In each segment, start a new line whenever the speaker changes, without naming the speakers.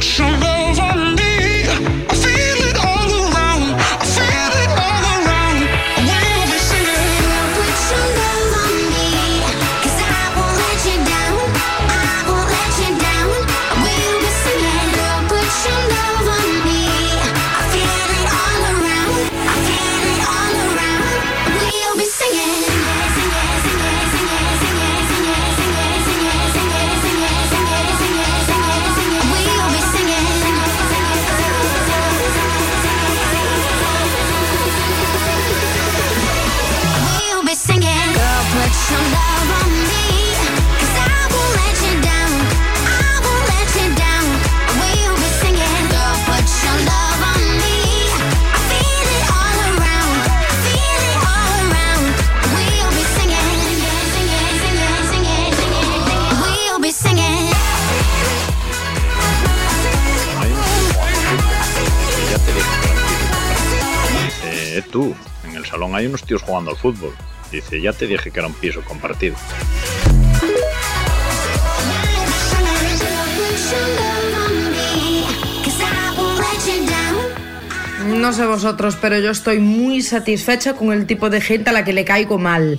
It's so hay unos tíos jugando al fútbol. Dice, ya te dije que era un piso compartido.
No sé vosotros, pero yo estoy muy satisfecha con el tipo de gente a la que le caigo mal.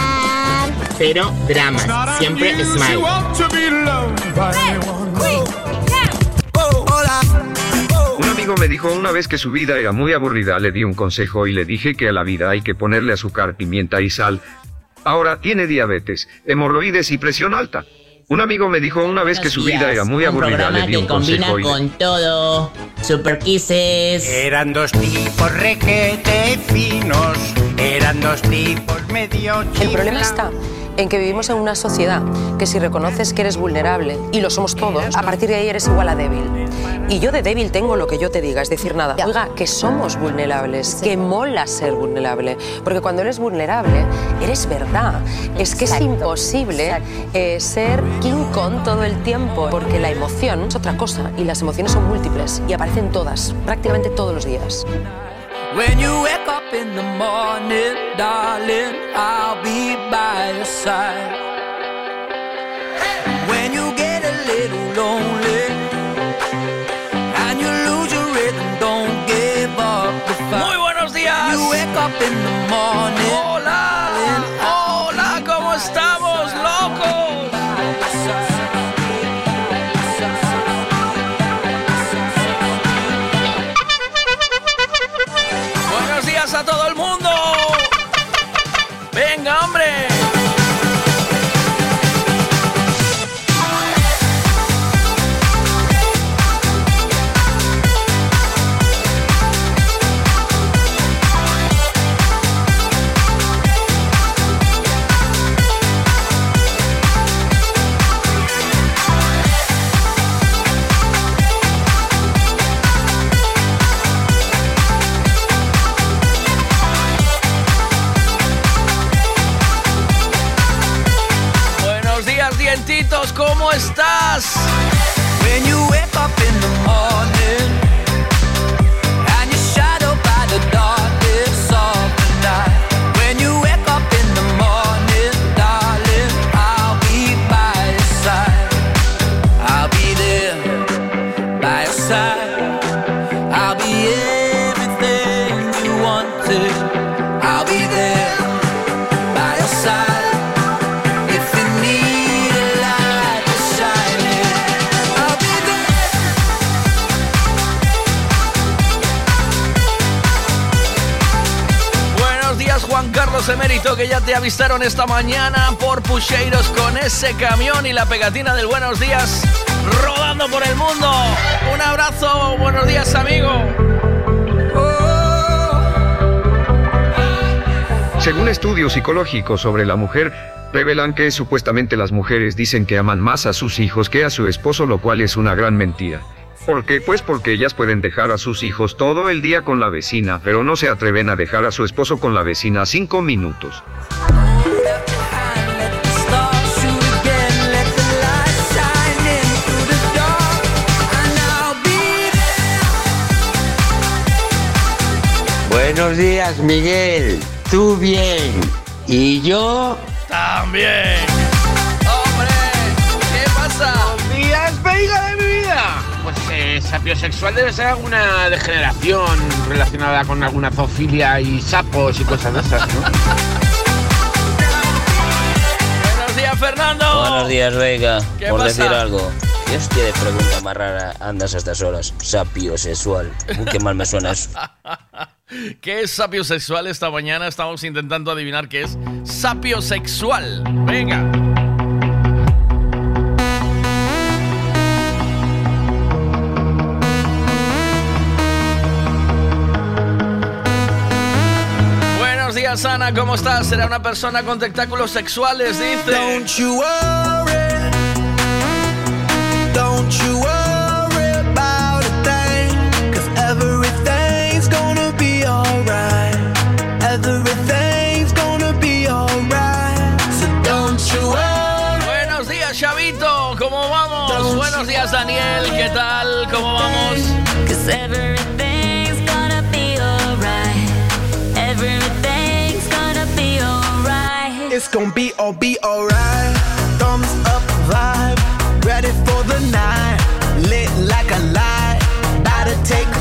Cero dramas. Siempre smile.
Un amigo me dijo una vez que su vida era muy aburrida, le di un consejo y le dije que a la vida hay que ponerle azúcar, pimienta y sal. Ahora tiene diabetes, hemorroides y presión alta. Un amigo me dijo una vez que su vida era muy
un
aburrida, le di
que
un
combina
consejo y le-
con todo. Super Kisses.
Eran dos tipos requete finos, eran dos tipos medio
El problema está en que vivimos en una sociedad que si reconoces que eres vulnerable, y lo somos todos, a partir de ahí eres igual a débil. Y yo de débil tengo lo que yo te diga, es decir, nada. Oiga, que somos vulnerables, que mola ser vulnerable. Porque cuando eres vulnerable, eres verdad. Es que es imposible eh, ser King Kong todo el tiempo, porque la emoción es otra cosa, y las emociones son múltiples, y aparecen todas, prácticamente todos los días.
When you wake up in the morning, darling, I'll be by your side. When you get a little lonely
¿cómo estás? Que ya te avistaron esta mañana por Pucheiros con ese camión y la pegatina del Buenos Días rodando por el mundo. Un abrazo, buenos días, amigo.
Según estudios psicológicos sobre la mujer, revelan que supuestamente las mujeres dicen que aman más a sus hijos que a su esposo, lo cual es una gran mentira.
¿Por qué? Pues porque ellas pueden dejar a sus hijos todo el día con la vecina, pero no se atreven a dejar a su esposo con la vecina cinco minutos.
Buenos días, Miguel. Tú bien. Y yo.
También.
Eh, sapiosexual debe ser alguna degeneración relacionada con alguna zoofilia y sapos y cosas de esas, ¿no?
Buenos días, Fernando.
Buenos días, Vega.
¿Qué
Por
pasa?
decir algo. ¿Qué hostia de pregunta más rara andas a estas horas? Sapio sexual. Uy, qué mal me suena eso.
¿Qué es sapiosexual esta mañana? Estamos intentando adivinar qué es sapiosexual. Venga. Días, Ana. ¿Cómo estás? Será una persona con tentáculos sexuales, dice.
Don't you worry. Don't you worry about a thing. Cause everything's gonna be alright. Everything's gonna be alright. So don't you worry.
Buenos días, Chavito. ¿Cómo vamos? Buenos días, Daniel. ¿Qué tal? ¿Cómo vamos?
It's gonna be all be alright. Thumbs up vibe. Ready for the night. Lit like a light. About to take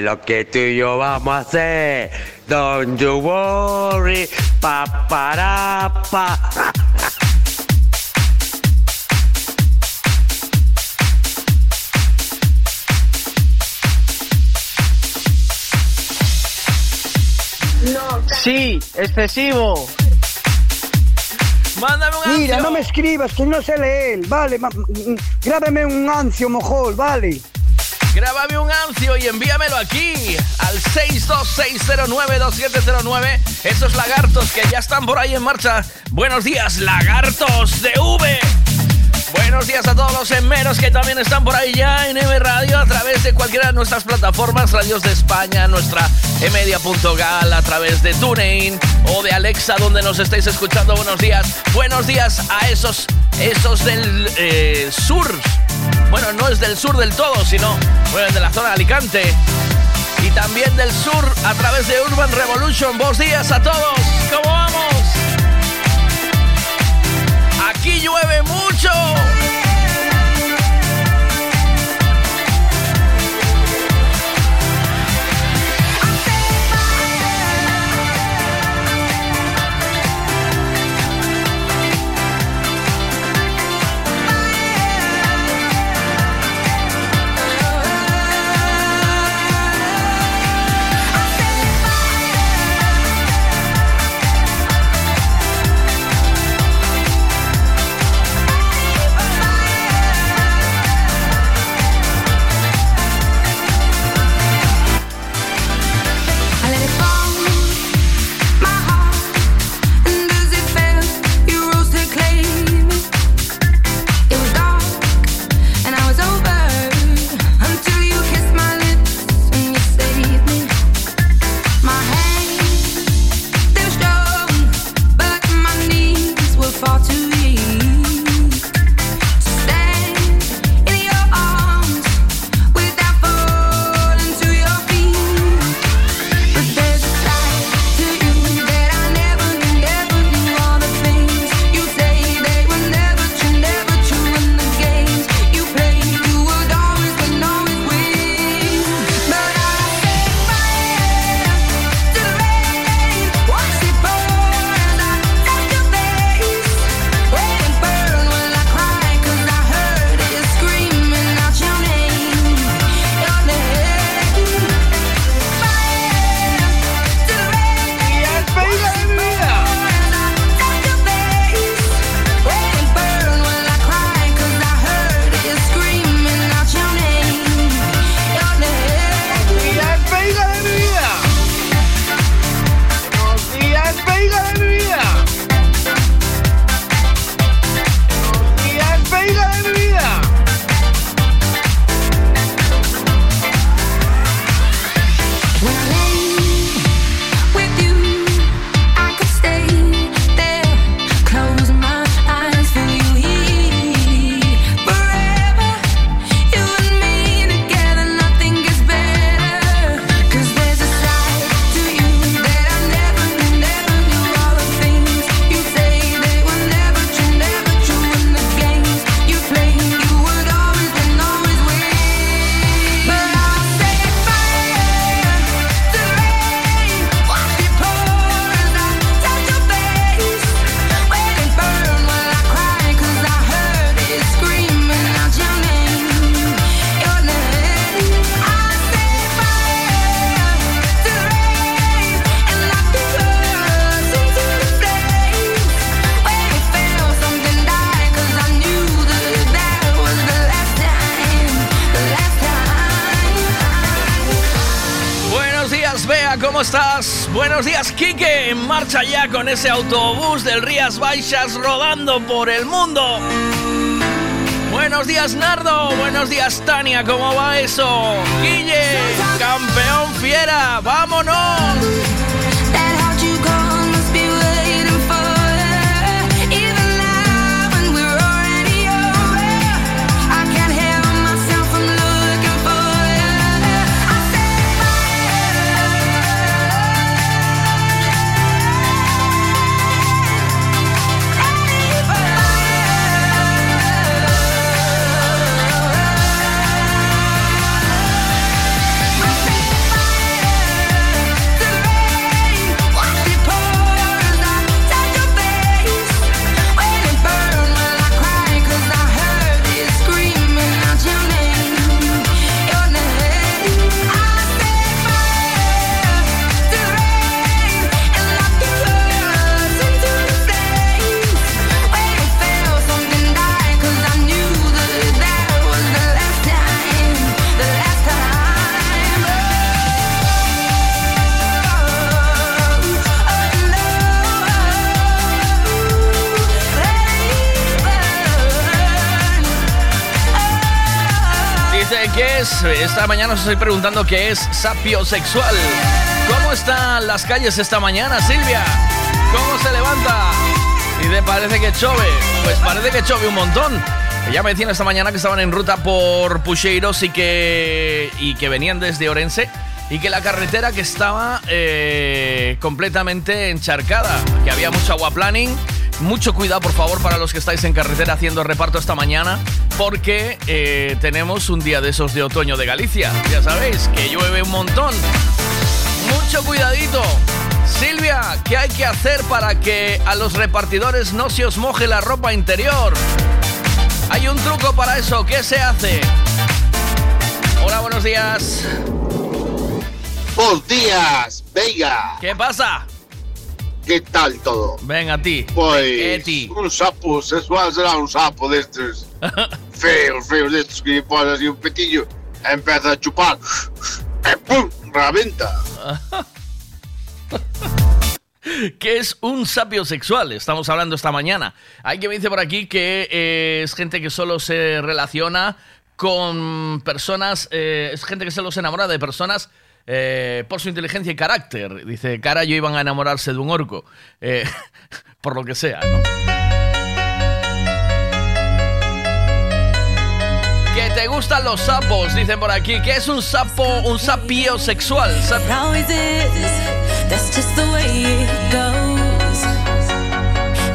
Lo que tú y yo vamos a hacer. Don't you worry, pa para pa.
Sí, excesivo.
Mándame un
Mira,
ancio.
no me escribas, que no sé leer. Vale, grábeme un ancio, mojol, vale.
Grábame un ancio y envíamelo aquí al 626092709. Esos lagartos que ya están por ahí en marcha. Buenos días, lagartos de V. Buenos
días a todos los enmeros que también están por ahí ya en M Radio a través de cualquiera de nuestras plataformas, radios de España, nuestra emedia.gal, a través de TuneIn o de Alexa donde nos estéis escuchando. Buenos días, buenos días a esos, esos del eh, sur bueno, no es del sur del todo, sino bueno, de la zona de Alicante. Y también del sur a través de Urban Revolution. Buenos días a todos. ¿Cómo vamos? Aquí llueve mucho. ese autobús del Rías Baixas rodando por el mundo. Buenos días Nardo, buenos días Tania, ¿cómo va eso? Guille, campeón fiera, vámonos.
Dice es, esta mañana os estoy preguntando qué es sapiosexual. ¿Cómo están las calles esta mañana, Silvia? ¿Cómo se levanta? Y te parece que chove. Pues parece que chove un montón. Ya me decían esta mañana que estaban en ruta por Pucheiros y que, y que venían desde Orense y que la carretera que estaba eh, completamente encharcada, que había mucho aguaplaning. Mucho cuidado, por favor, para los que estáis en carretera haciendo reparto esta mañana, porque eh, tenemos un día de esos de otoño de Galicia. Ya sabéis, que llueve un montón. Mucho cuidadito. Silvia, ¿qué hay que hacer para que a los repartidores no se os moje la ropa interior? Hay un truco para eso. ¿Qué se hace? Hola, buenos días.
Buenos días, venga.
¿Qué pasa?
¿Qué tal todo?
Ven a ti.
Pues
Eti.
un sapo sexual será un sapo de estos feos, feos de estos que le pones así un petillo, empieza a chupar, y ¡pum! Reventa.
¿Qué es un sapio sexual? Estamos hablando esta mañana. Hay que me dice por aquí que eh, es gente que solo se relaciona con personas, eh, es gente que solo se enamora de personas eh, por su inteligencia y carácter. Dice, cara, yo iban a enamorarse de un orco. Eh, por lo que sea, ¿no? Que te gustan los sapos, dicen por aquí. ¿Qué es un sapo, un sapio sexual? Sap-.
That's just the way it goes.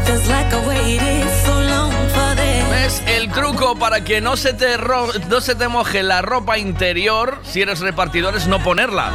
Feels like I waited
para que no se, te no se te moje la ropa interior, si eres repartidor, es no ponerla.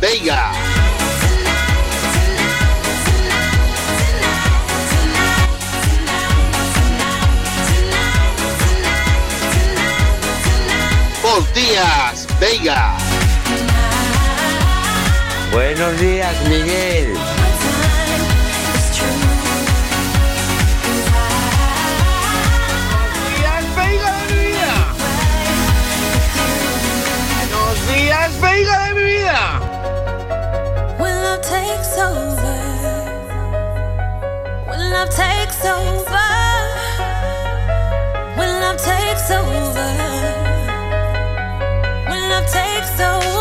Venga. Buenos días, venga.
Buenos días, Miguel.
días, Veiga de mi vida!
When love takes over, when love takes over, when love takes over, when love takes over,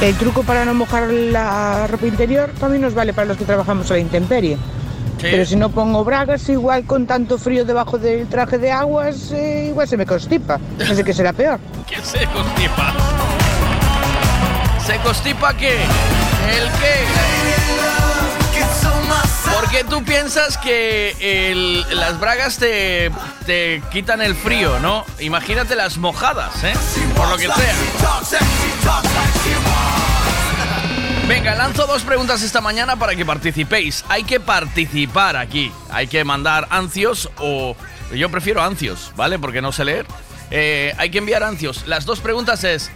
El truco para no mojar la ropa interior también nos vale para los que trabajamos a la intemperie. Pero si no pongo bragas, igual con tanto frío debajo del traje de aguas, eh, igual se me constipa. No sé qué será peor.
¿Qué se constipa? ¿Se constipa qué? ¿El qué? Porque tú piensas que el- las bragas te, te quitan el frío, ¿no? Imagínate las mojadas, ¿eh? Por lo que sea. Venga, lanzo dos preguntas esta mañana para que participéis. Hay que participar aquí. Hay que mandar ancios o... Yo prefiero ancios, ¿vale? Porque no sé leer. Eh, hay que enviar ancios. Las dos preguntas es...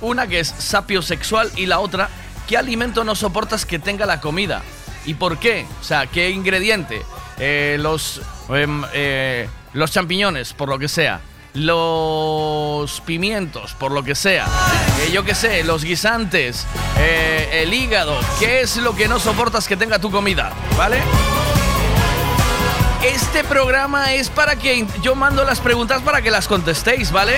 Una que es sapio sexual y la otra, ¿qué alimento no soportas que tenga la comida? ¿Y por qué? O sea, ¿qué ingrediente? Eh, los, em, eh, los champiñones, por lo que sea. Los pimientos, por lo que sea. Eh, yo qué sé, los guisantes, eh, el hígado. ¿Qué es lo que no soportas que tenga tu comida? ¿Vale? Este programa es para que yo mando las preguntas para que las contestéis, ¿vale?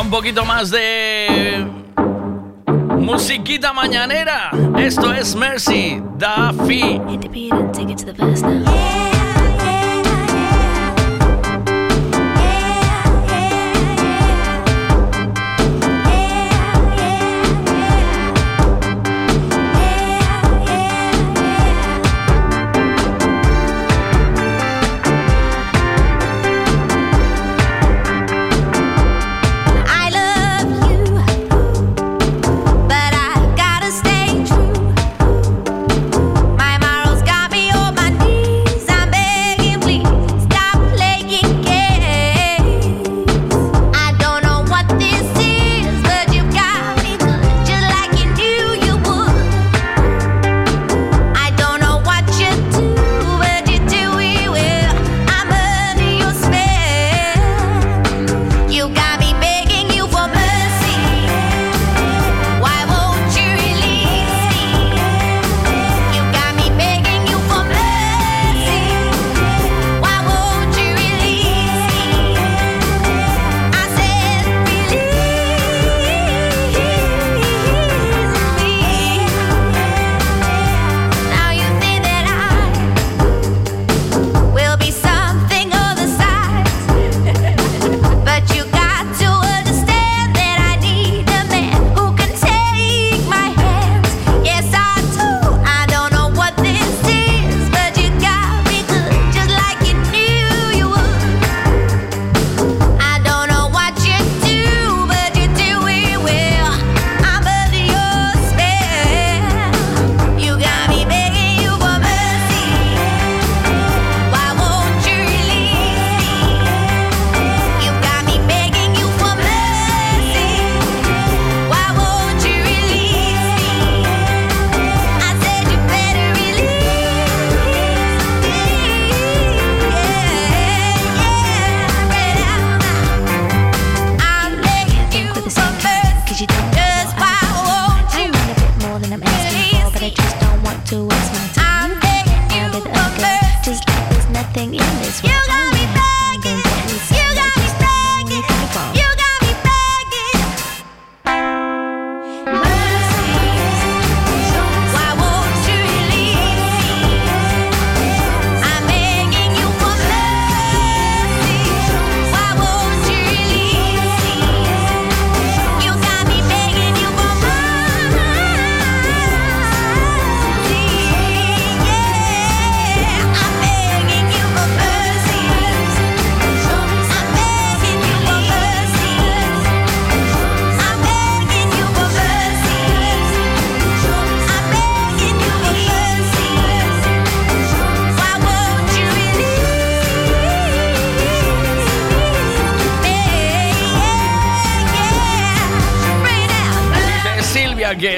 Un poquito más de musiquita mañanera. Esto es Mercy, Daffy.
I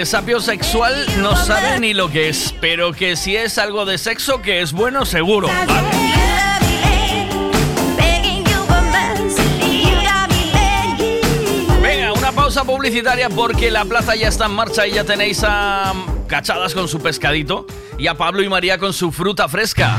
desafío sexual no sabe ni lo que es, pero que si es algo de sexo que es bueno seguro. Venga una pausa publicitaria porque la plaza ya está en marcha y ya tenéis a Cachadas con su pescadito y a Pablo y María con su fruta fresca.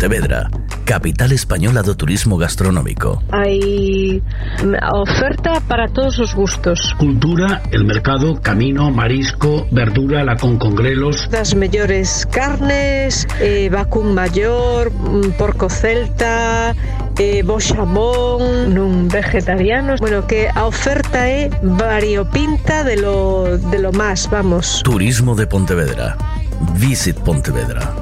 Pontevedra, capital española do turismo gastronómico.
Hay oferta para todos los gustos.
Cultura, el mercado, camino, marisco, verdura, la con congrelos.
Las mejores carnes, eh, vacún mayor, mm, porco celta, eh, bo xamón, nun vegetariano. Bueno, que a oferta é variopinta de lo, de lo más, vamos.
Turismo de Pontevedra. Visit Pontevedra,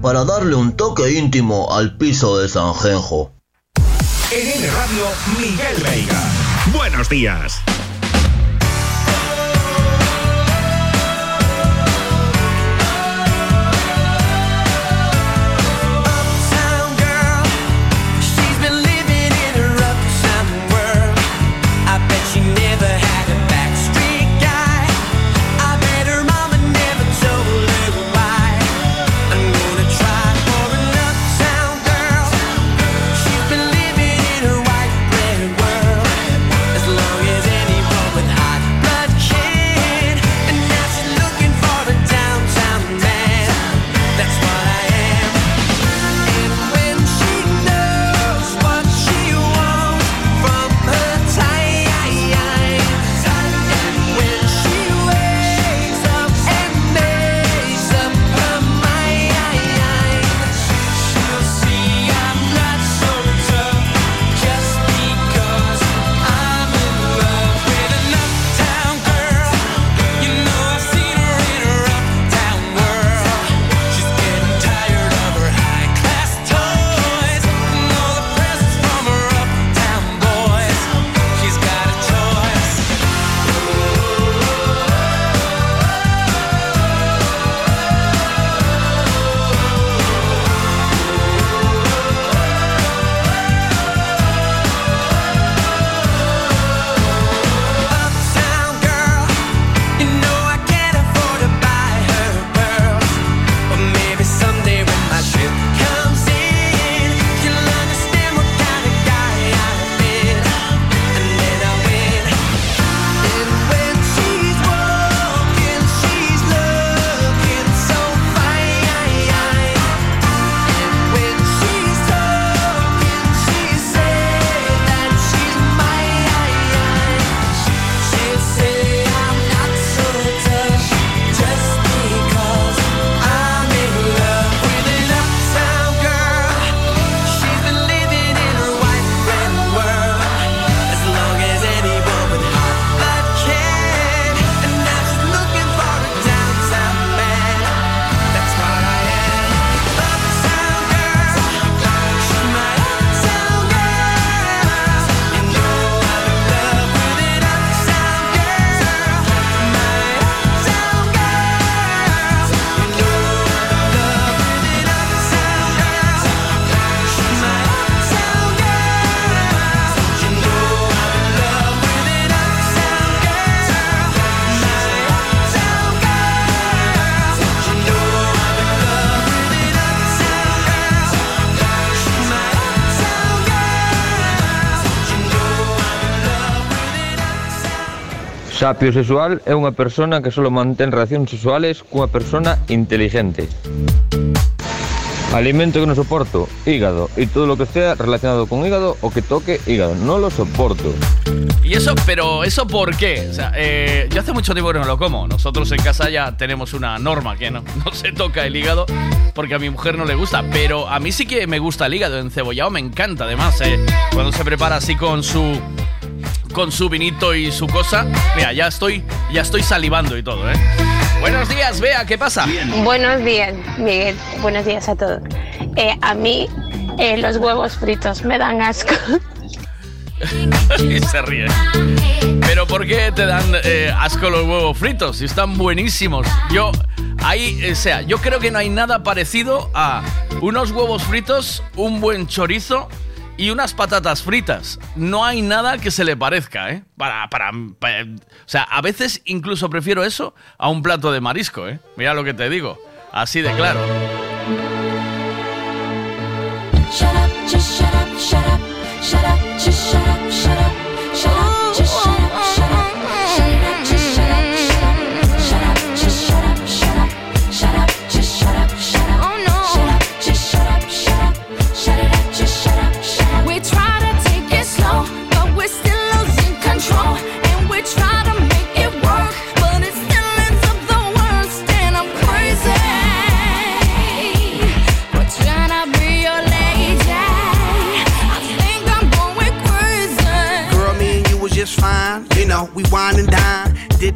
para darle un toque íntimo al piso de Sanjenjo.
En N Radio, Miguel Veiga. Buenos días.
Sapio sexual é unha persona que solo mantén relacións sexuales cunha persona inteligente. Alimento que no soporto, hígado. Y todo lo que sea relacionado con hígado o que toque hígado. No lo soporto.
Y eso, pero ¿eso por qué? O sea, eh, yo hace mucho tiempo que no lo como. Nosotros en casa ya tenemos una norma que no, no se toca el hígado porque a mi mujer no le gusta. Pero a mí sí que me gusta el hígado encebollado, me encanta además. eh, cuando se prepara así con su con su vinito y su cosa. Mira, ya estoy ya estoy salivando y todo, ¿eh? Buenos días, Bea, ¿qué pasa?
Buenos días, Miguel. Buenos días a todos. Eh, a mí eh, los huevos fritos me dan asco.
y se ríe. Pero ¿por qué te dan eh, asco los huevos fritos? Si están buenísimos. Yo, ahí, o sea, yo creo que no hay nada parecido a unos huevos fritos, un buen chorizo y unas patatas fritas. No hay nada que se le parezca, ¿eh? Para, para, o sea, a veces incluso prefiero eso a un plato de marisco, ¿eh? Mira lo que te digo. Así de claro.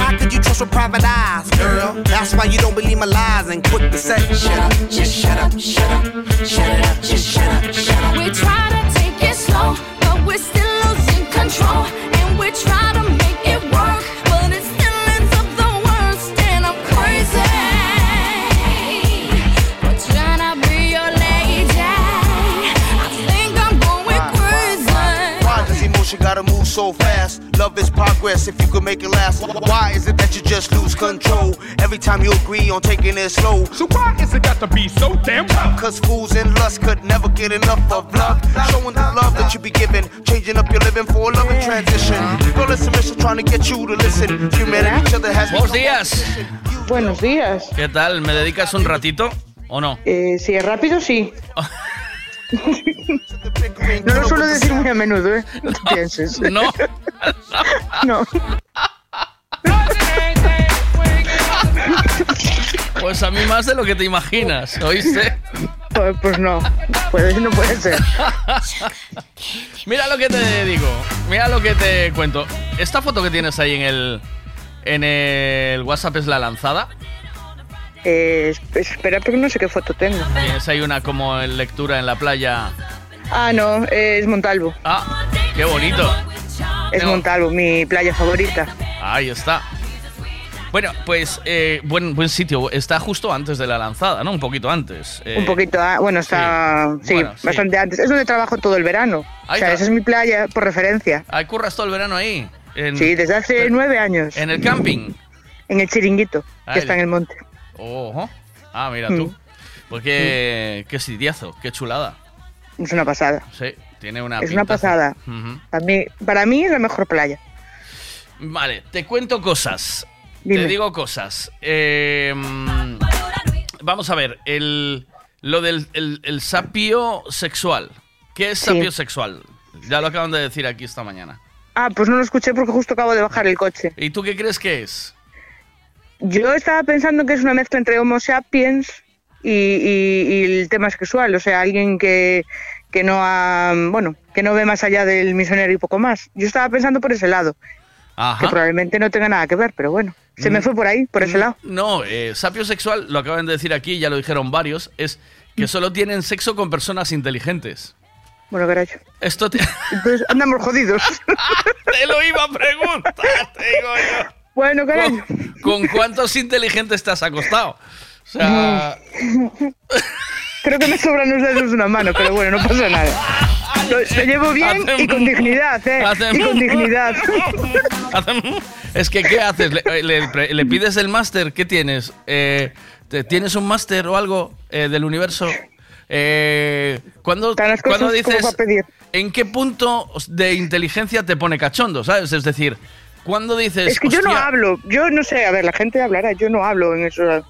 How could you trust with private eyes, girl? That's why you don't believe my lies and quit the set. Shut up, just shut up, shut up, shut it up, just shut up, shut up.
We try to take it slow, but we're still losing control. And we try to
Why emotion gotta move so fast? Love is progress if you could make it last. Why is it that you just lose control every time you agree on taking it slow? So why is it got to be so damn tough? Cause fools and lust could never get enough of love. Showing the love that you be giving, changing up your living for a loving transition. Girl, it's a mission trying to get you to listen. Humanity, each other has
Buenos días.
Buenos días.
¿Qué tal? ¿Me dedicas un ratito o no?
Eh, si es rápido, sí. no lo suelo decir muy a menudo, ¿eh? No te pienses.
No.
no.
Pues a mí más de lo que te imaginas, ¿oíste?
Pues, pues no, pues no puede ser.
Mira lo que te digo, mira lo que te cuento. Esta foto que tienes ahí en el en el WhatsApp es la lanzada.
Eh, esp- espera, porque no sé qué foto tengo.
Tienes ahí una como en lectura en la playa.
Ah, no, es Montalvo.
Ah, qué bonito.
Es Montalvo, mi playa favorita.
Ahí está. Bueno, pues eh, buen, buen sitio. Está justo antes de la lanzada, ¿no? Un poquito antes. Eh,
Un poquito, ah, bueno, está, sí,
Bueno, sí.
bastante antes. Es donde trabajo todo el verano.
Ahí
o sea,
está.
esa es mi playa por referencia.
Ahí curras todo el verano ahí. en-
Sí, desde hace nueve años.
En el camping.
En el chiringuito, que está en el monte.
Ojo. Ah, mira tú.
Mm.
Pues qué, qué sitiazo, qué chulada.
Es una pasada.
Sí, tiene una
es una pasada.
Ujú.
A mí- para mí es la mejor playa.
Vale, te cuento cosas.
Dime.
Te digo cosas. Eh, mm, vamos a ver, el, lo del el, el sapio sexual. ¿Qué es
Sí.
sapio sexual? Ya lo acaban de decir aquí esta mañana.
Ah, pues no lo escuché porque justo acabo de bajar el coche.
¿Y tú qué crees que es?
Yo estaba pensando que es una mezcla entre Homo sapiens y, y- y el tema sexual. O sea, alguien que, que no ha, bueno, que no ve más allá del misionero y poco más. Yo estaba pensando por ese lado, que
Ajá.
probablemente no tenga nada que ver, pero bueno, se me
Mm.
fue por ahí, por ese lado.
No, eh, sapio sexual, lo acaban de decir aquí, ya lo dijeron varios, es que solo tienen sexo con personas inteligentes.
Bueno, caray.
Esto te,
Entonces andamos jodidos.
te lo iba a preguntar, te digo yo.
Bueno.
¿Con cuántos inteligentes te has acostado? O sea,
Creo que me sobran los dedos de una mano, pero bueno, no pasa nada. Lo, lo llevo bien y con dignidad, ¿eh?
Hacen-
Y con dignidad.
Es que, ¿qué haces? ¿Le, le- le pides el máster? ¿Qué tienes? Eh, ¿Tienes un máster o algo eh, del universo? Eh, ¿Cuándo, cuándo dices en qué punto de inteligencia te pone cachondo? ¿Sabes? Es decir, ¿cuándo dices.
Es que yo no hablo, yo no sé, a ver, la gente hablará, yo no hablo en eso.
Pero,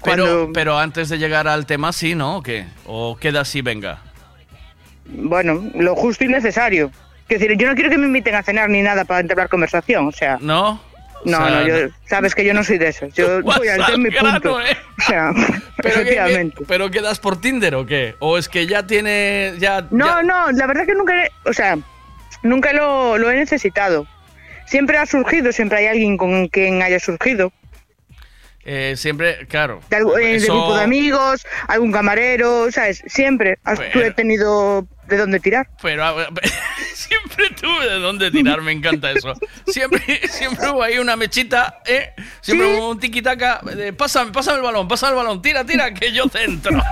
Cuando,
pero antes de llegar al tema, sí, ¿no? ¿O qué? ¿O queda así, venga?
bueno, lo justo y necesario. Es decir, yo no quiero que me inviten a cenar ni nada para entablar conversación, o sea.
¿No?
No,
O sea,
no, yo, sabes que yo no soy de eso. Yo voy al tema
grano,
punto.
¿eh?
O sea,
¿Pero,
efectivamente.
¿Pero quedas por Tinder o qué? ¿O es que ya tiene. Ya,
No,
ya-
no, la verdad que nunca, o sea, nunca lo, lo he necesitado. Siempre ha surgido, siempre hay alguien con quien haya surgido.
eh, siempre, claro.
De, algo- eh, de grupo de amigos, algún camarero, ¿sabes? Siempre has- tú he tenido de dónde tirar.
Pero a ver, siempre tuve de dónde tirar, me encanta eso. Siempre, siempre hubo ahí una mechita, ¿eh? Siempre hubo un tiquitaca. de, Pásame, pásame el balón, pásame el balón, tira, tira, que yo centro.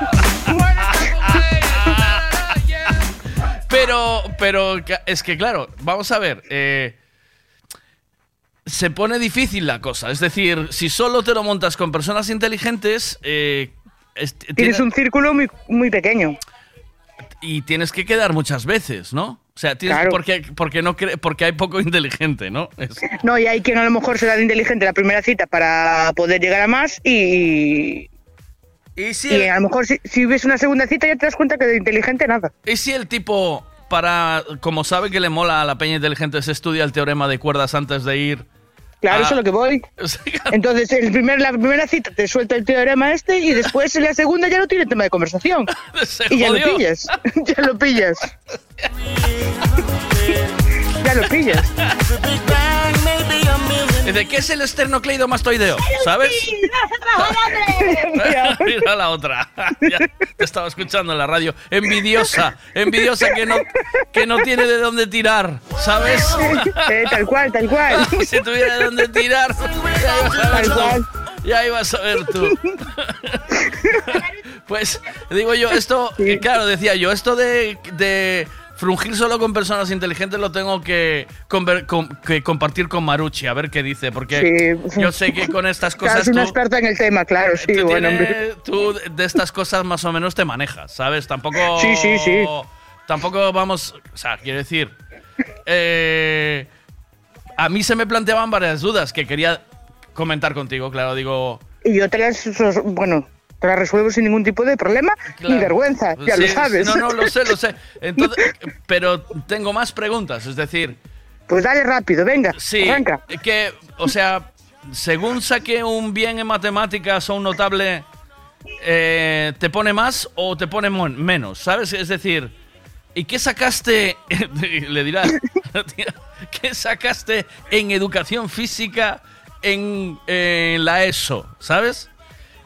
Pero, pero ca- es que claro, vamos a ver. eh, se pone difícil la cosa. Es decir, si solo te lo montas con personas inteligentes, eh, es-
Tienes
tiene-
un círculo muy, muy pequeño.
y tienes que quedar muchas veces, ¿no? O sea, tienes,
Claro.
porque, porque, no cre- porque hay poco inteligente, ¿no? Es-
No, y hay quien a lo mejor será de inteligente la primera cita para poder llegar a más y...
Y,
a lo mejor si, si ves una segunda cita ya te das cuenta que de inteligente nada.
¿Y si el tipo, para, como sabe que le mola a la peña inteligente, se estudia el teorema de cuerdas antes de ir?
Claro, eso es lo que voy. Entonces, el primer, la primera cita te suelta el teorema este y después en la segunda ya no tiene tema de conversación. y ya lo pillas. ya lo pillas. ya lo pillas.
Dice, ¿qué es el esternocleidomastoideo? ¿Sabes? Mira la otra. Ya te estaba escuchando en la radio. Envidiosa. Envidiosa que no, que no tiene de dónde tirar. ¿Sabes?
Eh, tal cual, tal cual.
si tuviera de dónde tirar, ya ibas a ver
Tal
tú.
cual.
Ya ibas a ver tú. Pues digo yo, esto, claro, decía yo, esto de, de frungir solo con personas inteligentes lo tengo que, compartir con Maruchi, a ver qué dice, porque
Sí.
yo sé que con estas
Claro,
cosas
es una
tú,
experta en el tema, claro, sí,
tú
bueno,
tienes- tú de estas cosas más o menos te manejas, ¿sabes? Tampoco...
Sí, sí, sí.
Tampoco vamos, o sea, quiero decir, eh, a mí se me planteaban varias dudas que quería comentar contigo, claro, digo...
Y las, bueno, te las resuelvo sin ningún tipo de problema ni
Claro.
vergüenza, ya
Sí,
lo sabes.
No, no, lo sé, lo sé. Entonces, pero tengo más preguntas, es decir,
Pues dale rápido, venga,
sí,
arranca.
que, o sea, según saque un bien en matemáticas o un notable, eh, ¿te pone más o te pone menos? ¿Sabes? Es decir, ¿y qué sacaste? Le dirá, ¿qué sacaste en educación física en, en la ESO? ¿Sabes?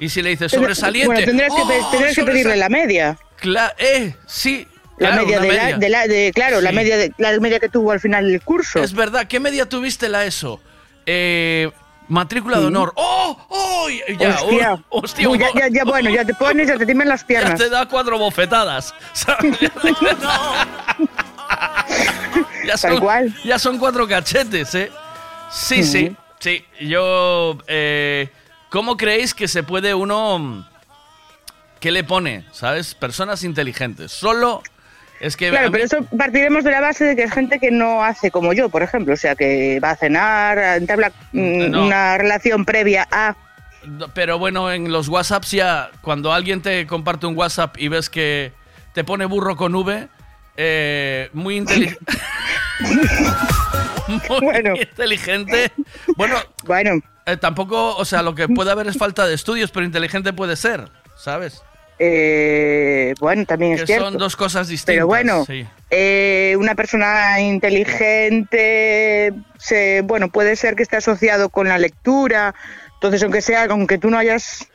Y si le dices sobresaliente.
Bueno, tendrás que,
¡oh,
tendrás que pedirle la media.
Cla- eh, sí.
La
claro,
media, de, la, de la- de- claro, la media de, la media que tuvo al final del curso.
Es verdad, ¿qué media tuviste la ESO? Eh, matrícula de honor. ¡Oh! ¡Oh! Ya,
hostia,
oh, hostia,
Uy, ya, ya, ya, bueno, ya te pones, ya te timen las
Ya
piernas.
te da cuatro bofetadas. ya, son, ya son cuatro cachetes, ¿eh? Sí, sí, sí. Yo. Eh, ¿Cómo creéis que se puede uno. mm, ¿Qué le pone? ¿Sabes? Personas inteligentes. Solo. Es que.
Claro, pero eso partiremos de la base de que es gente que no hace como yo, por ejemplo, o sea, que va a cenar, entabla mm,
No.
una relación previa a...
Pero bueno, en los WhatsApps ya, cuando alguien te comparte un WhatsApp y ves que te pone burro con V, eh, muy inteligente. muy inteligente. Bueno,
bueno.
tampoco, o sea, lo que puede haber es falta de estudios, pero inteligente puede ser, ¿sabes?
eh, bueno, también es
Que
cierto.
son dos cosas distintas.
Pero bueno,
sí.
eh, una persona inteligente, se, bueno, puede ser que esté asociado con la lectura, entonces aunque sea, aunque tú no hayas...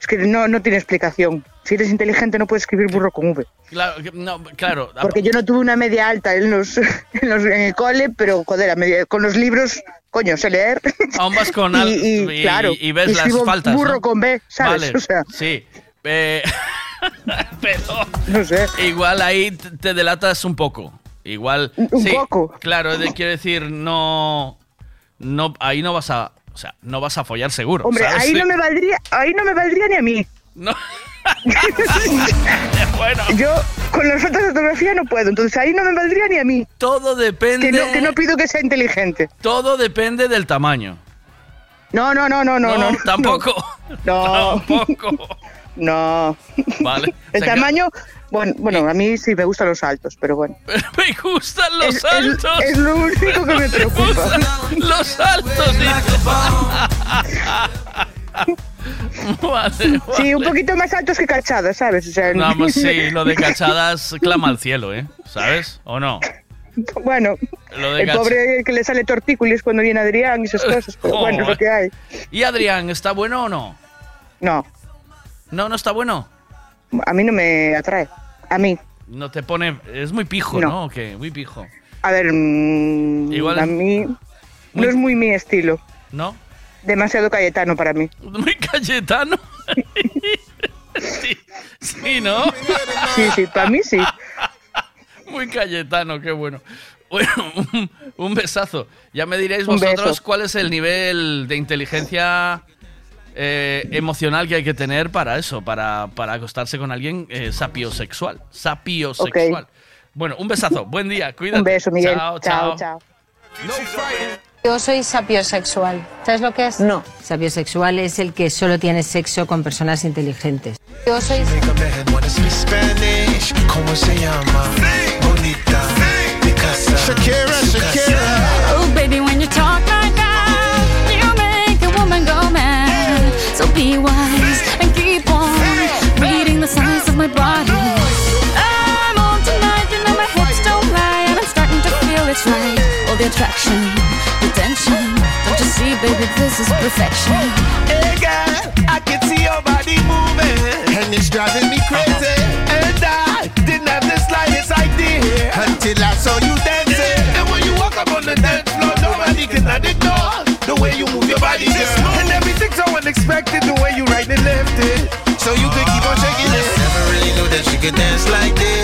Es que no, no tiene explicación. Si eres inteligente no puedes escribir burro con V.
Claro, no, claro.
Porque yo no tuve una media alta en, los, en, los- en el cole, pero joder, media- con los libros, coño, sé leer.
Aún vas con al-
y, y, claro,
y ves las faltas.
burro
¿no?
con B, ¿sabes?
Vale,
O sea,
sí. Eh, Pero
No sé.
igual ahí te delatas un poco. Igual.
Un
sí,
poco.
Claro, de- quiero decir, no. No, ahí no vas a. O sea, no vas a follar seguro.
Hombre,
¿sabes?
ahí no me valdría, ahí no me valdría ni a mí.
No. bueno.
Yo con las fotos de fotografía no puedo, entonces ahí no me valdría ni a mí.
Todo depende.
Que no, que no pido que sea inteligente.
Todo depende del tamaño.
No, no, no, no, no,
tampoco.
No.
Tampoco.
No.
Vale.
El
O sea que-
tamaño, bueno, bueno, a mí sí me gustan los altos, pero bueno.
Me gustan los
Es-
altos.
es lo único que me preocupa.
los altos. vale,
Sí, un poquito más altos que cachadas, ¿sabes? O sea,
No, pues sí, lo de cachadas clama al cielo, ¿eh? ¿Sabes? ¿O no?
Bueno,
Lo de
el pobre que le sale tortícolis cuando viene Adrián y esas cosas, pero bueno, es lo que hay.
¿Y Adrián, está bueno o no?
No,
No, no está bueno.
a mí no me atrae. A mí.
No te pone. Es muy pijo,
No.
¿no? ¿O qué? Muy pijo.
A ver, mm,
Igual-
a mí no es muy mi estilo.
¿No?
Demasiado Cayetano para mí.
Muy Cayetano. sí, sí, ¿no?
Sí, sí, para mí sí.
Muy Cayetano, qué bueno. Bueno, un, un besazo. Ya me diréis
Un
vosotros
beso.
cuál es el nivel de inteligencia eh, emocional que hay que tener para eso, para, para acostarse con alguien eh, sapiosexual. Sapiosexual. Bueno, un besazo. Buen día. Cuídate.
Un beso, Miguel.
Chao,
chao.
chao.
Yo soy sapiosexual. ¿Sabes lo que es? No. Sapiosexual es el que solo tiene sexo con personas inteligentes. Yo soy.
¿cómo se llama? Bonita. Shakira, Shakira.
Oh, baby, when you talk like that, you make a woman go mad. So be wise and keep on reading the signs of my body. I'm on tonight, you know my hips don't lie, and I'm starting to feel it's right. All the attraction, see, baby, this is perfection.
Hey girl, I can see your body moving, and it's driving me crazy. And I didn't have the slightest idea until I saw you dancing. And when you walk up on the dance floor, nobody can ignore the way you move your body, girl. And everything's so unexpected, the way you right and left it. So you could keep on shaking it. Never really knew that she could dance like this.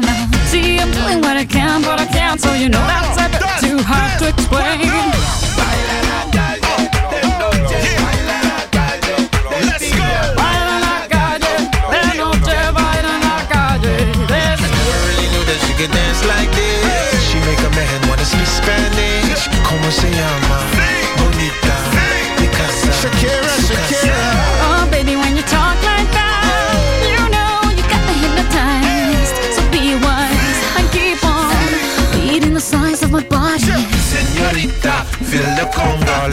I'm doing what I can, but I can't, so you know that's a bit too hard to explain.
Dance like this. She make a man wanna speak Spanish. ¿Cómo se llama?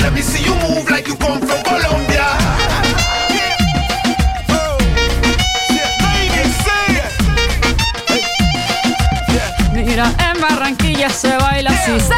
Let me see you move like you come from Colombia.
Mira, en Barranquilla se baila así.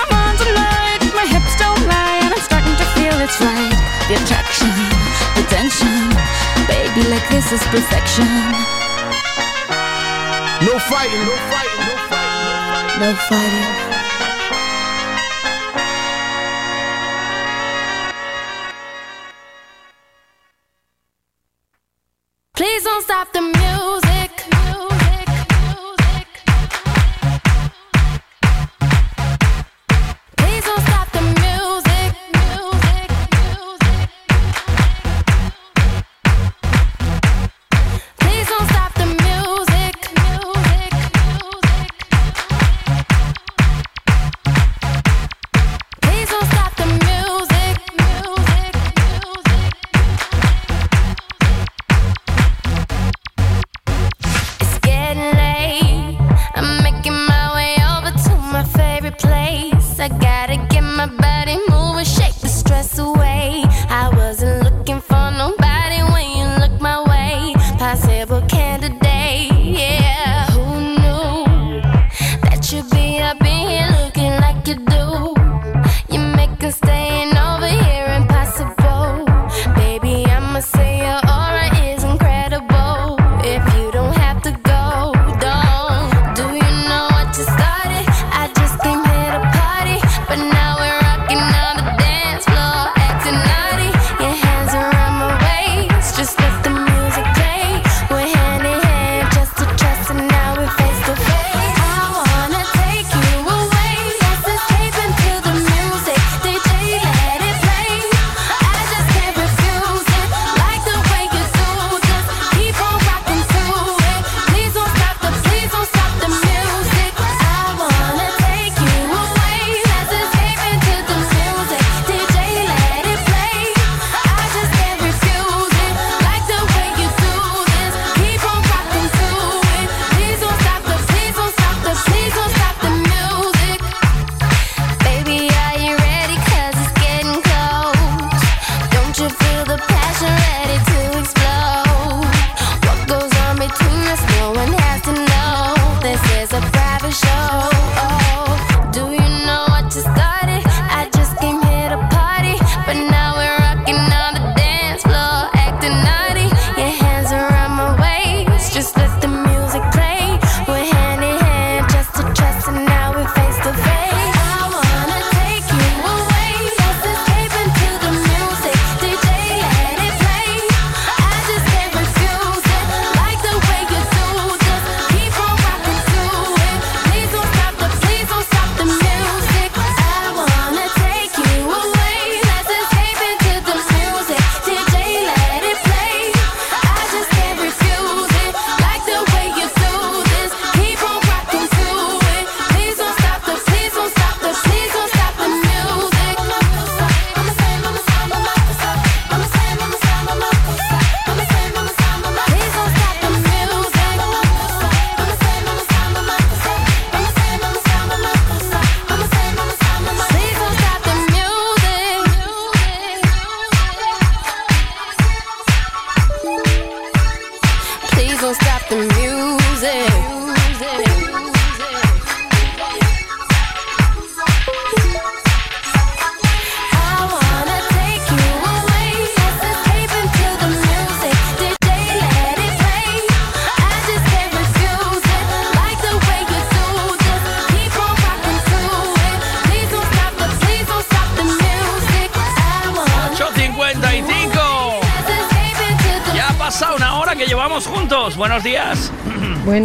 feel it's right. The attraction, the tension. Baby, like this is perfection.
No fighting, no fighting, no fighting.
No fighting.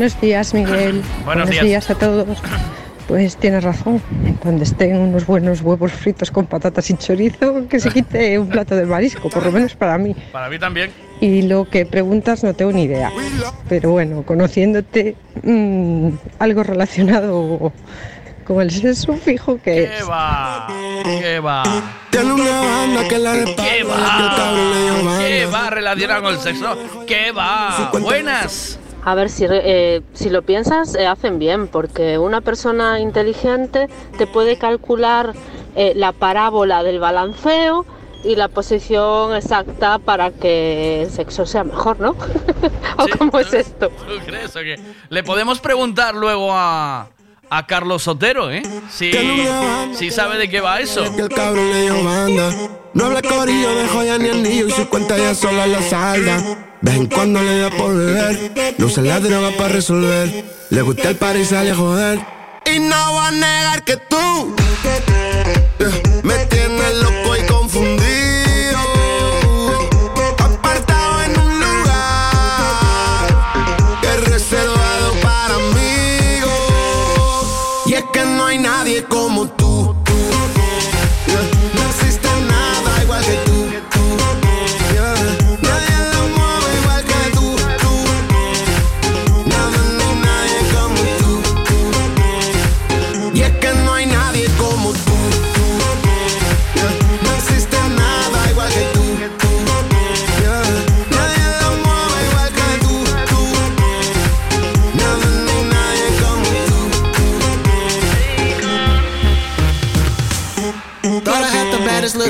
Buenos días,
Miguel.
Buenos, días.
a todos. Pues tienes razón. Donde estén unos buenos huevos fritos con patatas y chorizo, que se quite un plato de marisco, por lo menos para mí.
Para mí también.
Y lo que preguntas no tengo ni idea. Pero bueno, conociéndote, mm, algo relacionado con el sexo fijo que es.
¿Qué va? ¿Qué va? ¿Qué va? ¿Qué va relacionado con el sexo? ¿Qué va? Buenas.
A ver, si, eh, si lo piensas, eh, hacen bien, porque una persona inteligente te puede calcular eh, la parábola del balanceo y la posición exacta para que el sexo sea mejor, ¿no? ¿O sí, cómo es esto?
¿Tú crees o qué? Le podemos preguntar luego a, a Carlos Sotero, ¿eh? Si, si sabe de qué va eso.
el cabrón le No habla corillo de joya ni anillo y su cuenta ya sola la salda. De vez en cuando le da por beber, no se la droga para resolver. Le gusta el par y sale a joder.
Y no va a negar que tú eh, me tienes loco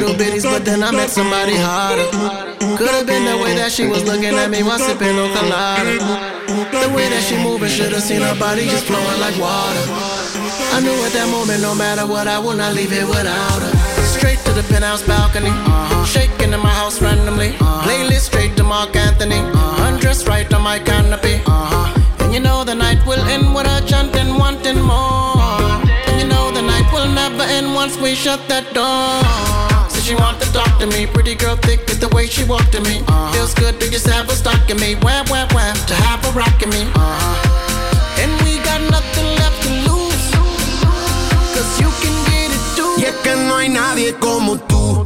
little bitties, but then I met somebody hotter. Could have been the way that she was looking at me while sipping on colada. The way that she moving, should have seen her body just flowing like water. I knew at that moment, no matter what, I would not leave it without her. Straight to the penthouse balcony, uh-huh. shaking in my house randomly. Uh-huh. Playlist straight to Mark Anthony, uh-huh. undressed right on my canopy. And you know the night will end with her chanting, wanting more. And you know the night will never end once we shut that door. She want to talk to me, pretty girl thick with the way she walk to me. Uh-huh. Feels good to just have her stalking me, wham wham wham, to have her rocking me. Uh-huh. And we got nothing left to lose, cause you can get it too.
Y es que no hay nadie como tú.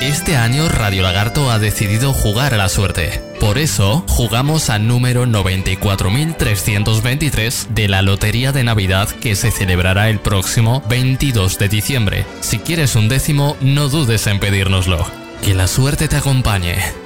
este año Radio Lagarto ha decidido jugar a la suerte. Por eso, jugamos al número 94.323 de la Lotería de Navidad que se celebrará el próximo 22 de diciembre. Si quieres un décimo, no dudes en pedírnoslo. Que la suerte te acompañe.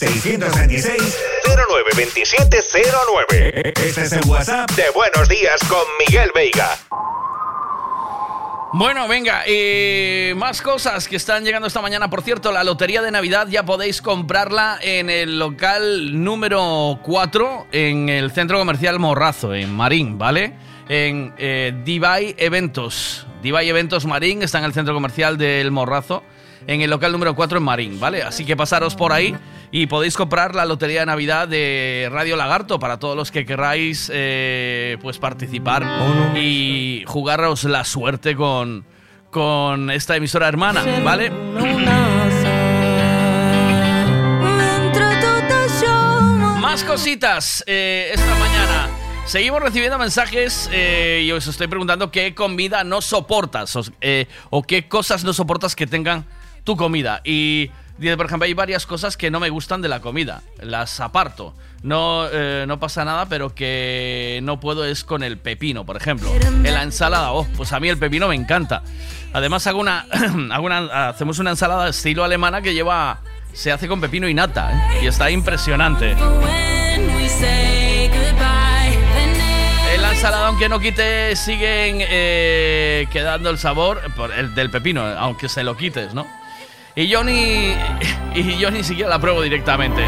626 092709. Este es el WhatsApp de Buenos Días con Miguel Veiga.
Bueno, venga, eh, más cosas que están llegando esta mañana. Por cierto, la lotería de Navidad ya podéis comprarla en el local número 4 en el centro comercial Morrazo, en Marín, ¿vale? En eh, Divai Eventos. Divai Eventos Marín está en el centro comercial del Morrazo, en el local número 4 en Marín, ¿vale? Así que pasaros por ahí y podéis comprar la lotería de Navidad de Radio Lagarto para todos los que queráis eh, pues participar y jugaros la suerte con, con esta emisora hermana, ¿vale? Más cositas eh, esta mañana. Seguimos recibiendo mensajes eh, y os estoy preguntando qué comida no soportas o, eh, o qué cosas no soportas que tengan comida. Y, dice, por ejemplo, hay varias cosas que no me gustan de la comida. Las aparto. no, eh, no pasa nada, pero que no puedo es con el pepino, por ejemplo. En la ensalada, oh, pues a mí el pepino me encanta. Además hago una, hago una- hacemos una ensalada estilo alemana que lleva, se hace con pepino y nata, ¿eh? y está impresionante. En la ensalada, aunque no quite, siguen eh, quedando el sabor por el del pepino, aunque se lo quites, ¿no? Y yo ni, y yo ni siquiera la pruebo directamente.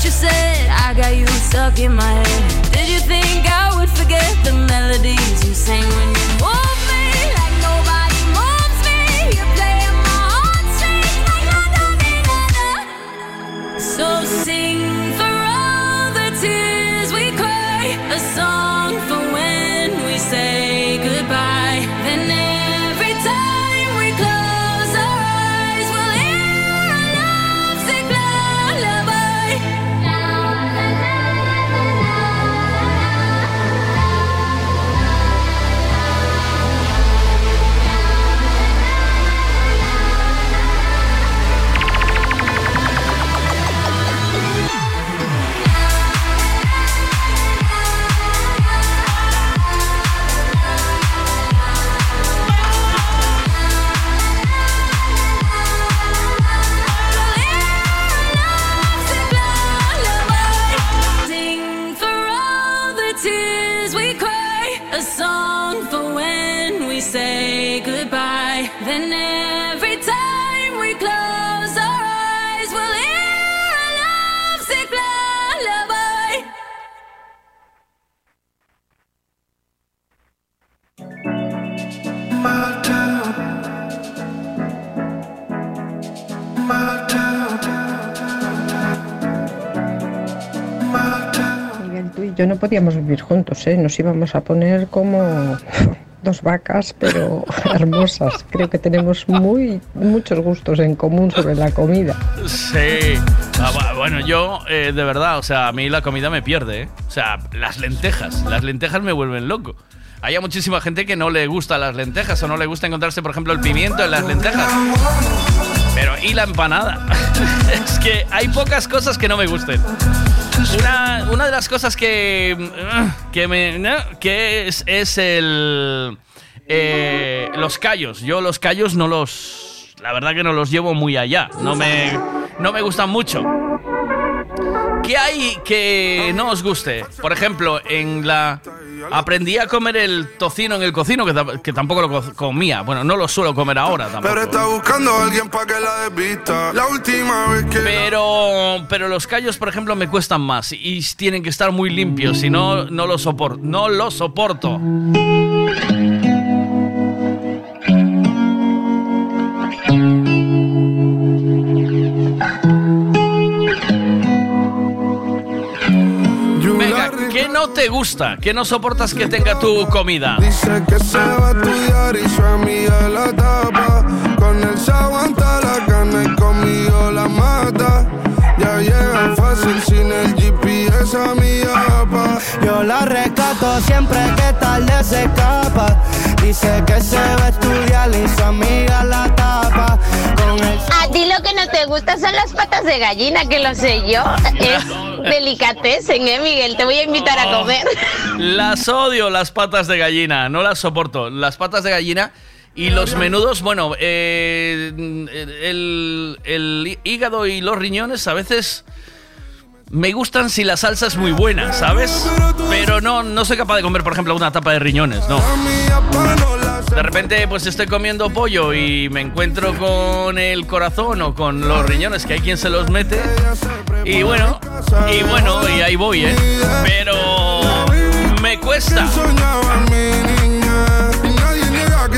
You said. I got you stuck in my head. Did you think I would forget the melodies you sang when you moved me like nobody moves me? You're playing my heartstrings like na-na-na-na-na. So sing
yo no podíamos vivir juntos, ¿eh? Nos íbamos a poner como dos vacas, pero hermosas. Creo que tenemos muy muchos gustos en común sobre la comida.
Sí. Ah, bu- bueno, yo, eh, de verdad, o sea, a mí la comida me pierde, ¿eh? O sea, las lentejas. Las lentejas me vuelven loco. Hay a muchísima gente que no le gustan las lentejas o no le gusta encontrarse, por ejemplo, el pimiento en las lentejas. Pero, ¿y la empanada? es que hay pocas cosas que no me gusten. Una, una de las cosas que, mm, que, me, que es, es el... eh, los callos. Yo los callos no los... La verdad que no los llevo muy allá. No me, no me gustan mucho. ¿Qué hay que no os guste? Por ejemplo, en la... Aprendí a comer el tocino en el cocino, que, ta- que tampoco lo co- comía. Bueno, no lo suelo comer ahora tampoco.
Pero está buscando a alguien para que la desvista. La última vez que.
Pero, pero los callos, por ejemplo, me cuestan más y tienen que estar muy limpios, si no, no lo soporto. No lo soporto. No te gusta? ¿Qué no soportas que tenga tu comida?
Dice que se va a estudiar y su amiga la tapa. Con él se aguanta la carne conmigo la mata. Ya llega fácil sin el GPS a mi apa.
Yo la rescato siempre que tarde se escapa. Dice que se va a estudiar y su amiga la tapa. Con el
A ti lo que no te gusta son las patas de gallina, que lo sé yo. Es delicatessen, ¿eh, Miguel? Te voy a invitar a comer.
Las odio, las patas de gallina. No las soporto. Las patas de gallina y los menudos, bueno, eh, el, el hígado y los riñones a veces me gustan si la salsa es muy buena, ¿sabes? Pero no, no soy capaz de comer, por ejemplo, una tapa de riñones, no. De repente, pues estoy comiendo pollo y me encuentro con el corazón o con los riñones, que hay quien se los mete. Y bueno, y bueno, y ahí voy, ¿eh? Pero me cuesta.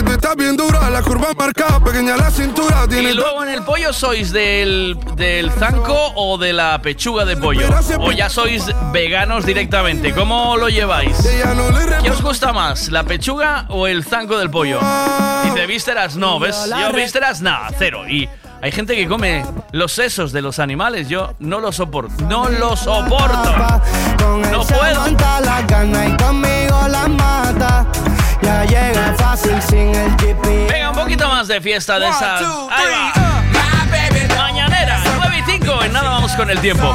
Que tú estás bien dura. La curva marcada, pequeña la cintura. Tiene
Y luego en el pollo sois del, del zanco o de la pechuga de pollo. O ya sois veganos directamente. ¿Cómo lo lleváis? ¿Qué os gusta más, la pechuga o el zanco del pollo? Dice vísceras, no, ¿ves? Yo vísceras, nada, cero. Y hay gente que come los sesos de los animales. Yo no lo soporto. No lo soporto. No puedo.
La llega fácil sin el tipi.
Venga, un poquito más de fiesta de
esa.
Mañanera,
9
y
5.
En nada vamos
con el tiempo.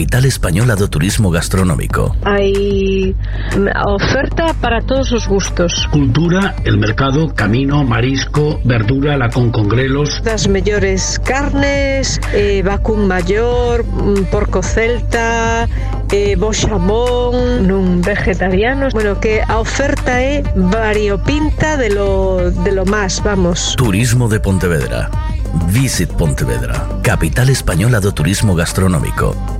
capital española de turismo gastronómico.
Hay mm, oferta para todos los gustos.
Cultura, el mercado, camino, marisco, verdura, la con congrelos.
Las mejores carnes, eh, vacún mayor, mm, porco celta, eh, boxamón, nun vegetarianos. Bueno, que a oferta es variopinta de lo, de lo más, vamos.
Turismo de Pontevedra. Visit Pontevedra, capital española de turismo gastronómico.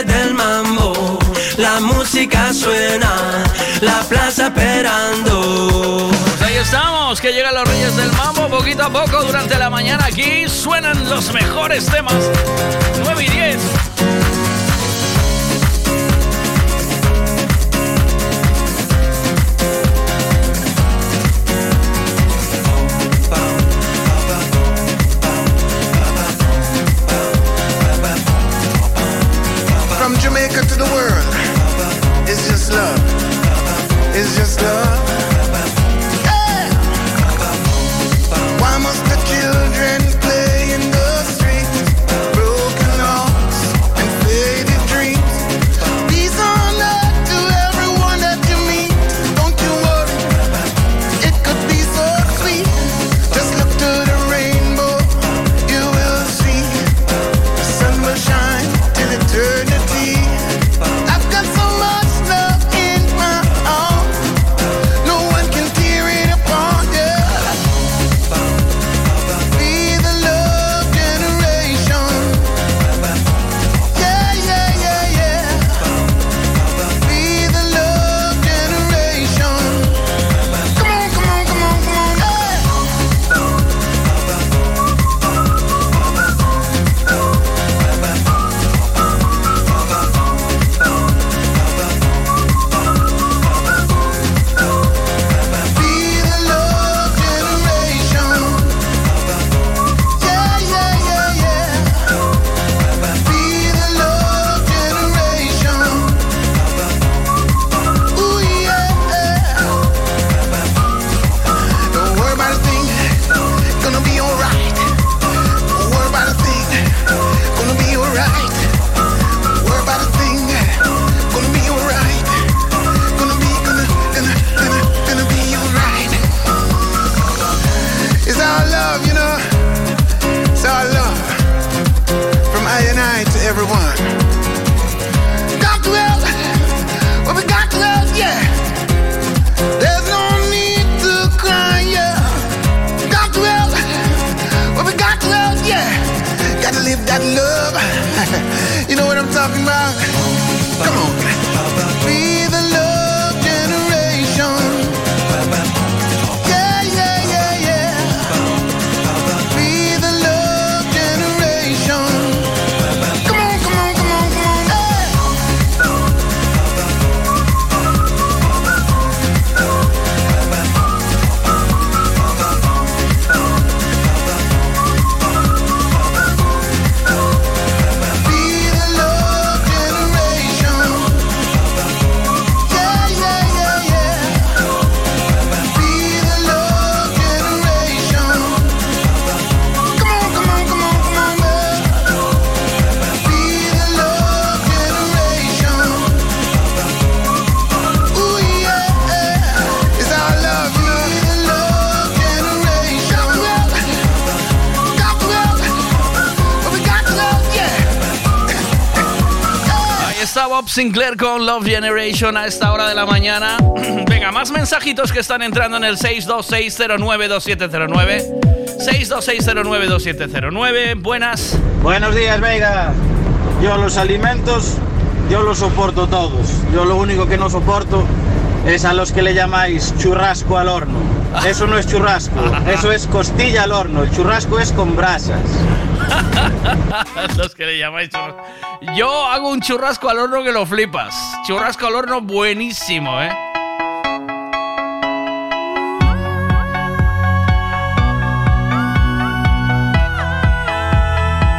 reyes del mambo, la música suena, la plaza esperando.
Pues ahí
estamos, que llegan los reyes del mambo poquito a poco durante la mañana. Aquí suenan los mejores temas. 9 y 10.
Jamaica to the world, it's just love. It's just love.
Sinclair con Love Generation a esta hora de la mañana. Venga, más mensajitos que están entrando en el 626092709. 626092709. Buenas.
Buenos días, Vega. Yo los alimentos, yo los soporto todos. Yo lo único que no soporto es a los que le llamáis churrasco al horno. Eso no es churrasco, eso es costilla al horno. El churrasco es con brasas.
Los que le llamáis. Yo hago un churrasco al horno que lo flipas. Churrasco al horno buenísimo, ¿eh?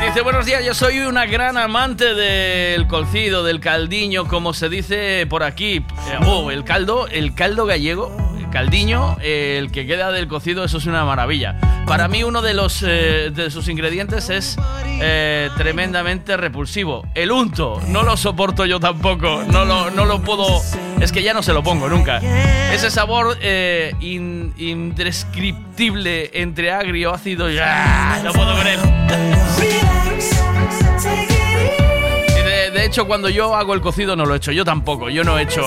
Dice, buenos días, yo soy una gran amante del cocido, del caldiño, como se dice por aquí. Eh, Oh, el caldo, el caldo gallego, caldiño, el que queda del cocido, eso es una maravilla. Para mí uno de, los, eh, de sus ingredientes es eh, tremendamente repulsivo. El unto, no lo soporto yo tampoco, no lo, no lo puedo... Es que ya no se lo pongo nunca. Ese sabor eh, in- indescriptible entre agrio, ácido, ya no puedo creer. Y De, de hecho, cuando yo hago el cocido no lo he hecho. Yo tampoco. Yo no he hecho.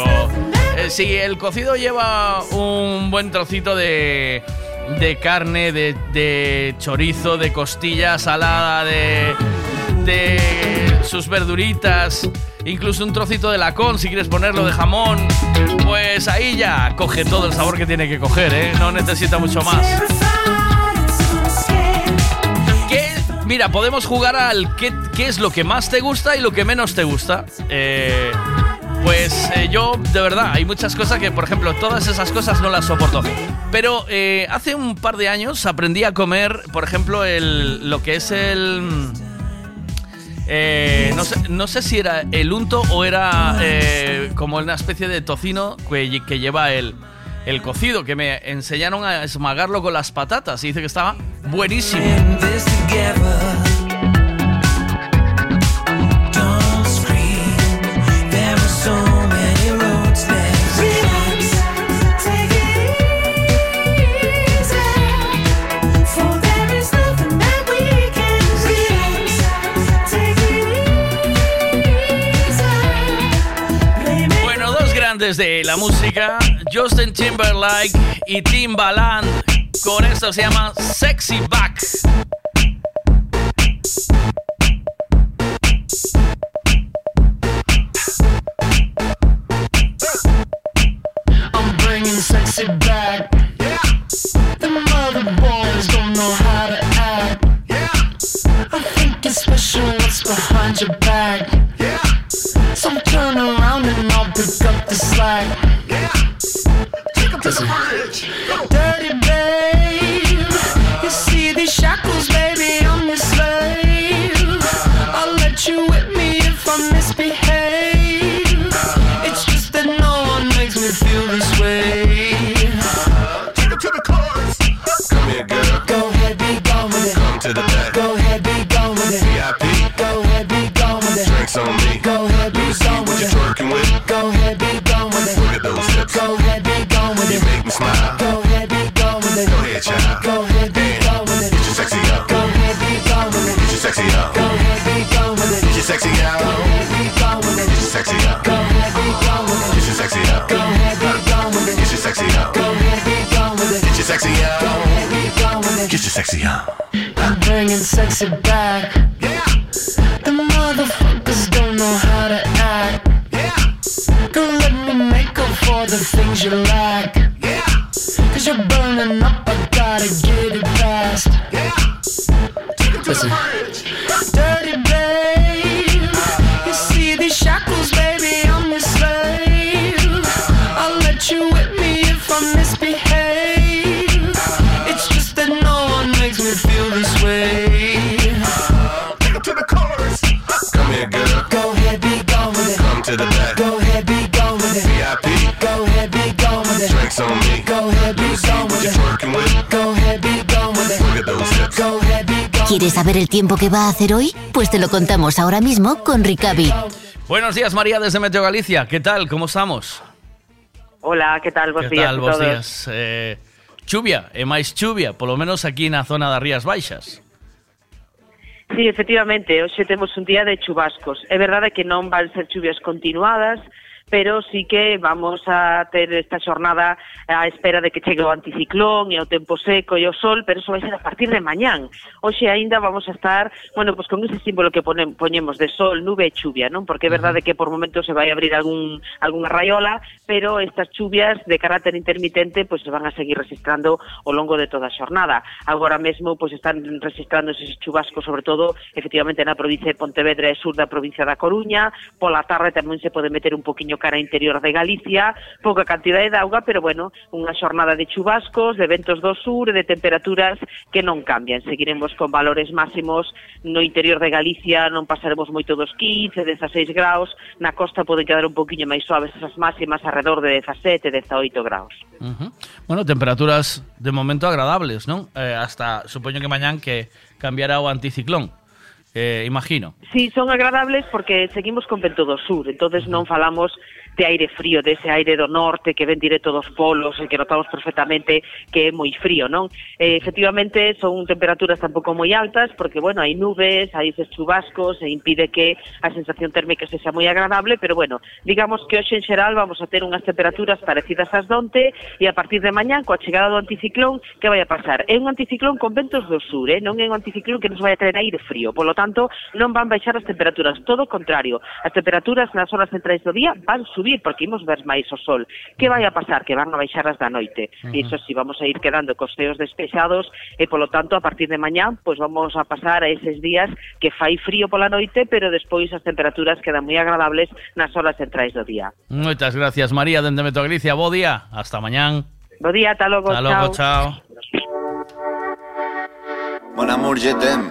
Eh, si el cocido lleva un buen trocito de, de carne, de, de chorizo, de costilla salada, de, de sus verduritas incluso un trocito de lacón si quieres ponerlo de jamón, pues ahí ya coge todo el sabor que tiene que coger, ¿eh? No necesita mucho más. Mira, podemos jugar al qué, qué es lo que más te gusta y lo que menos te gusta. Eh, pues eh, yo, de verdad, hay muchas cosas que, por ejemplo, todas esas cosas no las soporto. Pero eh, hace un par de años aprendí a comer, por ejemplo, el, lo que es el... mm, eh, no, sé, no sé si era el unto o era como una especie de tocino que, que lleva el, el cocido, que me enseñaron a esmagarlo con las patatas y dice que estaba buenísimo. Grandes de la música, Justin Timberlake y Timbaland. Con esto se llama Sexy Back.
I'm bringing sexy back. The mother boys don't know how to act. I think it's special what's behind your back.
Hacer hoy? Pues te lo contamos ahora mismo con Ricavi.
Buenos días, María, desde Meteo Galicia. ¿Qué tal? ¿Cómo estamos?
Hola, que tal?
¿Qué
días
tal?
a
Bos
todos.
días. Eh, chuvia, e máis chuvia, polo menos aquí na zona das Rías Baixas.
Sí, efectivamente, hoxe temos un día de chubascos. É verdade que non van ser chuvias continuadas, pero sí que vamos a ter esta xornada a espera de que chegue o anticiclón e o tempo seco e o sol, pero eso vai ser a partir de mañán. Hoxe aínda vamos a estar, bueno, pois pues con ese símbolo que ponem, poñemos de sol, nube e chuvia, non? Porque é verdade que por momentos se vai abrir algún algunha raiola, pero estas chuvias de carácter intermitente pois pues, se van a seguir registrando ao longo de toda a xornada. Agora mesmo pois pues, están registrándose chubascos sobre todo efectivamente na provincia de Pontevedra e sur da provincia da Coruña, pola tarde tamén se pode meter un poquinho camiño cara interior de Galicia, pouca cantidade de auga, pero bueno, unha xornada de chubascos, de ventos do sur e de temperaturas que non cambian. Seguiremos con valores máximos no interior de Galicia, non pasaremos moito dos 15, 16 graus, na costa poden quedar un poquinho máis suaves esas máximas alrededor de 17, 18 graus.
Uh -huh. Bueno, temperaturas de momento agradables, non? Eh, hasta supoño que mañán que cambiará o anticiclón eh, imagino.
Sí, son agradables porque seguimos con Ventodo Sur, entonces non falamos de aire frío, dese aire do norte que ven directo dos polos e que notamos perfectamente que é moi frío, non? Eh, efectivamente, son temperaturas tampouco moi altas porque, bueno, hai nubes, hai eses chubascos e impide que a sensación térmica se sea moi agradable, pero, bueno, digamos que hoxe en xeral vamos a ter unhas temperaturas parecidas ás donte e a partir de mañá, coa chegada do anticiclón, que vai a pasar? É un anticiclón con ventos do sur, eh? non é un anticiclón que nos vai a traer aire frío, polo tanto, non van baixar as temperaturas, todo o contrario, as temperaturas nas horas centrais do día van subir porque imos ver máis o sol. Que vai a pasar? Que van a baixar as da noite. E iso si vamos a ir quedando cos ceos despexados e polo tanto a partir de mañán pois vamos a pasar a eses días que fai frío pola noite, pero despois as temperaturas quedan moi agradables nas horas centrais do día.
Moitas gracias, María, dende Meto Galicia. Bo día. Hasta mañán.
Bo día, ata logo,
Hasta logo, chao.
Mon amour, je t'aime.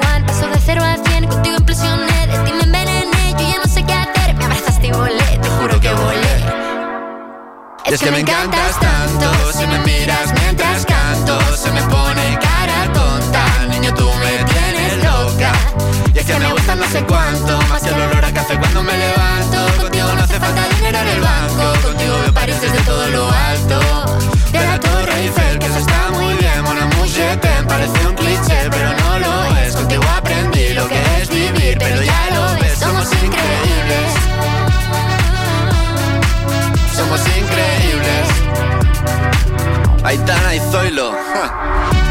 paso de cero a cien, contigo implosioné, de ti me envenené, yo ya no sé qué hacer, me abrazaste y volé, te juro que volé.
Y es que me encantas tanto Si me miras mientras canto Se me pone cara tonta. Niño, tú me tienes loca. Y es que me gusta no sé cuánto Más que el olor a café cuando me levanto. Contigo no hace falta dinero en el banco Contigo veo París desde todo lo alto. De la Torre Eiffel, que eso está muy bien. Je t'aime, parece un cliché Pero no lo es, contigo Pero ya lo ves, somos increíbles Somos increíbles Aitana y Zoilo ja.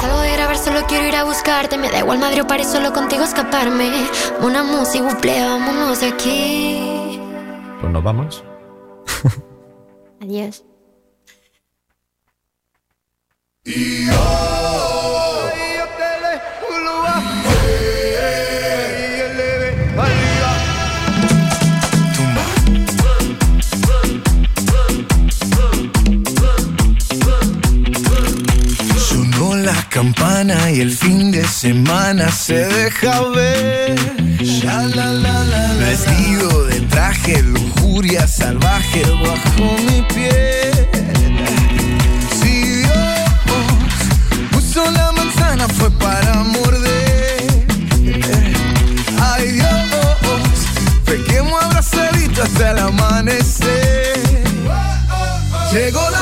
salgo de grabar solo quiero ir a buscarte, me da igual Madrid o París, solo contigo escaparme. Una música, buple, vámonos de aquí.
Pues nos vamos.
Adiós.
Sonó campana y el fin de semana se deja ver. Vestido de traje, lujuria salvaje bajo mi piel. Si Dios puso la manzana fue para morder. Ay Dios, pequemos abrazadito hasta el amanecer. Llegó la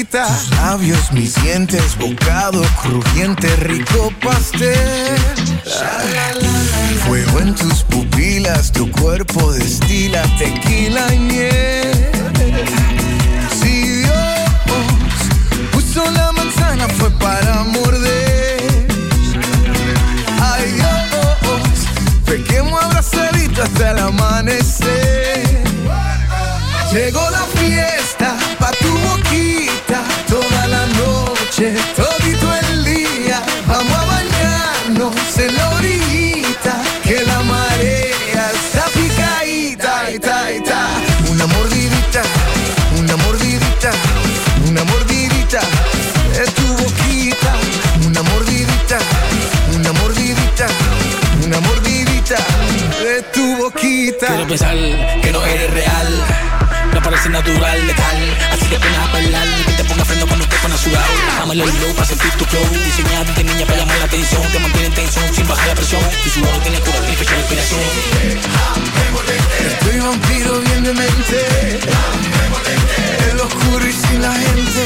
boquita. Tus labios, mis dientes, bocado crujiente, rico pastel. Fuego en tus pupilas, tu cuerpo destila tequila y miel. Si Dios puso la manzana fue para morder. Ay Dios, pequemos abrazadito hasta el amanecer. Llegó la fiesta noche, todito el día. Vamos a bañarnos en la orillita, que la marea está picadita, ita, ita. Una mordidita, una mordidita, una mordidita es tu boquita. Una mordidita, una mordidita, una mordidita de tu boquita.
Quiero pensar que no eres real. No parece natural, letal. Así que pones a y que te ponga freno cuando pones sudado. Dámelo el low para sentir tu flow. Diseñado de niña para llamar la atención. Te mantiene en tensión sin bajar la presión. Tu sudor tiene cura, tiene fecha de inspiración.
Estoy vampiro bien de mente. En lo oscuro y sin la gente.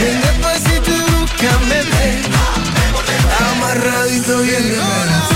Ven despacito y búscame. Amarradito bien de mente.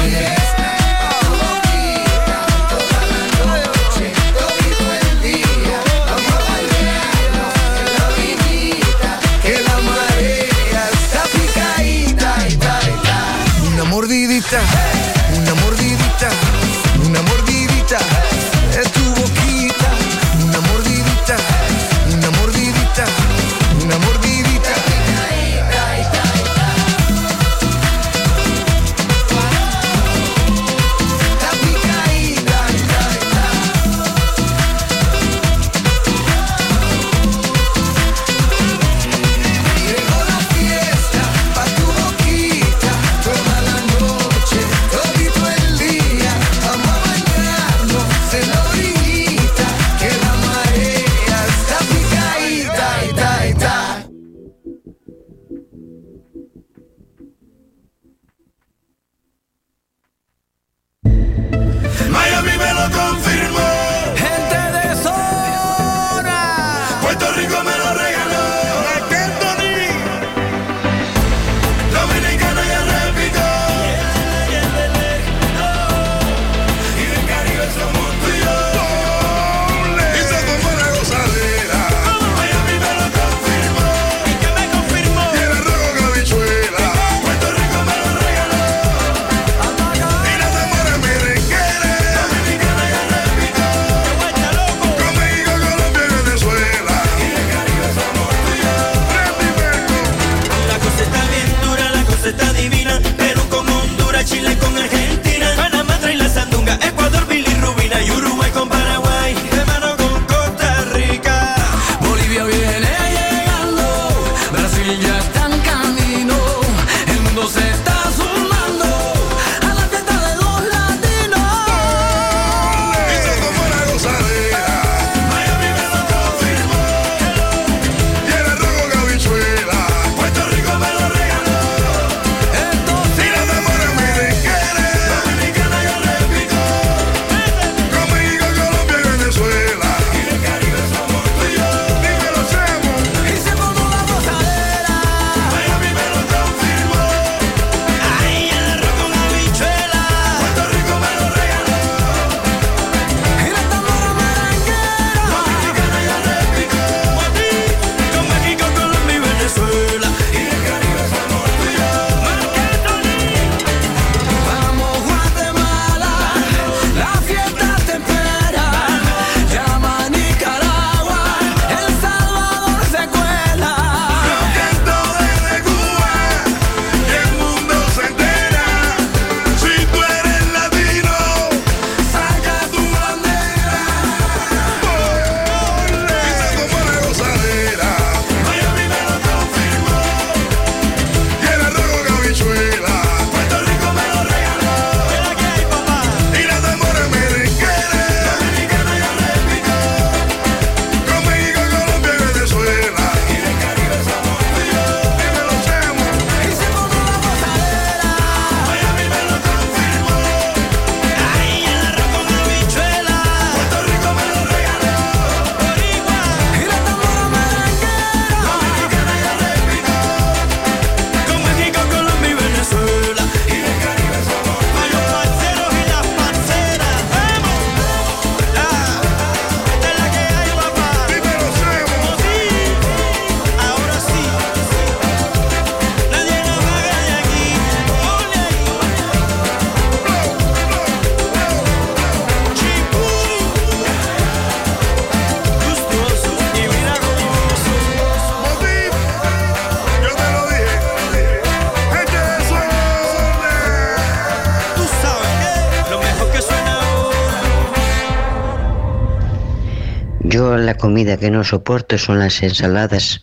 Comida que no soporto son las ensaladas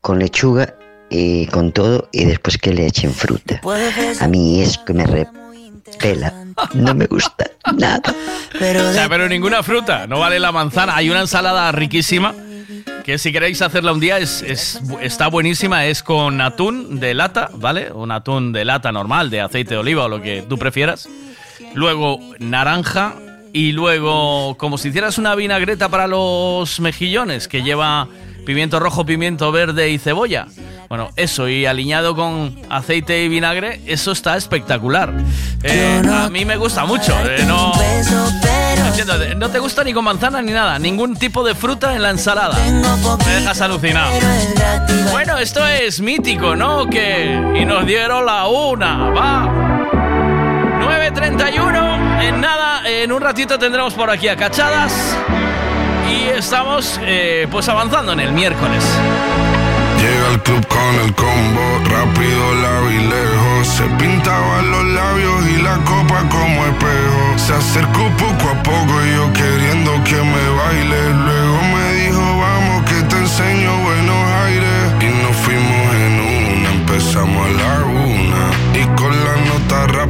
con lechuga y con todo y después que le echen fruta. A mí es que me repela, no me gusta nada.
O sea, pero ninguna fruta, no vale la manzana. Hay una ensalada riquísima que si queréis hacerla un día es, es- está buenísima, es con atún de lata, ¿vale? Un atún de lata normal, de aceite de oliva o lo que tú prefieras. Luego naranja y luego como si hicieras una vinagreta para los mejillones que lleva pimiento rojo, pimiento verde y cebolla. Bueno, eso y aliñado con aceite y vinagre, eso está espectacular. Eh, a mí me gusta mucho. eh, no, no te gusta ni con manzana ni nada, ningún tipo de fruta en la ensalada. Me dejas alucinado. Bueno, esto es mítico, ¿no? Que y nos dieron la una, va. 9.31, en nada, en un ratito tendremos por aquí a Cachadas y estamos eh, pues avanzando en el miércoles.
Llega al club con el combo, rápido la vi lejos. Se pintaban los labios y la copa como espejo. Se acercó poco a poco y yo queriendo que me baile. Luego me dijo, vamos que te enseño buenos aires. Y nos fuimos en una, empezamos a la una. Y con la nota rápido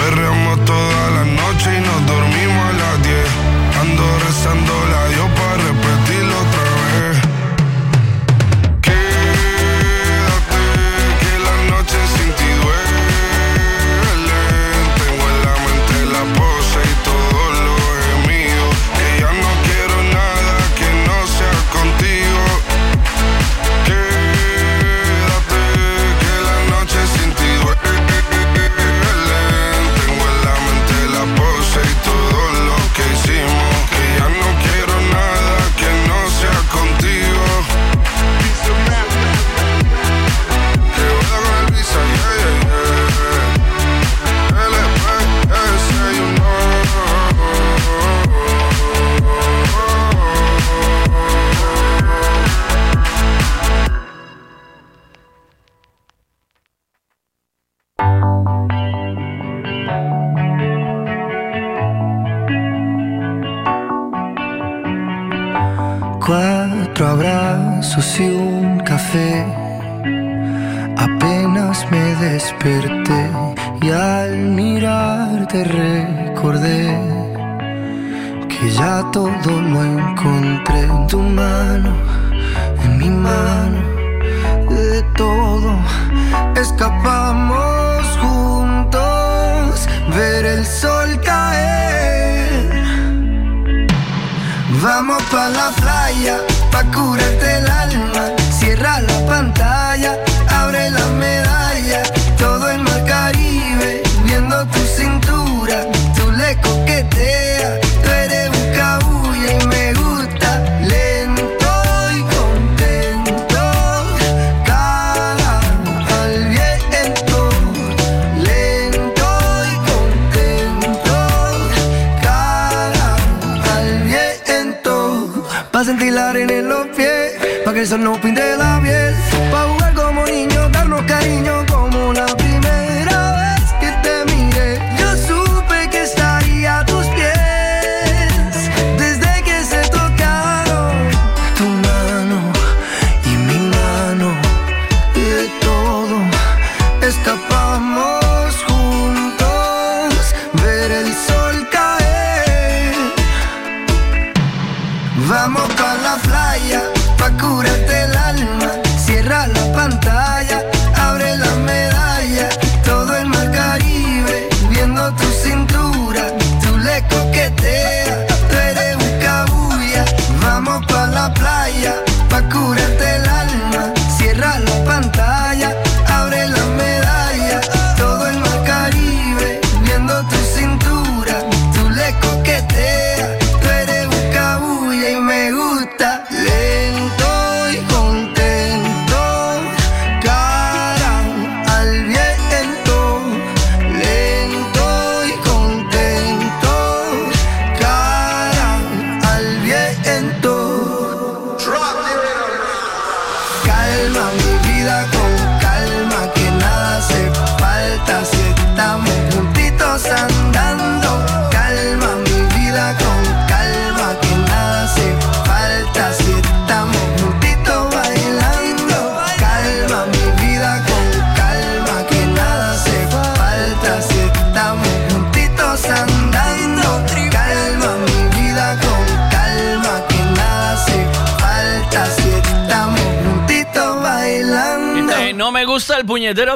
Ando rezando la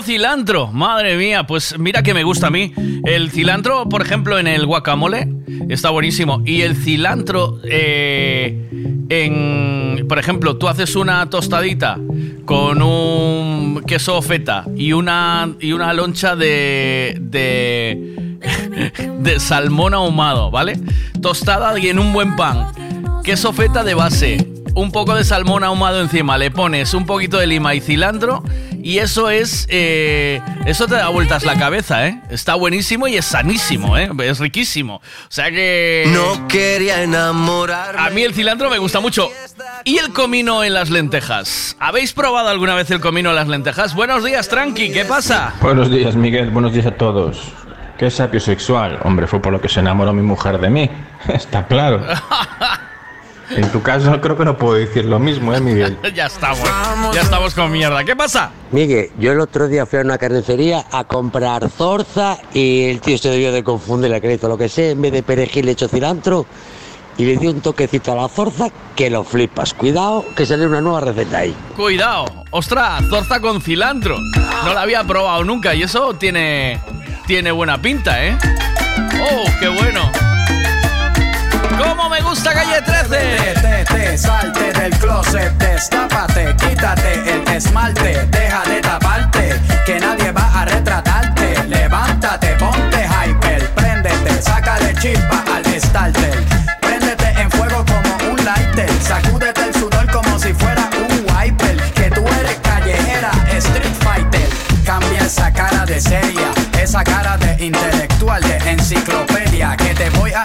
cilantro. Madre mía, pues mira que me gusta a mí. El cilantro, por ejemplo, en el guacamole está buenísimo. Y el cilantro, eh, en, por ejemplo, tú haces una tostadita con un queso feta y una, y una loncha de, de, de salmón ahumado, ¿vale? Tostada y en un buen pan. Queso feta de base, un poco de salmón ahumado encima, le pones un poquito de lima y cilantro y eso es... eh, eso te da vueltas la cabeza, ¿eh? Está buenísimo y es sanísimo, ¿eh? Es riquísimo. O sea que...
No quería enamorarme.
A mí el cilantro me gusta mucho. ¿Y el comino en las lentejas? ¿Habéis probado alguna vez el comino en las lentejas? Buenos días, Tranqui, ¿qué pasa?
Buenos días, Miguel. Buenos días a todos. Qué sapio sexual. Hombre, fue por lo que se enamoró mi mujer de mí. Está claro. En tu caso, creo que no puedo decir lo mismo, ¿eh, Miguel?
ya estamos. Ya estamos con mierda. ¿Qué pasa?
Miguel, yo el otro día fui a una carnicería a comprar zorza y el tío se debió de confundir la crédito, lo que sé, en vez de perejil le echó cilantro y le dio un toquecito a la zorza que lo flipas. Cuidado, que sale una nueva receta ahí.
Cuidado. Ostras, torta con cilantro. No la había probado nunca y eso tiene, tiene buena pinta, ¿eh? ¡Oh, qué bueno! ¿Cómo me gusta Calle 13?
Te, te, salte del closet, destápate, quítate el esmalte, deja de taparte, que nadie va a retratarte. Levántate, ponte hyper, préndete, sácale chispa al starter. Préndete en fuego como un lighter, sacúdete el sudor como si fuera un wiper. Que tú eres callejera, street fighter. Cambia esa cara de seria, esa cara de intelectual, de enciclopedia. Que te voy a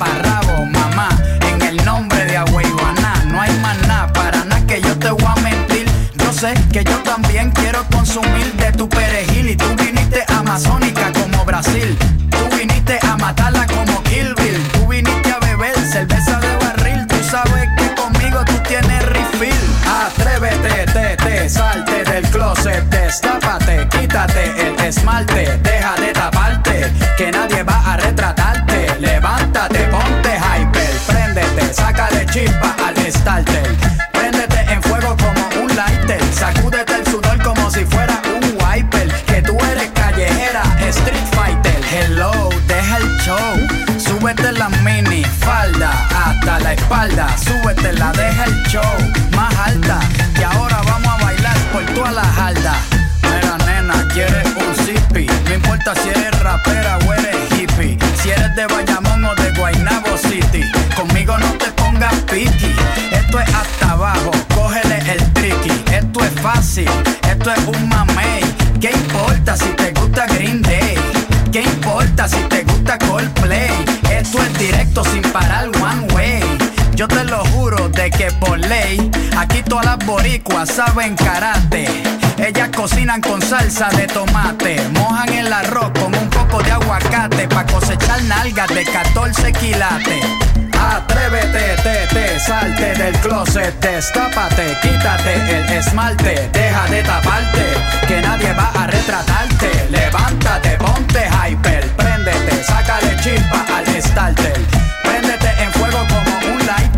que yo también quiero consumir de tu perejil y tú viniste amazónica como Brasil. Tú viniste a matarla como Kill. Tú viniste a beber cerveza de barril. Tú sabes que conmigo tú tienes refill. Atrévete, te, te, salte del closet, destápate, quítate el esmalte, deja show, súbete la espalda espalda, deja el show más alta. Y ahora vamos a bailar por toda la jalda. Mira, nena, quieres un zippy. No importa si eres rapera o eres hippie. Si eres de Bayamón o de Guaynabo City. Conmigo no te pongas piqui. Esto es hasta abajo, cógele el tricky. Esto es fácil, esto es un mamey. ¿Qué importa si te gusta Green Day? ¿Qué importa si te gusta Coldplay? Esto es directo sin parar one way. Yo te lo juro de que por ley, aquí todas las boricuas saben karate. Ellas cocinan con salsa de tomate, mojan el arroz con un poco de aguacate pa' cosechar nalgas de 14 quilates. Atrévete, te, te, salte del closet, destápate, quítate el esmalte, deja de taparte, que nadie va a retratarte. Levántate, ponte hyper, préndete, sácale chispa al starter.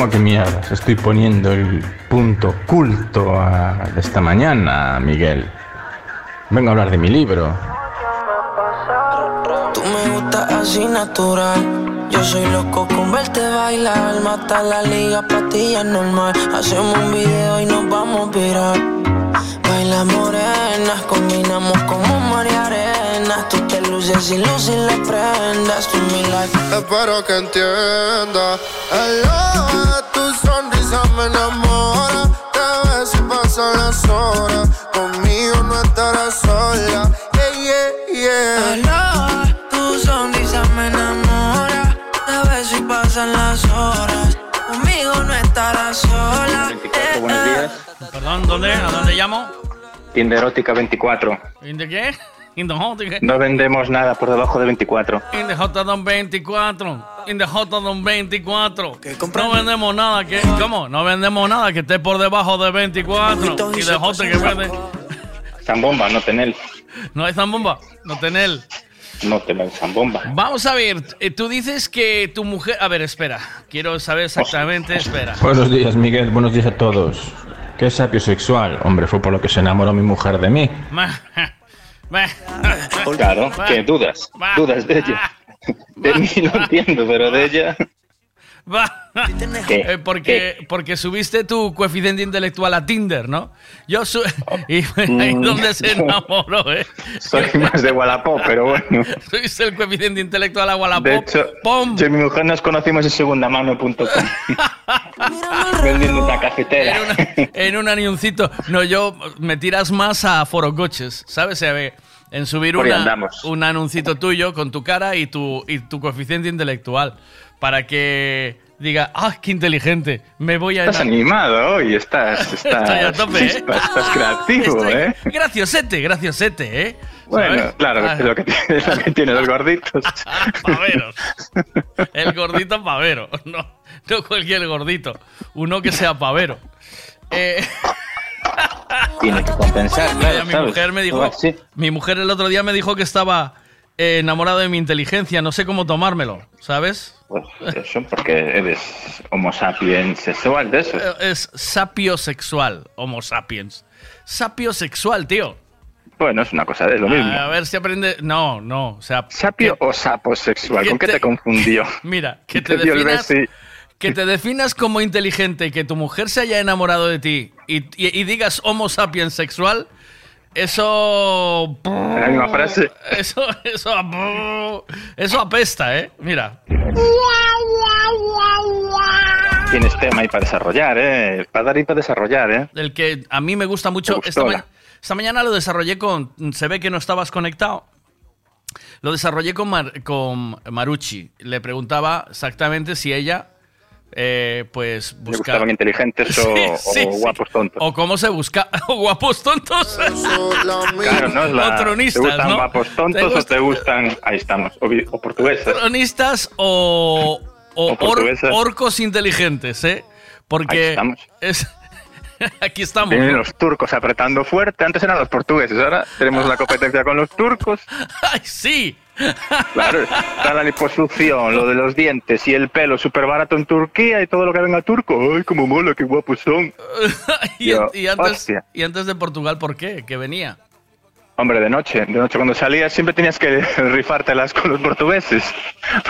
¿Cómo que mierdas? Estoy poniendo el punto culto a- esta mañana, Miguel. Vengo a hablar de mi libro.
Tú me gustas así natural. Yo soy loco con verte bailar. Mata la liga, patilla normal. Hacemos un video y nos vamos a virar. Baila morenas, combinamos como mar y arena. Tú luces y luces las prendas. Tú mi life.
Espero que entienda. Aloha, tu sonrisa me enamora. Te ves y pasan las horas. Conmigo no estarás sola. Yeah, yeah, yeah.
Aloha, tu sonrisa me enamora. A ver si pasan las horas. Conmigo no estarás sola. Eh,
buenos días.
Perdón, ¿dónde? ¿A dónde llamo?
Tienda erótica 24.
¿In the qué? ¿In the hot?
No vendemos nada por debajo de 24.
In the Hot Don 24. In the Hot Don 24. No vendemos nada que. ¿Cómo? No vendemos nada que esté por debajo de 24. Y de Hot que vende.
Zambomba, no tenel.
No hay zambomba. No tenel.
No tenel zambomba.
Vamos a ver. eh, Tú dices que tu mujer. A ver, espera. Quiero saber exactamente. Espera.
Buenos días, Miguel. Buenos días a todos. ¿Qué sapio sexual? Hombre, fue por lo que se enamoró mi mujer de mí. Claro, ¿qué dudas? Dudas de ella. De mí no entiendo, pero de ella. ¿Qué?
Eh, porque, porque subiste tu coeficiente intelectual a Tinder, ¿no? Yo su y fue ahí
Mm,
donde se enamoró, ¿eh?
Soy más de Wallapop, pero bueno.
Subiste el coeficiente intelectual a Wallapop.
De hecho, yo y mi mujer nos conocimos en segundamano.com. Vendiendo una cafetera.
en un anioncito. No, yo me tiras más a Foro Coches, ¿sabes? Se ve en subir una- un anuncito tuyo con tu cara y tu, y tu coeficiente intelectual. Para que diga, ¡ah, qué inteligente! Me voy a.
Estás animado hoy, estás, estás,
Estoy a tope, ¿eh?
estás, estás creativo,
Estoy-
¿eh?
Graciosete, graciosete, ¿eh?
Bueno,
¿Sabes?
claro,
Ah,
es lo que, es lo que tienen los gorditos.
Paveros. El gordito pavero. No, no cualquier gordito. Uno que sea pavero. Eh,
Tiene que compensar, claro,
mi
¿sabes?
mujer me dijo.
Sí.
Mi mujer el otro día me dijo que estaba enamorado de mi inteligencia. No sé cómo tomármelo, ¿sabes?
Pues eso, porque eres homo sapiens sexual de eso.
Eh, Es sapiosexual, homo sapiens. Sapiosexual, tío.
Bueno, es una cosa, es lo mismo.
A ver si aprende. No, no. O sea,
¿Sapio o sapo sexual? ¿Con qué te confundió?
Mira, que te
Te
definas, que te definas como inteligente y que tu mujer se haya enamorado de ti y, y- y digas homo sapiens sexual, eso...
La misma frase.
Eso, eso, eso apesta, ¿eh? Mira.
Tienes tema ahí para desarrollar, ¿eh? Para dar y para desarrollar, ¿eh?
El que a mí me gusta mucho.
gustó
Esta, ma-
la-
esta mañana lo desarrollé con. Se ve que no estabas conectado. Lo desarrollé con, Mar- con Marucci. Le preguntaba exactamente si ella. Eh, pues
¿Le
buscaba.
gustaban inteligentes o,
Sí, sí,
o
sí.
guapos tontos?
O cómo se busca. O guapos tontos.
Claro, ¿no? Es la-
O tronistas,
¿Te gustan
¿no?
guapos
¿Te
tontos o
gusta-
te gustan, ahí estamos, o, o portugueses?
Cronistas o, o or-
portuguesas.
orcos inteligentes, ¿eh? Porque es aquí estamos.
Vienen
¿no?
los turcos apretando fuerte. Antes eran los portugueses, ahora tenemos la competencia con los turcos.
¡Ay, sí!
Claro, está la liposucción, lo de los dientes y el pelo súper barato en Turquía y todo lo que venga turco. ¡Ay, cómo mola, qué guapos son!
y,
Yo,
y antes, y antes de Portugal, ¿por qué? Que venía.
Hombre, de noche, de noche cuando salías siempre tenías que rifártelas con los portugueses.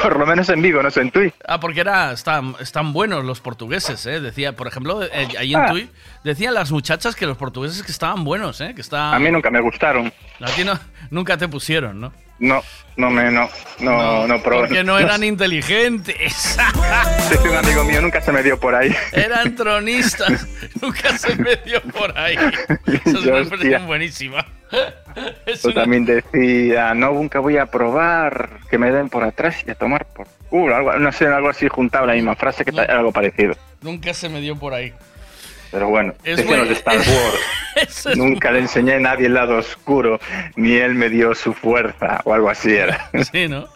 Por lo menos en Vigo, no sé en Tui.
Ah, porque era, están, están buenos los portugueses, ¿eh? Decía, por ejemplo, eh, ahí en
Ah.
Tui, decían las muchachas que los portugueses que estaban buenos, ¿eh? Que estaban...
A mí nunca me gustaron.
A ti no, nunca te pusieron, ¿no?
No, no me, no, no, no, probé.
Porque no eran inteligentes.
Sí, un amigo mío nunca se me dio por ahí.
Eran tronistas. Nunca se me dio por ahí. Esa es una expresión buenísima. Es
Yo
una-
también decía, no, nunca voy a probar que me den por atrás y a tomar por culo. Algo, no sé, algo así juntaba la misma frase que era algo parecido.
Nunca se me dio por ahí.
Pero bueno,
Es
los de Star
bueno.
Wars.
Es-
Nunca le enseñé a nadie el lado oscuro, ni él me dio su fuerza, o algo así era.
Sí, ¿no?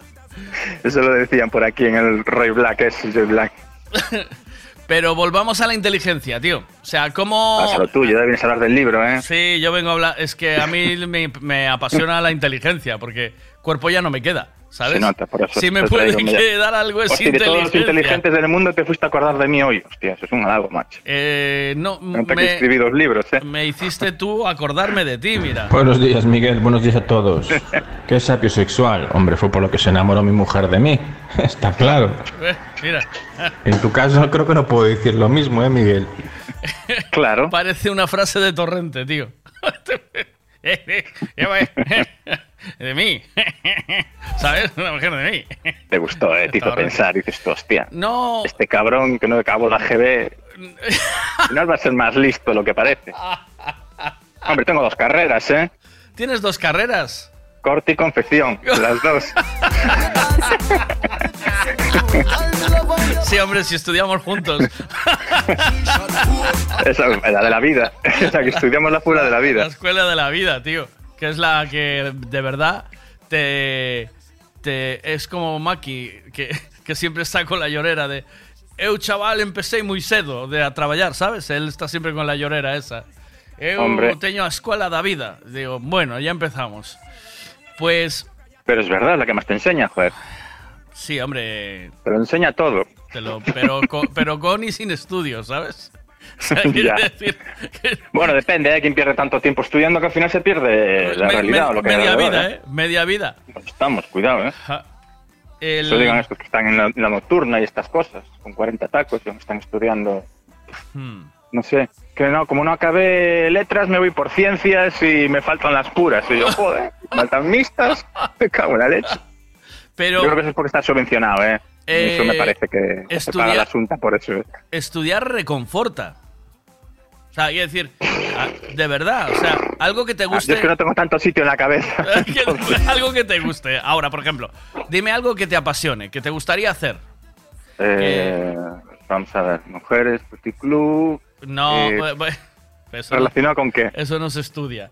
Eso lo decían por aquí en el Rey Black, ese Joy Black.
Pero volvamos a la inteligencia, tío. O sea, ¿cómo...?
Pasa lo tuyo, debes hablar del libro, ¿eh?
Sí, yo vengo a hablar... Es que a mí me, me apasiona la inteligencia, porque cuerpo ya no me queda, ¿sabes?
Se nota, por eso
Si me
te
puede quedar algo es
Hostia, de todos los inteligentes del mundo te fuiste a acordar de mí hoy. Hostia, eso es un halago, macho.
Eh, no,
Nota que
me,
escribí dos libros, ¿eh?
me hiciste tú acordarme de ti, mira.
Buenos días, Miguel. Buenos días a todos. Qué sapio sexual. Hombre, fue por lo que se enamoró mi mujer de mí. Está claro.
Eh, mira.
En tu caso, creo que no puedo decir lo mismo, ¿eh, Miguel?
Claro.
Parece una frase de torrente, tío. De mí. ¿Sabes? Una mujer de mí.
Te gustó, ¿eh? Te hizo pensar. Dices, tú, hostia.
No.
Este cabrón que no acabó la GB. Final va a ser más listo de lo que parece. Hombre, tengo dos carreras, ¿eh?
Tienes dos carreras.
Corte y confección, las dos.
Sí, hombre, si estudiamos juntos.
Esa es la de la vida. Esa que estudiamos la fuera de la
La
vida.
escuela de la vida, tío. Que es la que de verdad te. te es como Maki, que, que siempre está con la llorera de. Eu, chaval, empecé muy cedo de a trabajar, ¿sabes? Él está siempre con la llorera esa. Eu
Hombre.
teño a escuela da vida. Digo, bueno, ya empezamos. Pues
Pero es verdad, la que más te enseña, joder.
sí, hombre,
Pero enseña todo.
te lo, pero, con, pero con y sin estudios, ¿sabes? Decir que
Bueno, depende, ¿eh? Quien pierde tanto tiempo estudiando que al final se pierde la
me-
realidad
me-
o lo que
media vida, ¿eh? Media vida.
Estamos, cuidado, ¿eh?
El-
Eso digan estos que están en la, en la nocturna y estas cosas, con 40 tacos, y están estudiando,
Hmm.
no sé, que no, como no acabé letras, me voy por ciencias y me faltan las puras. Y yo, joder, faltan mixtas, me cago en la leche.
Pero
Yo creo que eso es porque está subvencionado, ¿eh?
Eh,
eso me parece que se
estudia-
paga la asunta por eso. ¿eh?
estudiar reconforta. O sea, quiero decir, de verdad, o sea, algo que te
Ah,
guste.
Yo es que no tengo tanto sitio en la cabeza.
algo que te guste. Ahora, por ejemplo, dime algo que te apasione, que te gustaría hacer.
Eh, vamos a ver, mujeres, puticlub.
No,
eh,
bu- eso,
¿Relacionado con qué?
eso no se estudia.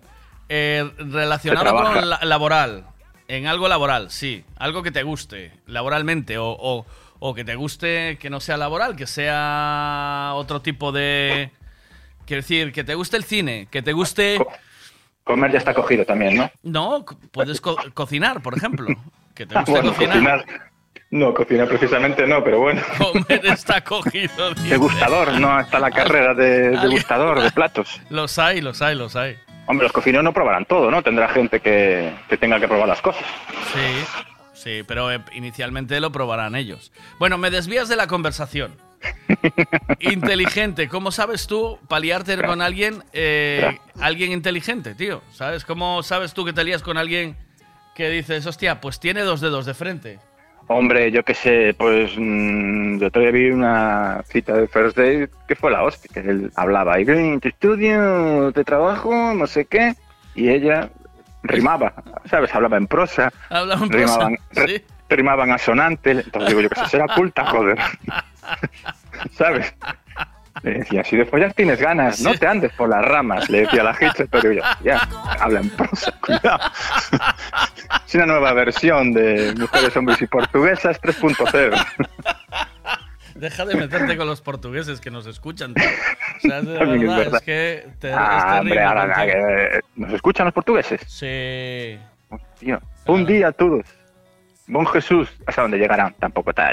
Eh, relacionado
Se
con la- laboral. En algo laboral, sí. Algo que te guste, laboralmente. O, o- o que te guste que no sea laboral, que sea otro tipo de. Quiero decir, que te guste el cine, que te guste.
Comer ya está cogido también, ¿no?
No, puedes co- cocinar, por ejemplo. Que te guste
bueno,
cocinar.
No, cocinar precisamente no, pero bueno.
Comer está cogido. dice.
Degustador, no está la carrera de degustador de platos.
Los hay, los hay, los hay.
Hombre, los cocineros no probarán todo, ¿no? Tendrá gente que, que tenga que probar las cosas.
Sí, sí, pero eh, inicialmente lo probarán ellos. Bueno, me desvías de la conversación. Inteligente, ¿cómo sabes tú paliarte con alguien, eh, alguien inteligente, tío? ¿Sabes? ¿Cómo sabes tú que te lías con alguien que dices, hostia, pues tiene dos dedos de frente?
Hombre, yo qué sé, pues mm, yo todavía vi una cita de First Day que fue la hostia, que él hablaba, y "Ven, te estudio, te trabajo, no sé qué, y ella rimaba, ¿sabes? Hablaba en prosa,
Hablaba en prosa,
rimaban, ri- rimaban asonante, entonces digo yo que será culta, joder, ¿sabes? Le decía, si de follar tienes ganas, no te andes por las ramas, le decía la Hitcher, pero yo, ya, habla en prosa, cuidado. Es una nueva versión de Mujeres, Hombres y Portuguesas 3.0.
Deja de meterte con los portugueses que nos escuchan. tío. O sea, de
También es
verdad, es que te,
Ah,
es terrible
hombre, ahora, que- ¿Nos escuchan los portugueses?
Sí.
Tío, un día todos. Bon Jesús, ¿hasta dónde llegarán? Tampoco ta-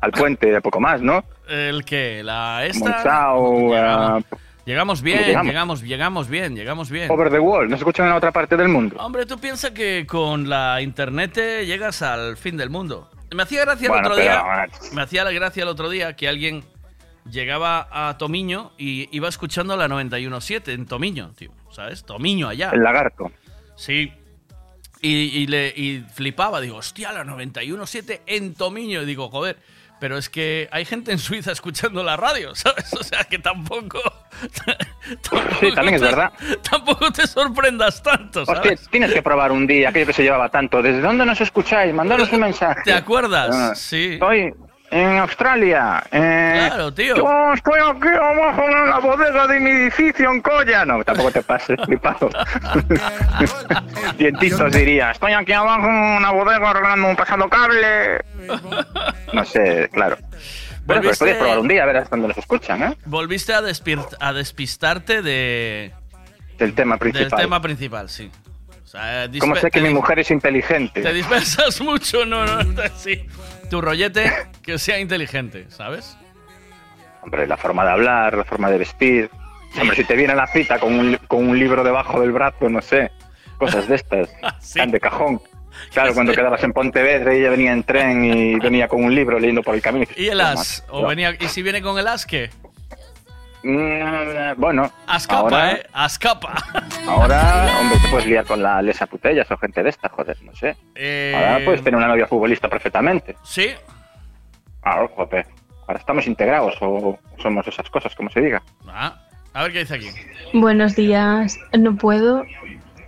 al puente de poco más, ¿no?
¿El qué? ¿La esta?
Monzao,
Llegamos,
eh,
llegamos bien,
llegamos?
llegamos, llegamos bien, llegamos bien.
Over the Wall, ¿no se escuchan en la otra parte del mundo?
Hombre, tú piensas que con la internet te llegas al fin del mundo. Me hacía gracia el otro
pero,
día.
eh,
Me hacía la gracia el otro día que alguien llegaba a Tomiño y iba escuchando la 91.7 en Tomiño, tío. ¿Sabes? Tomiño allá.
El lagarto.
Sí. Y, y le, y flipaba, digo, hostia, la 91.7 en Tomiño. Y digo, joder, pero es que hay gente en Suiza escuchando la radio, ¿sabes? O sea que tampoco. tampoco
Sí, también es
te-
verdad.
Tampoco te sorprendas tanto,
Hostia,
¿sabes?
tienes que probar un día aquello que se llevaba tanto. ¿Desde dónde nos escucháis? Mandaros un mensaje.
¿Te acuerdas?
Ah,
Sí.
Estoy en Australia. eh,
Claro, tío.
Yo estoy aquí abajo en la bodega de mi edificio en Colla. No, tampoco te pases, flipado. Cientistas diría, estoy aquí abajo en una bodega arreglando un pasado cable. No sé, claro. Pero pues
Volviste-
podéis probar un día a ver hasta dónde nos escuchan, ¿eh?
Volviste a, despir- a despistarte de,
Del tema
del
principal.
tema principal, sí. Sea,
¿Cómo sé que mi mujer es inteligente?
Te dispersas mucho, no, no, sí. Tu rollete que sea inteligente, ¿sabes?
Hombre, la forma de hablar, la forma de vestir. Hombre, si te viene a la cita con un, con un libro debajo del brazo, no sé. Cosas de estas. Tan de cajón. Claro, cuando quedabas en Pontevedra ella venía en tren y venía con un libro leyendo por el camino.
¿Y el as? ¿O venía, ¿Y si viene con el as qué?
Mm, Bueno,
Ascapa,
ahora,
¿eh? Ascapa.
ahora, hombre, te puedes liar con la Lesa Putellas o gente de esta, joder, no sé.
Eh,
Ahora puedes tener una novia futbolista perfectamente.
Sí.
Ahora, joder. Ahora estamos integrados o somos esas cosas, como se diga.
Ah, a ver qué dice aquí.
Buenos días. No puedo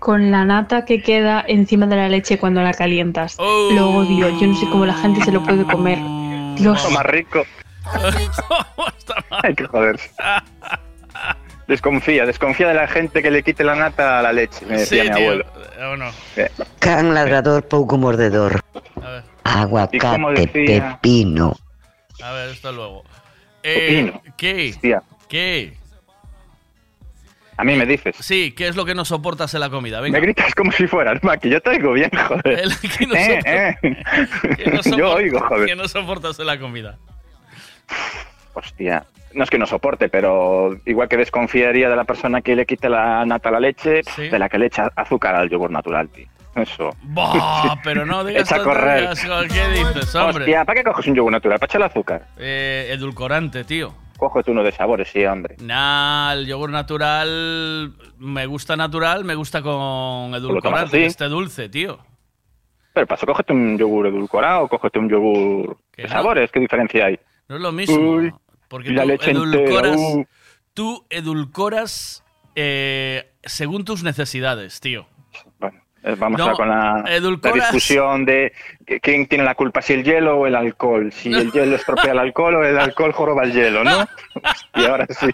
con la nata que queda encima de la leche cuando la calientas. Lo odio. Yo no sé cómo la gente se lo puede comer. Dios.
Más rico. Hay que joderse. Desconfía, desconfía de la gente que le quite la nata a la leche, me decía
Sí,
mi
tío.
abuelo.
¿O no?
Eh,
Can ladrador, pouco mordedor.
A ver,
¿Y cómo
Aguacate, pepino.
a ver, esto luego. Eh,
Pepino.
¿Qué?
Hostia.
¿Qué?
A mí me dices.
Sí, ¿qué es lo que no soportas en la comida? Venga.
Me gritas como si fueras, ma, que yo te oigo bien, joder.
El que no
Eh,
sopor-
eh.
que no
Yo oigo, joder.
Que no soportas en la comida.
Hostia. No es que no soporte, pero igual que desconfiaría de la persona que le quite la nata a la leche,
Sí.
de la que le echa azúcar al yogur natural, tío. Eso.
Bah, pero no digas
Echa a correr.
¿Qué dices, hombre?
Hostia, ¿para qué coges un yogur natural? ¿Para echarle azúcar?
Eh, edulcorante, tío.
Cógete uno de sabores, sí, hombre.
Nah, el yogur natural me gusta natural, me gusta con
tomas
edulcorante, que esté dulce, tío.
Pero paso, cógete un yogur edulcorado, cógete un yogur de
no?
sabores, ¿qué diferencia hay?
No es lo mismo.
Uy,
porque
la
tú
leche
edulcoras,
uh.
tú edulcoras eh, según tus necesidades, tío.
Eh, Vamos
No,
a con la, la
edulcoras-
discusión de quién tiene la culpa, si el hielo o el alcohol. Si el hielo estropea el alcohol o el alcohol joroba el hielo, ¿no? Y ahora sí.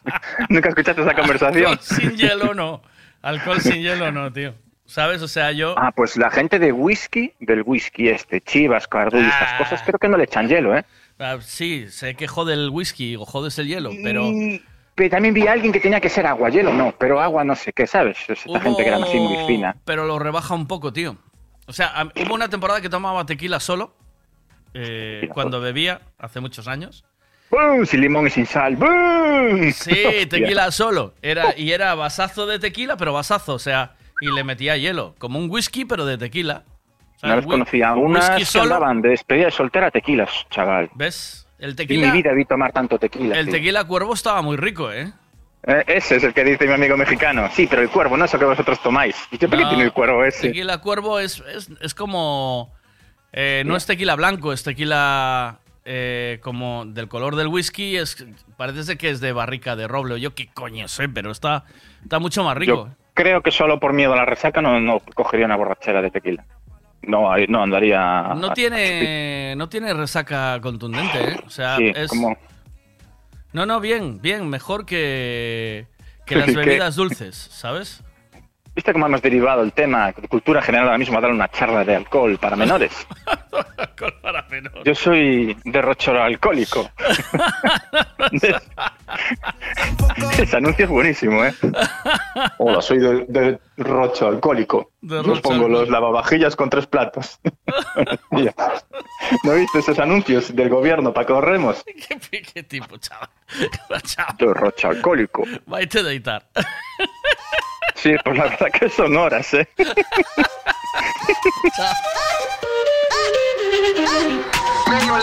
¿Nunca escuchaste esa conversación?
Alcohol sin hielo no. Alcohol sin hielo no, tío. ¿Sabes? O sea, yo...
Ah, pues la gente de whisky, del whisky este, chivas, cardú y estas cosas, creo que no le echan hielo, ¿eh?
Ah, sí, sé que jode el whisky o jodes el hielo, pero...
Y- Pero también vi a alguien que tenía que ser agua, hielo no, pero agua no sé qué, ¿sabes? Esta gente que era así muy fina.
Pero lo rebaja un poco, tío. O sea, hubo una temporada que tomaba tequila solo. eh, cuando bebía, hace muchos años.
¡Bum! Sin limón y sin sal. ¡Bum!
Sí, tequila solo. Era, y era vasazo de tequila, pero vasazo, o sea, y le metía hielo. Como un whisky, pero de tequila. O sea,
Una vez a unas que
solo.
de despedida de soltera tequilas, chaval.
¿Ves? El
En
tequila.
mi vida vi tomar tanto tequila.
El
tío.
tequila cuervo estaba muy rico, ¿eh?
Eh, ese es el que dice mi amigo mexicano. Sí, pero el cuervo, no eso que vosotros tomáis. ¿Y qué, ¿por qué
No,
tiene el cuervo ese?
Tequila cuervo es, es, es como. eh, no es tequila blanco, es tequila eh, como del color del whisky. Es, parece que es de barrica de roble yo qué coño sé, pero está, está mucho más rico.
Yo creo que solo por miedo a la resaca no, no cogería una borrachera de tequila. No, ahí- no andaría.
No tiene, no tiene resaca contundente, ¿eh? O sea,
Sí,
es.
como-
No, no, bien, bien, mejor que, que las bebidas dulces, ¿sabes?
¿Viste cómo hemos derivado el tema de cultura general ahora mismo a dar una charla de alcohol para menores? Yo soy derrochero alcohólico. Ese anuncio es buenísimo, ¿eh? Hola, soy de, de rocho alcohólico. Yo os pongo los lavavajillas con tres platos. ¿No viste esos anuncios del gobierno para que ahorremos?
¿Qué, qué tipo, chaval? chaval.
De rocho alcohólico.
Vai a deitar.
Sí, pues la verdad que son horas, ¿eh?
Manual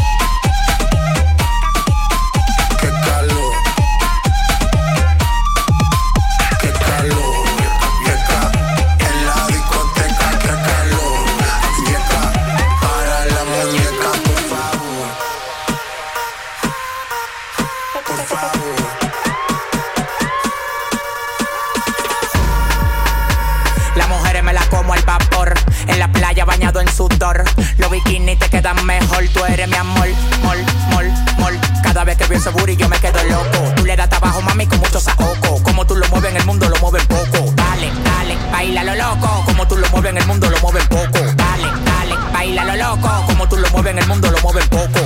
En la
playa bañado en sudor. Los bikinis te quedan mejor. Tú eres mi amor. Mol, mol, mol. Cada vez que veo ese booty yo me quedo loco. Tú le das trabajo, mami, con mucho saoco. Como tú lo mueves en el mundo, lo mueven poco. Dale, dale, baila lo loco. Como tú lo mueves en el mundo, lo mueven poco. Dale, dale, baila lo loco. Como tú lo mueves en el mundo, lo mueven poco.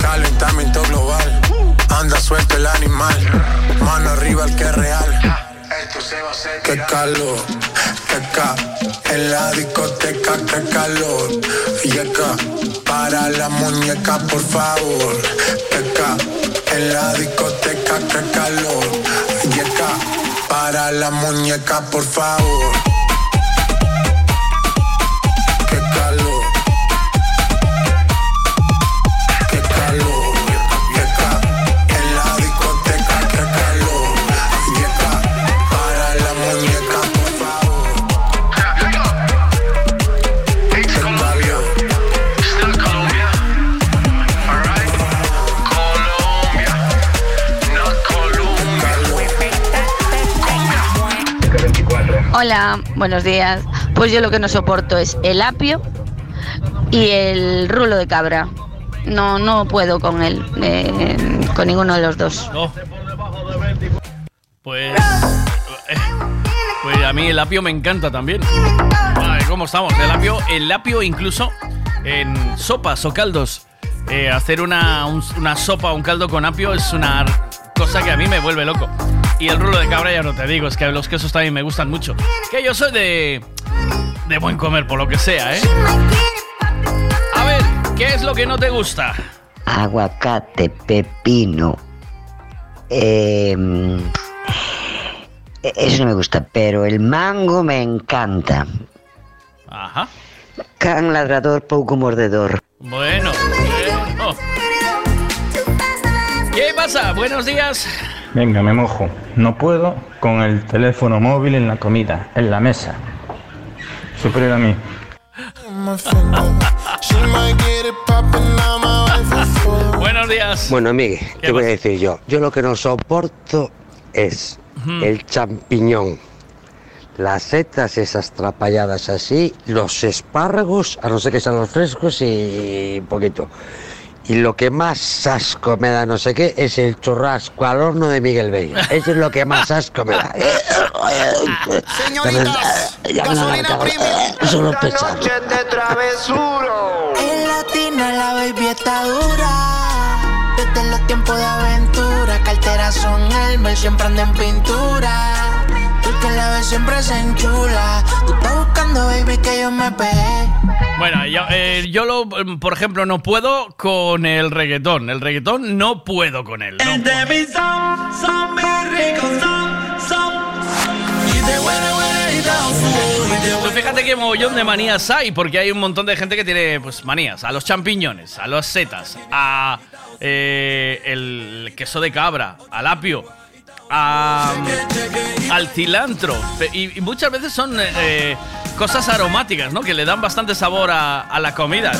Calentamiento global, anda suelto el animal, mano arriba el que es real. Qué calor, ca, en la discoteca, qué calor. Y acá, para la muñeca, por favor. Ca, en la discoteca, qué calor. Y acá, para la muñeca, por favor.
Hola, buenos días. Pues yo lo que no soporto es el apio y el rulo de cabra. No, no puedo con él, eh, con ninguno de los dos.
Pues. eh, Pues a mí el apio me encanta también. ¿Cómo estamos? El apio, el apio incluso en sopas o caldos. eh, hacer una, un- una sopa o un caldo con apio es una cosa que a mí me vuelve loco. Y el rulo de cabra ya no te digo, es que los quesos también me gustan mucho. Que yo soy de. de buen comer, por lo que sea, ¿eh? A ver, ¿qué es lo que no te gusta?
aguacate, pepino. eh, eso no me gusta, pero el mango me encanta.
Ajá.
Can ladrador, poco mordedor.
Bueno, bueno. ¿Qué pasa? Buenos días.
Venga, me mojo. No puedo con el teléfono móvil en la comida, en la mesa. Superior a mí.
Buenos días.
Bueno, Miguel,
¿Qué
te voy a decir yo. Yo lo que no soporto es el champiñón, las setas esas trapalladas así, los espárragos, a no ser que sean los frescos y un poquito. Y lo que más asco me da, no sé qué, es el churrasco al horno de Miguel Vega. Eso es lo que más asco me da.
Señoritas,
Ya me da la cabeza. Solo pensarlo.
de travesuro.
En latina la baby está dura. Desde los tiempos de aventura, carteras son Elmer, siempre anda en pintura. Porque la vez siempre se enchula. Tú estás buscando, baby, que yo me pegué.
Bueno, yo, eh, yo lo, por ejemplo, no puedo con el reggaetón. El reggaetón no puedo con él. No
pues fíjate qué mogollón de manías hay, porque hay un montón de gente que tiene pues manías. A los champiñones, a las setas, a eh, el queso de cabra, al apio al cilantro. Y, muchas veces son eh, eh, cosas aromáticas, ¿no? Que le dan bastante sabor a, a la comida.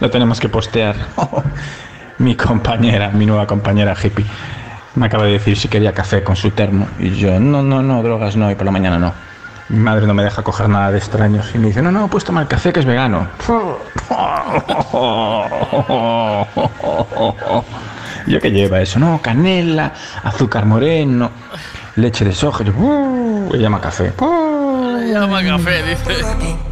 lo
tenemos que postear. mi compañera, mi nueva compañera hippie, me acaba de decir si quería café con su termo. Y yo, no, no, no, drogas no, y por la mañana no. Mi madre no me deja coger nada de extraños y me dice, no, no, pues toma el café que es vegano. ¿Yo qué lleva eso? No, canela, azúcar moreno, leche de soja. Yo, uh", llama café.
Llama café, dice.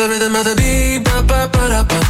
the rhythm of the beat, ba ba ba da ba.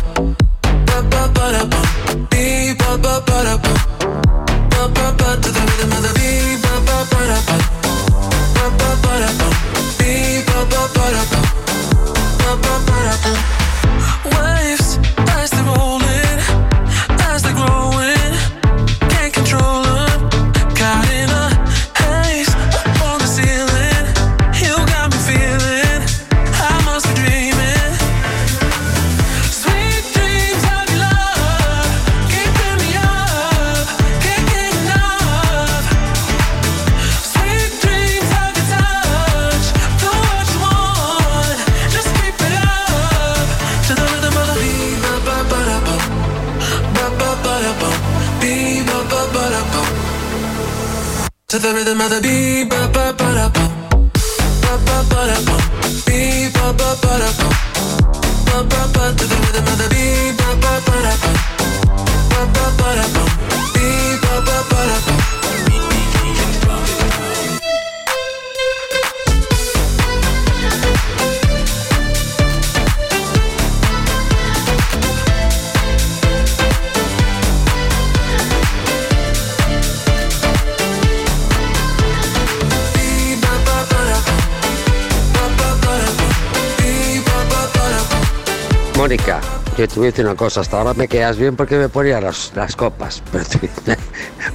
Te voy a decir una cosa, hasta ahora me quedas bien porque me ponía las, las copas, pero tú-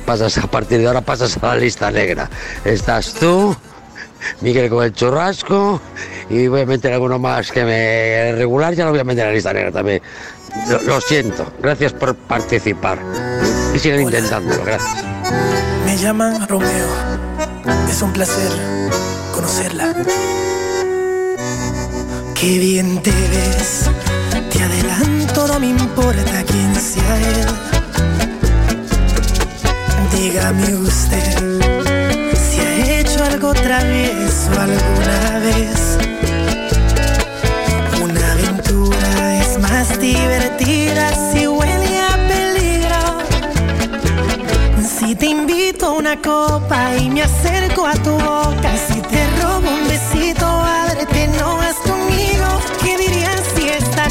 pasas a partir de ahora pasas a la lista negra. Estás tú, Miguel con el churrasco y voy a meter alguno más que me regular, ya lo voy a meter en la lista negra también. Lo, siento, gracias por participar y sigan intentándolo, gracias.
Me llaman Romeo. Es un placer conocerla. Qué bien te ves. Te adelanto, no me importa quién sea él. Dígame usted si ha hecho algo travieso alguna vez. Una aventura es más divertida si huele a peligro. Si te invito a una copa y me acerco a tu boca, si te robo un besito, ábrete, no vas conmigo. ¿Qué dirías si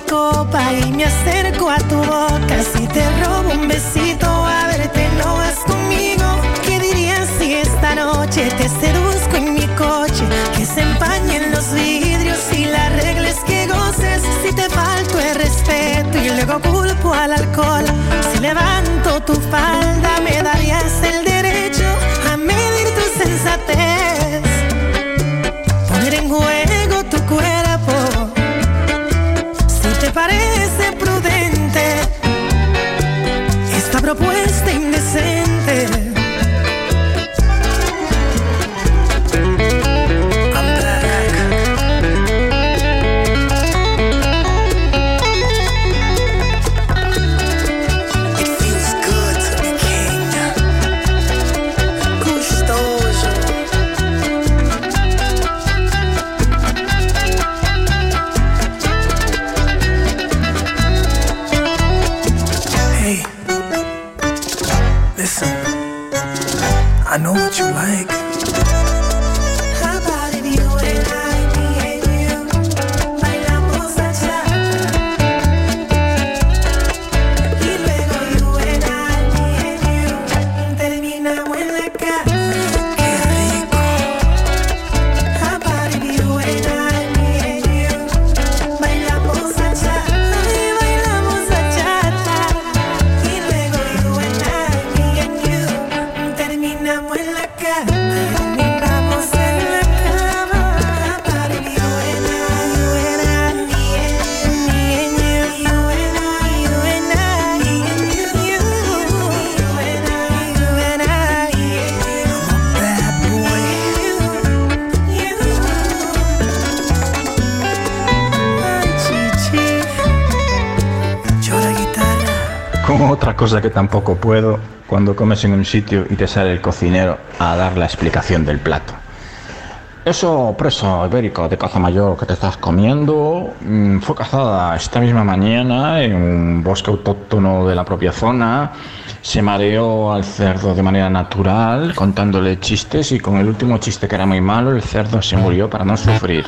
Copa y me acerco a tu boca, si te robo un besito, culpo al alcohol, si levanto tu falda,
cosa que tampoco puedo, cuando comes en un sitio y te sale el cocinero a dar la explicación del plato. Eso preso ibérico de caza mayor que te estás comiendo mm, fue cazada esta misma mañana en un bosque autóctono de la propia zona. Se mareó al cerdo de manera natural contándole chistes y con el último chiste que era muy malo el cerdo se murió para no sufrir.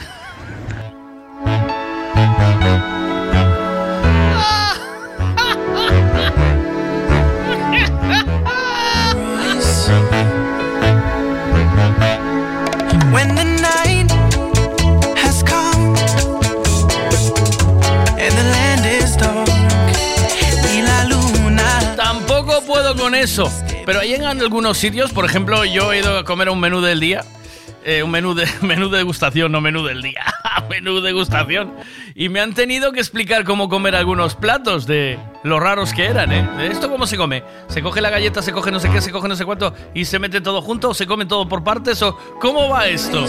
Pero hay en algunos sitios, por ejemplo, yo he ido a comer un menú del día. eh, un menú de, menú de degustación, no menú del día. menú degustación. Y me han tenido que explicar cómo comer algunos platos de lo raros que eran, ¿eh? ¿Esto cómo se come? ¿Se coge la galleta, se coge no sé qué, se coge no sé cuánto y se mete todo junto? ¿O se come todo por partes? ¿O cómo va esto?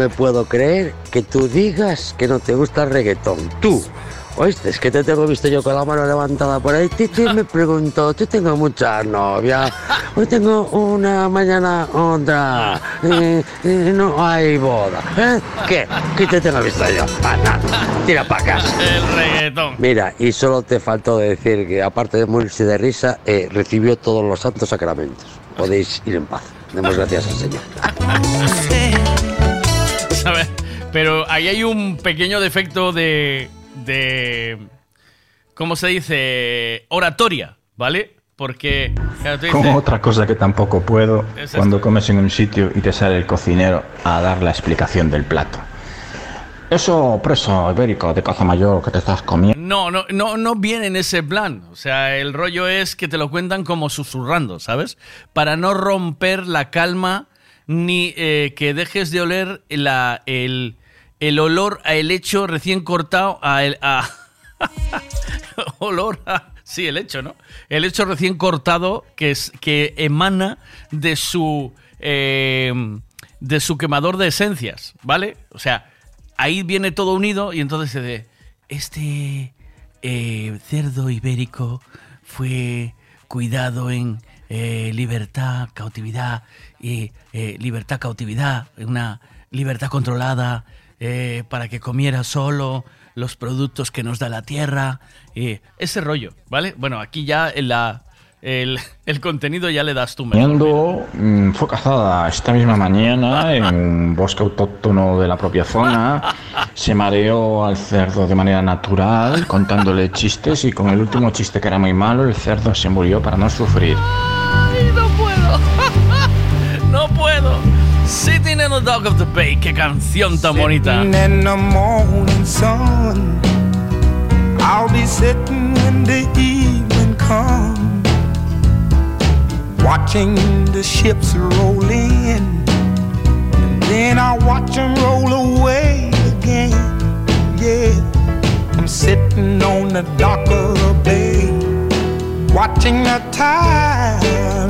Me puedo creer que tú digas que no te gusta el reggaetón. Tú. Oíste, es que te tengo visto yo con la mano levantada por ahí. Titi me preguntó, tú tengo muchas novias. Hoy tengo una, mañana otra. Eh, eh, no hay boda. ¿Eh? ¿Qué? ¿Qué te tengo visto yo? Ah. Tira para casa.
El reggaetón.
Mira, y solo te faltó decir que aparte de morirse de risa, eh, recibió todos los santos sacramentos. Podéis ir en paz. Demos gracias al Señor.
Pero ahí hay un pequeño defecto de. de. ¿Cómo se dice? Oratoria, ¿vale? Porque. claro, tú dices-
Como otra cosa que tampoco puedo
Es
cuando comes en un sitio y te sale el cocinero a dar la explicación del plato. Eso preso ibérico de caza mayor que te estás comiendo.
No, no, no, no viene en ese plan. O sea, el rollo es que te lo cuentan como susurrando, ¿sabes? Para no romper la calma ni eh, que dejes de oler la, el, el olor a helecho recién cortado a, el, a olor a sí el hecho no el hecho recién cortado que es que emana de su eh, de su quemador de esencias vale o sea ahí viene todo unido y entonces se de este eh, cerdo ibérico fue cuidado en eh, libertad, cautividad, y eh, libertad, cautividad, una libertad controlada eh, para que comiera solo los productos que nos da la tierra, eh, ese rollo, ¿vale? Bueno, aquí ya en la, el, el contenido ya le das tú.
Comiendo, mm, fue cazada esta misma mañana en un bosque autóctono de la propia zona. Se mareó al cerdo de manera natural, contándole chistes y con el último chiste que era muy malo, el cerdo se murió para no sufrir.
Sitting in the Dog of the Bay, qué canción tan bonita.
In the morning sun. I'll be sitting when the evening comes.
watching the ships roll in. And then I watch them roll away again. Yeah, I'm sitting on the dock of the bay, watching the tide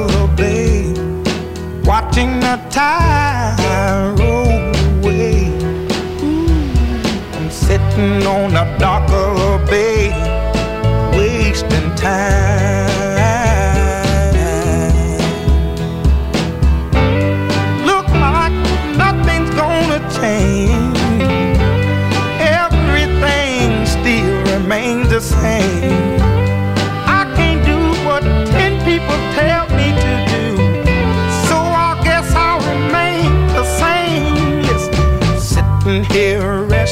wasting no time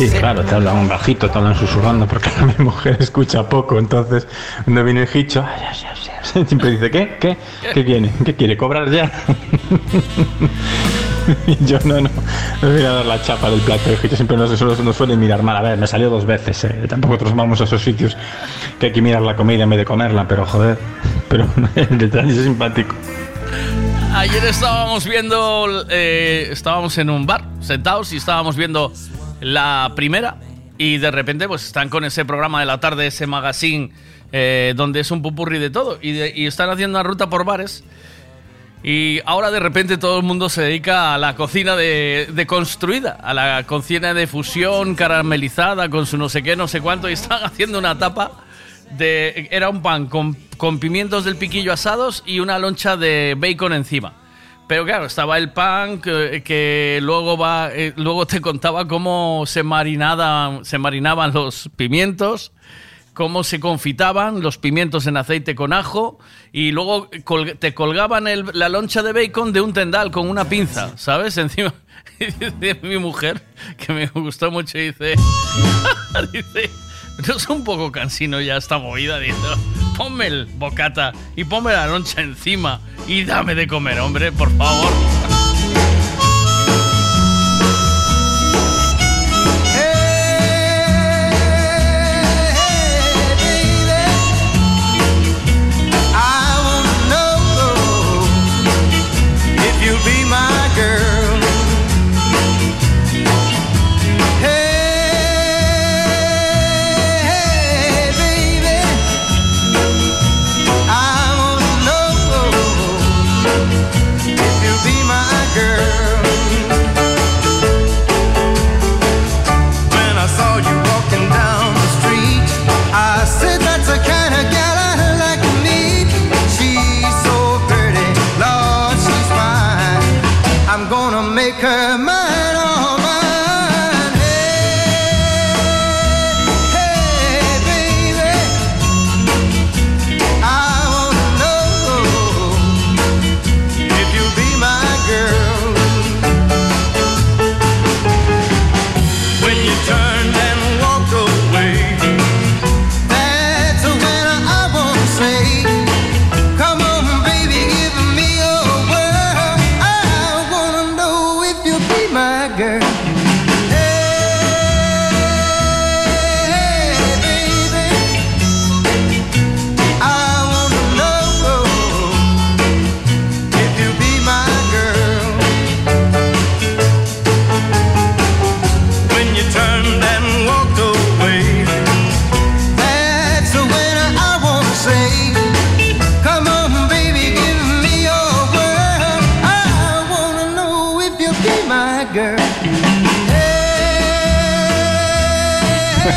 Sí, claro, te hablan bajito, te hablan susurrando porque mi mujer escucha poco, entonces cuando viene el hicho, siempre dice, ¿qué? ¿Qué? ¿Qué quiere? ¿Qué quiere? ¿Cobrar ya? Y yo no, no, no voy a dar la chapa del plato, hicho siempre nos, nos, nos suele mirar mal, a ver, me salió dos veces, eh. tampoco nosotros vamos a esos sitios que hay que mirar la comida en vez de comerla, pero joder, pero el detalle es simpático.
Ayer estábamos viendo, eh, estábamos en un bar, sentados, y estábamos viendo la primera. Y de repente, pues están con ese programa de la tarde, ese magazine, eh, donde es un pupurri de todo. Y, están haciendo una ruta por bares. Y ahora de repente todo el mundo se dedica a la cocina de, de construida, a la cocina de fusión caramelizada con su no sé qué, no sé cuánto. Y están haciendo una tapa de. Era un pan con, con pimientos del piquillo asados y una loncha de bacon encima. Pero claro, estaba el pan que, luego va, eh, luego te contaba cómo se marinada, se marinaban los pimientos, cómo se confitaban los pimientos en aceite con ajo y luego te colgaban la loncha de bacon de un tendal con una pinza, ¿sabes? Encima mi mujer que me gustó mucho dice, no es un poco cansino ya esta movida, dice, ponme el bocata y ponme la loncha encima y dame de comer, hombre, por favor.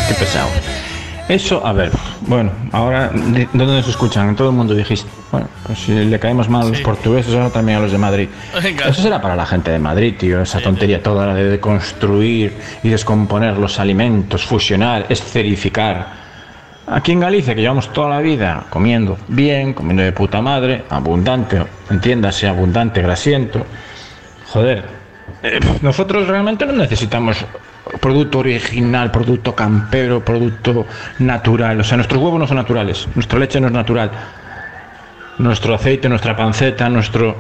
Qué pesado. Eso, a ver, bueno, ahora, ¿de- ¿dónde nos escuchan? En todo el mundo dijiste. Bueno, pues si le caemos mal a los portugueses, ahora también a los de Madrid.
Venga.
Eso será para la gente de Madrid, tío, esa tontería toda la de construir y descomponer los alimentos, fusionar, escerificar. Aquí en Galicia, que llevamos toda la vida comiendo bien, comiendo de puta madre, abundante, entiéndase, abundante, grasiento. Joder, eh, nosotros realmente no necesitamos producto original, producto campero, producto natural. O sea, nuestros huevos no son naturales, nuestra leche no es natural. Nuestro aceite, nuestra panceta, nuestro...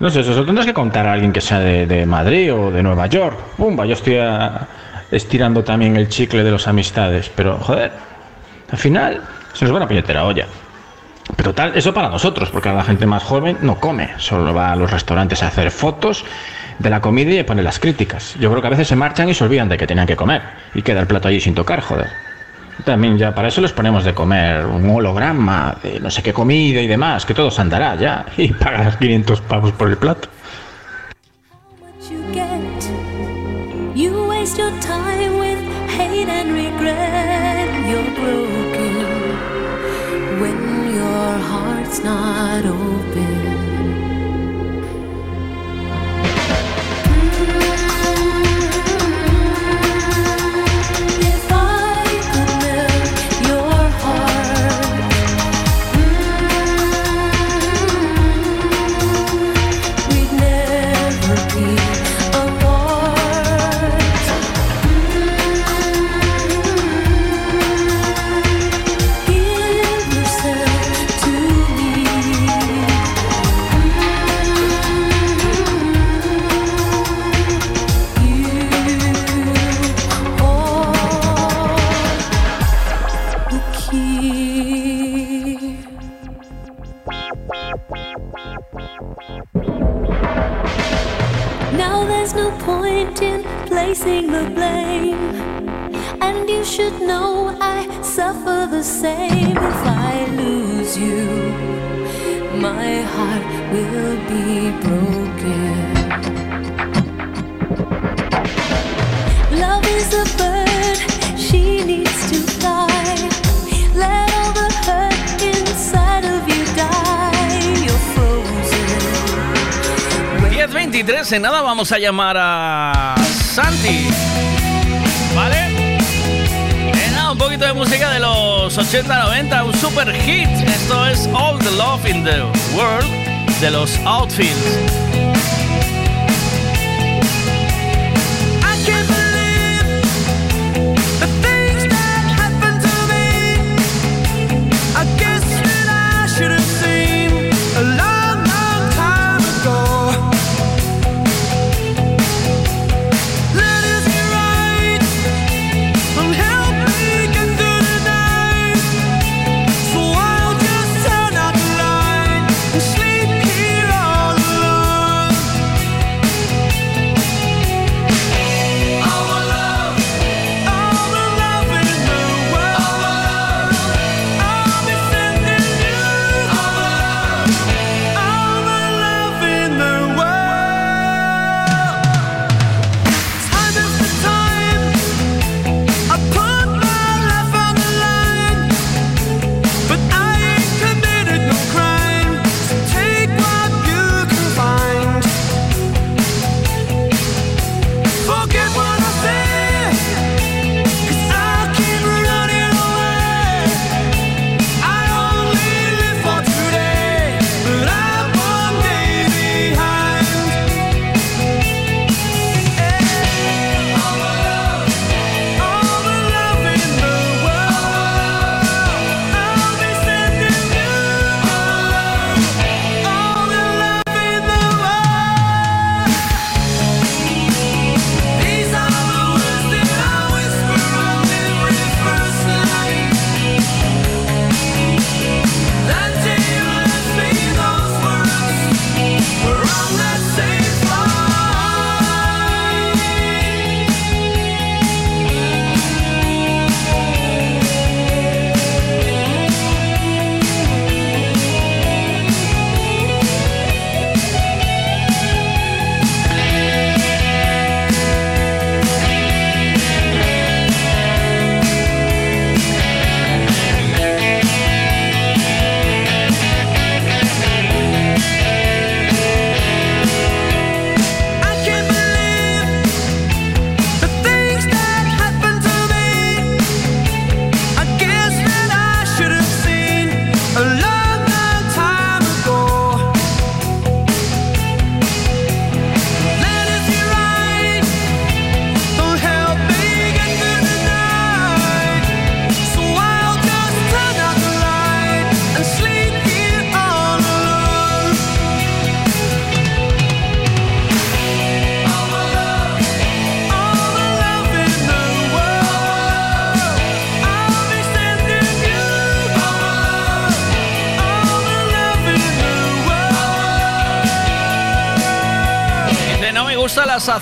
No sé, eso tendrás que contar a alguien que sea de, Madrid o de Nueva York. Pumba, yo estoy ah, estirando también el chicle de las amistades, pero joder, al final se nos va la puñetera olla. Pero tal, eso para nosotros, porque la gente más joven no come, solo va a los restaurantes a hacer fotos de la comida y a poner las críticas. Yo creo que a veces se marchan y se olvidan de que tenían que comer y queda el plato allí sin tocar, joder. También ya para eso les ponemos de comer un holograma de no sé qué comida y demás, que todo se andará ya y pagas 500 pavos por el plato.
not open. Placing the blame. And you should know I suffer the same if I lose you. My heart will be broken. Love is a bird, she needs to fly. Let all the hurt inside of you die. You're frozen.
10.23, en nada vamos a llamar a ¿Vale? Un poquito de música de los 80-90, un super hit. Esto es All the Love in the World de los Outfields.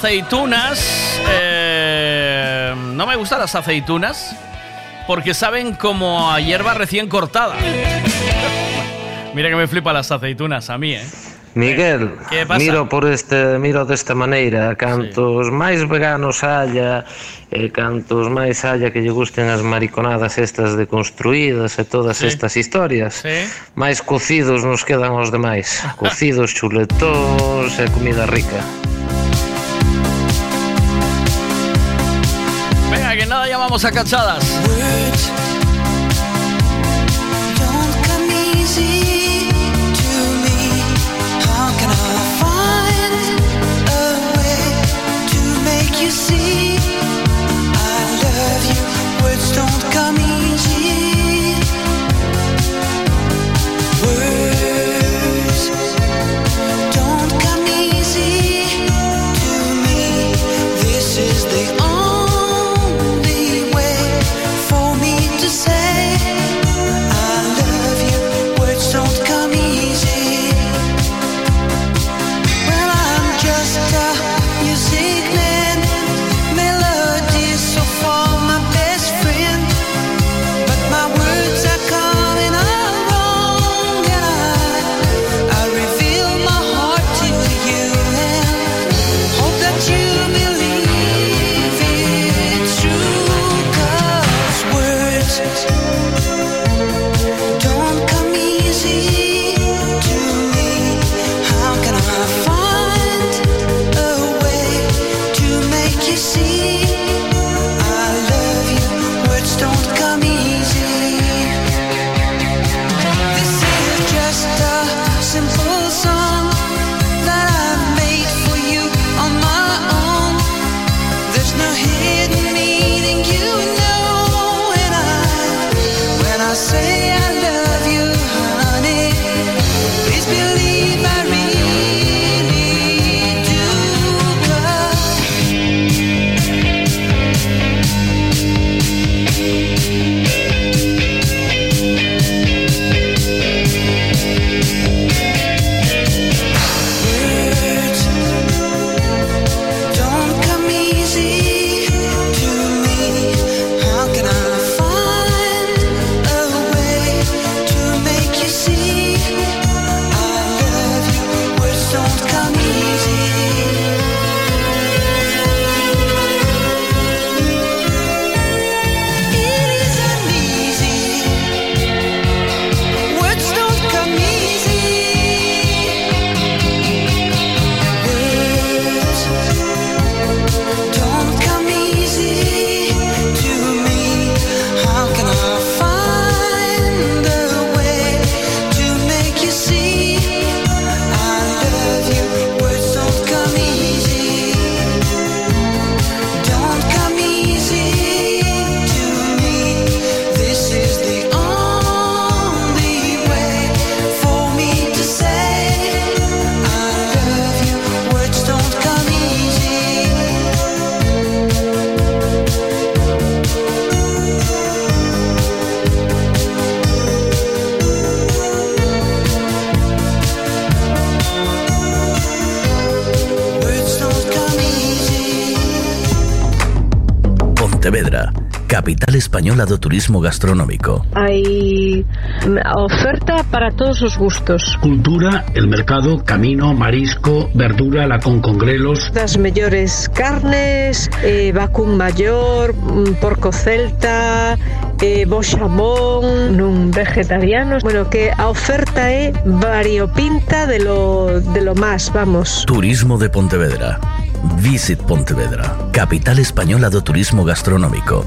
Aceitunas. eh, no me gustan las aceitunas porque saben como a hierba recién cortada. Mira que me flipa las aceitunas a mí, ¿eh?
Miguel,
¿Qué pasa?
miro por este, miro desta maneira, cantos máis veganos haya, e cantos máis haya que lle gusten as mariconadas estas deconstruídas e todas
Sí.
estas historias,
Sí.
máis cocidos nos quedan os demais, cocidos, chuletóns e comida rica.
Llamamos a cachadas.
Capital española do turismo gastronómico.
Hay mm, oferta para todos os gustos.
Cultura, el mercado, camino, marisco, verdura, la con congrelos.
Das mellores carnes, eh, vacún maior, mm, porco celta, eh, bo xamón, nun vegetarianos. Bueno, que a oferta é variopinta de lo, de lo más, vamos.
Turismo de Pontevedra. Visit Pontevedra, capital española do turismo gastronómico.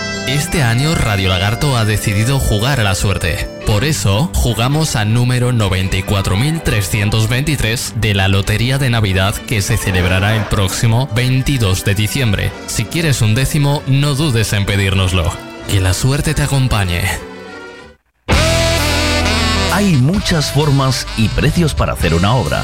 Este año Radio Lagarto ha decidido jugar a la suerte. Por eso, jugamos al número 94.323 de la Lotería de Navidad que se celebrará el próximo 22 de diciembre. Si quieres un décimo, no dudes en pedírnoslo. Que la suerte te acompañe.
Hay muchas formas y precios para hacer una obra,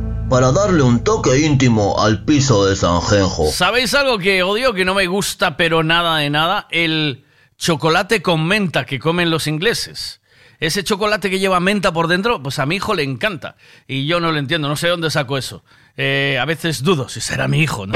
para darle un toque íntimo al piso de Sanjenjo.
¿Sabéis algo que odio, que no me gusta, pero nada de nada? El chocolate con menta que comen los ingleses. Ese chocolate que lleva menta por dentro, pues a mi hijo le encanta. Y yo no lo entiendo, no sé dónde saco eso. Eh, a veces dudo si será mi hijo, ¿no?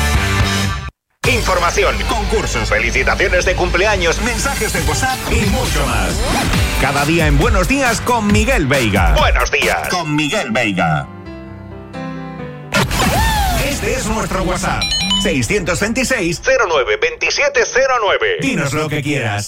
Información, concursos, felicitaciones de cumpleaños, mensajes de WhatsApp y mucho más. Cada día en Buenos Días con Miguel Veiga. Buenos días con Miguel Veiga. Este es nuestro WhatsApp. 626 09 2709. Dinos lo que quieras.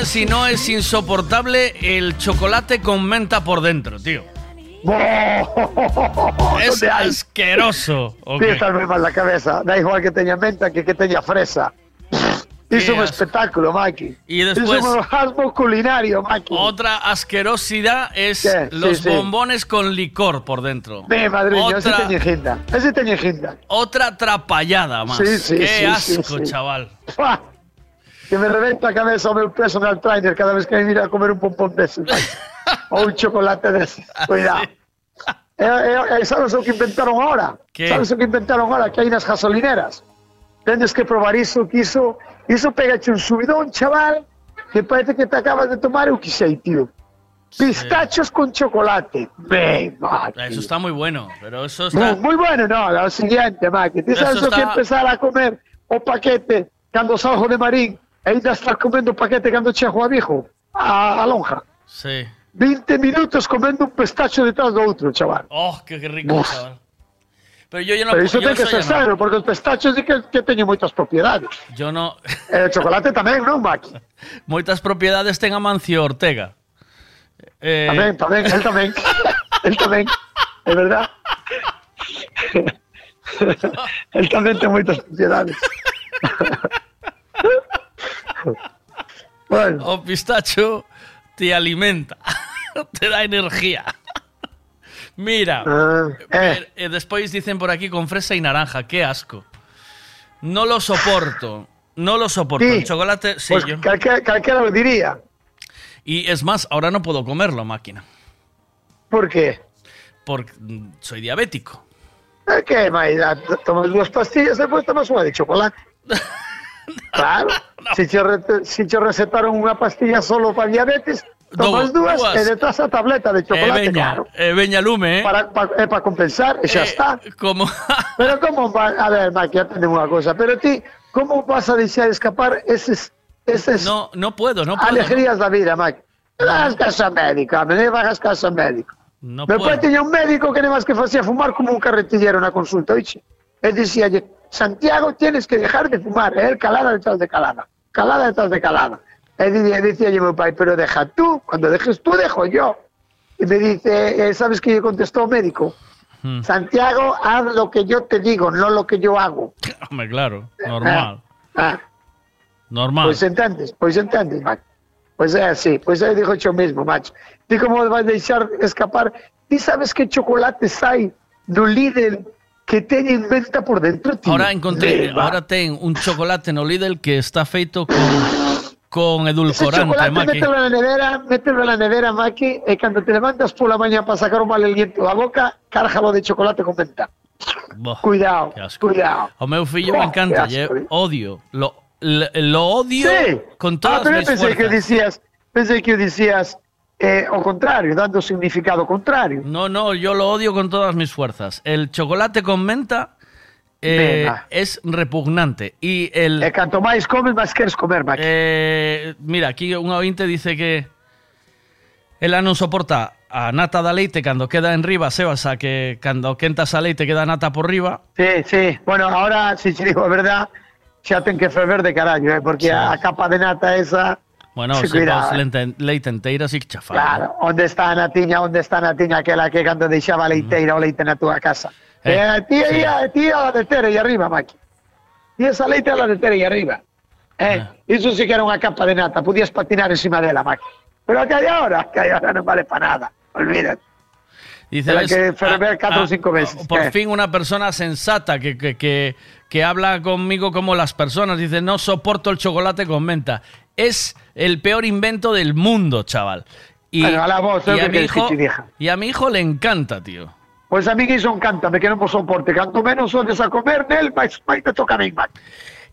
Dime si no es insoportable el chocolate con menta por dentro, tío. Es asqueroso. ¿o
Sí,
qué?
está muy mal la cabeza. Da igual que tenía menta que que tenía fresa. Hizo un espectáculo, Maki.
Y después-
Hizo un orgasmo culinario, Maki.
Otra asquerosidad es
¿Qué? Sí,
los
sí.
bombones con licor por dentro.
Me madriño, ese
Otra.
Ese ginda.
otra trapallada más.
Sí, sí,
Qué
sí,
asco,
sí, sí.
chaval.
Que me reventa la cabeza o meu personal trainer cada vez que me mira a comer un pompón de ese. Maki. o un chocolate de ese. Cuidado. Eh, eh, ¿Sabes lo que inventaron ahora?
¿Qué?
¿Sabes lo que inventaron ahora? Que hay unas gasolineras. Tienes que probar eso, que hizo, hizo pegache un subidón, chaval, que parece que te acabas de tomar un quisei, tío. Pistachos con chocolate. Ven.
Eso está muy bueno, pero eso
Muy,
está...
muy bueno, no, lo siguiente, Maki. Tú sabes lo que
está-
empezar a comer o paquete cuando salgo de marín e ainda estar comendo paquete cuando chejo a viejo, a, a lonja.
Sí.
20 minutos comendo un pistacho detrás de otro, chaval.
Oh, qué rico,
Uf.
chaval. Pero yo, yo no...
Pero iso ten que ser
no.
sano, porque os pistachos sí que, que teñen moitas propiedades.
Yo no...
E o chocolate tamén, non, Maki?
Moitas propiedades ten Amancio Ortega. Eh,
Tamén, tamén, él tamén. él tamén, é verdad. él tamén ten moitas propiedades. bueno,
O pistacho te alimenta, te da energía. Mira,
Ah,
eh, eh, después dicen por aquí con fresa y naranja, qué asco. No lo soporto, no lo soporto.
Sí.
El chocolate, sí,
pues
yo-
lo diría.
Y es más, ahora no puedo comerlo, máquina,
Por qué?
porque mm, soy diabético.
É que, máis, tomas dúas pastillas depois tomas unha de chocolate. Claro, si, re- si che recetaron unha pastilla solo para diabetes, tomas dúas, e detrás a tableta de
Eh,
chocolate,
veña,
claro.
eh, veña lume, eh.
Para, pa, é para compensar, xa está.
Como...
pero como, va- a ver, Maki, atende unha cosa, pero ti, como vas a deixar escapar eses, eses
No, no puedo, no puedo.
alegrías da vida, hagas caso ao médico, me caso ao médico.
No
Meu pai tiña un médico que nem que facía fumar como un carretillero na consulta, oixe. E dicíalle, Santiago, tienes que dejar de fumar, e el calada detrás de calada, calada detrás de calada. E dicía, dicíalle meu pai, pero deja tú, cuando dejes tú, dejo yo. Y me dice, eh, ¿sabes qué contestó médico?
Hmm.
Santiago, haz lo que yo te digo, no lo que yo hago.
Hombre, claro, normal,
Ah,
normal.
Pois entendes, pois entendes, macho. Pois é así, pois aí dijo yo mismo, macho. Ti como vas deixar escapar? Ti sabes que chocolate sai do Lidl que teñen venta por dentro, tío?
Ahora encontré,
Reba.
ahora ten un chocolate no Lidl que está feito con, con
Ese
edulcorante,
chocolate
Maki.
mételo na nevera, mételo na nevera, Maki, e cando te levantas pola mañá para sacar un mal aliento da boca, cárjalo de chocolate con venta.
Boh,
Cuidado, cuidado.
O meu fillo me
Oh,
encanta,
eh.
odio, lo, le- lo odio
Sí.
con
ah,
todas
pero
mis
pensé que
fuerzas.
dicías, pensé que dicías eh, o contrario, dando significado contrario.
No, no, yo lo odio con todas mis fuerzas. El chocolate con menta eh, es repugnante. Y el.
E canto máis comes, máis queres comer, Maki.
Eh, mira, aquí un ointe dice que ela non soporta a nata da leite cando queda en riba, Sebas, a que cando quentas a leite queda nata por riba.
Sí, sí. Bueno, ahora, si te digo a verdad, xa ten que ferver de carallo, eh, porque
Sí.
a capa de nata esa...
Bueno,
Sí,
se
cuidado,
pos
eh.
leite, leite enteira sí que chafar.
Claro, onde está a natiña, onde está a natiña aquela que cando deixaba a leiteira o leite na túa casa.
Eh,
Eh, ti aí, a ti a la de tere aí arriba, Maki. Ti esa leite a la de tere aí arriba. Eh, iso sí que era unha capa de nata, podías patinar encima dela, Maki. Pero a que hai ahora, que hai ahora non vale para nada, olvídate.
Dice,
Era
"Ves,
que ferver
ah, ah,
ou cinco veces.
Por
Eh.
fin una persona sensata que, que, que, que habla conmigo como las personas. Dice, no soporto el chocolate con menta. Es el peor invento del mundo, chaval. Y,
Bueno, ala vos,
y
eu
a
que
mi
que
hijo, y a mi hijo le encanta, tío.
Pois a mí iso encántame, que non vos soporte. Canto menos sodes a comer nel, máis, máis te toca a mí, Maki.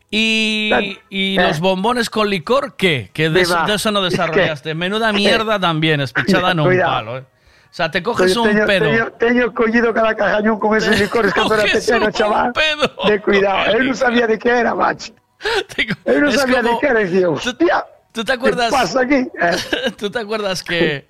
Y, y
Eh.
los bombones con licor, ¿qué? Que de, eso, de eso no
Es que-
desarrollaste. Menuda mierda también, espichada en un
Cuidado.
palo. ¿eh? O sea, te coges
Teño-
un
teño,
pedo.
Teño, teño collido cada cajañón con esos licores cando era pequeno, chaval.
pedo.
De cuidado. Eu non sabía de que era, macho. Non
Es
sabía
como-
de dicía, hostia,
¿Tú te acuerdas?
¿qué pasa aquí? Eh,
¿Tú te acuerdas que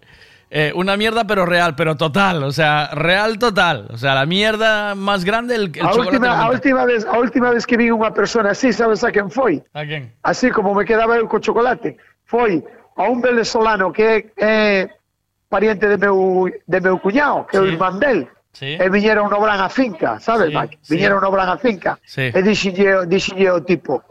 eh, una mierda pero real, pero total, o sea, real total. O sea, la mierda más grande, el, el
a, última, a, última vez, a última vez que vi unha persona así, sabes a quen foi?
¿A quién?
Así como me quedaba eu co chocolate. Foi a un venezolano que é pariente de meu, de meu cuñado, que é o
Sí.
irmán del.
Sí.
E viñeron no Bran a finca, sabes,
Sí,
Mike?
sí.
Viñeron no Bran a finca.
Sí.
E dixille o tipo,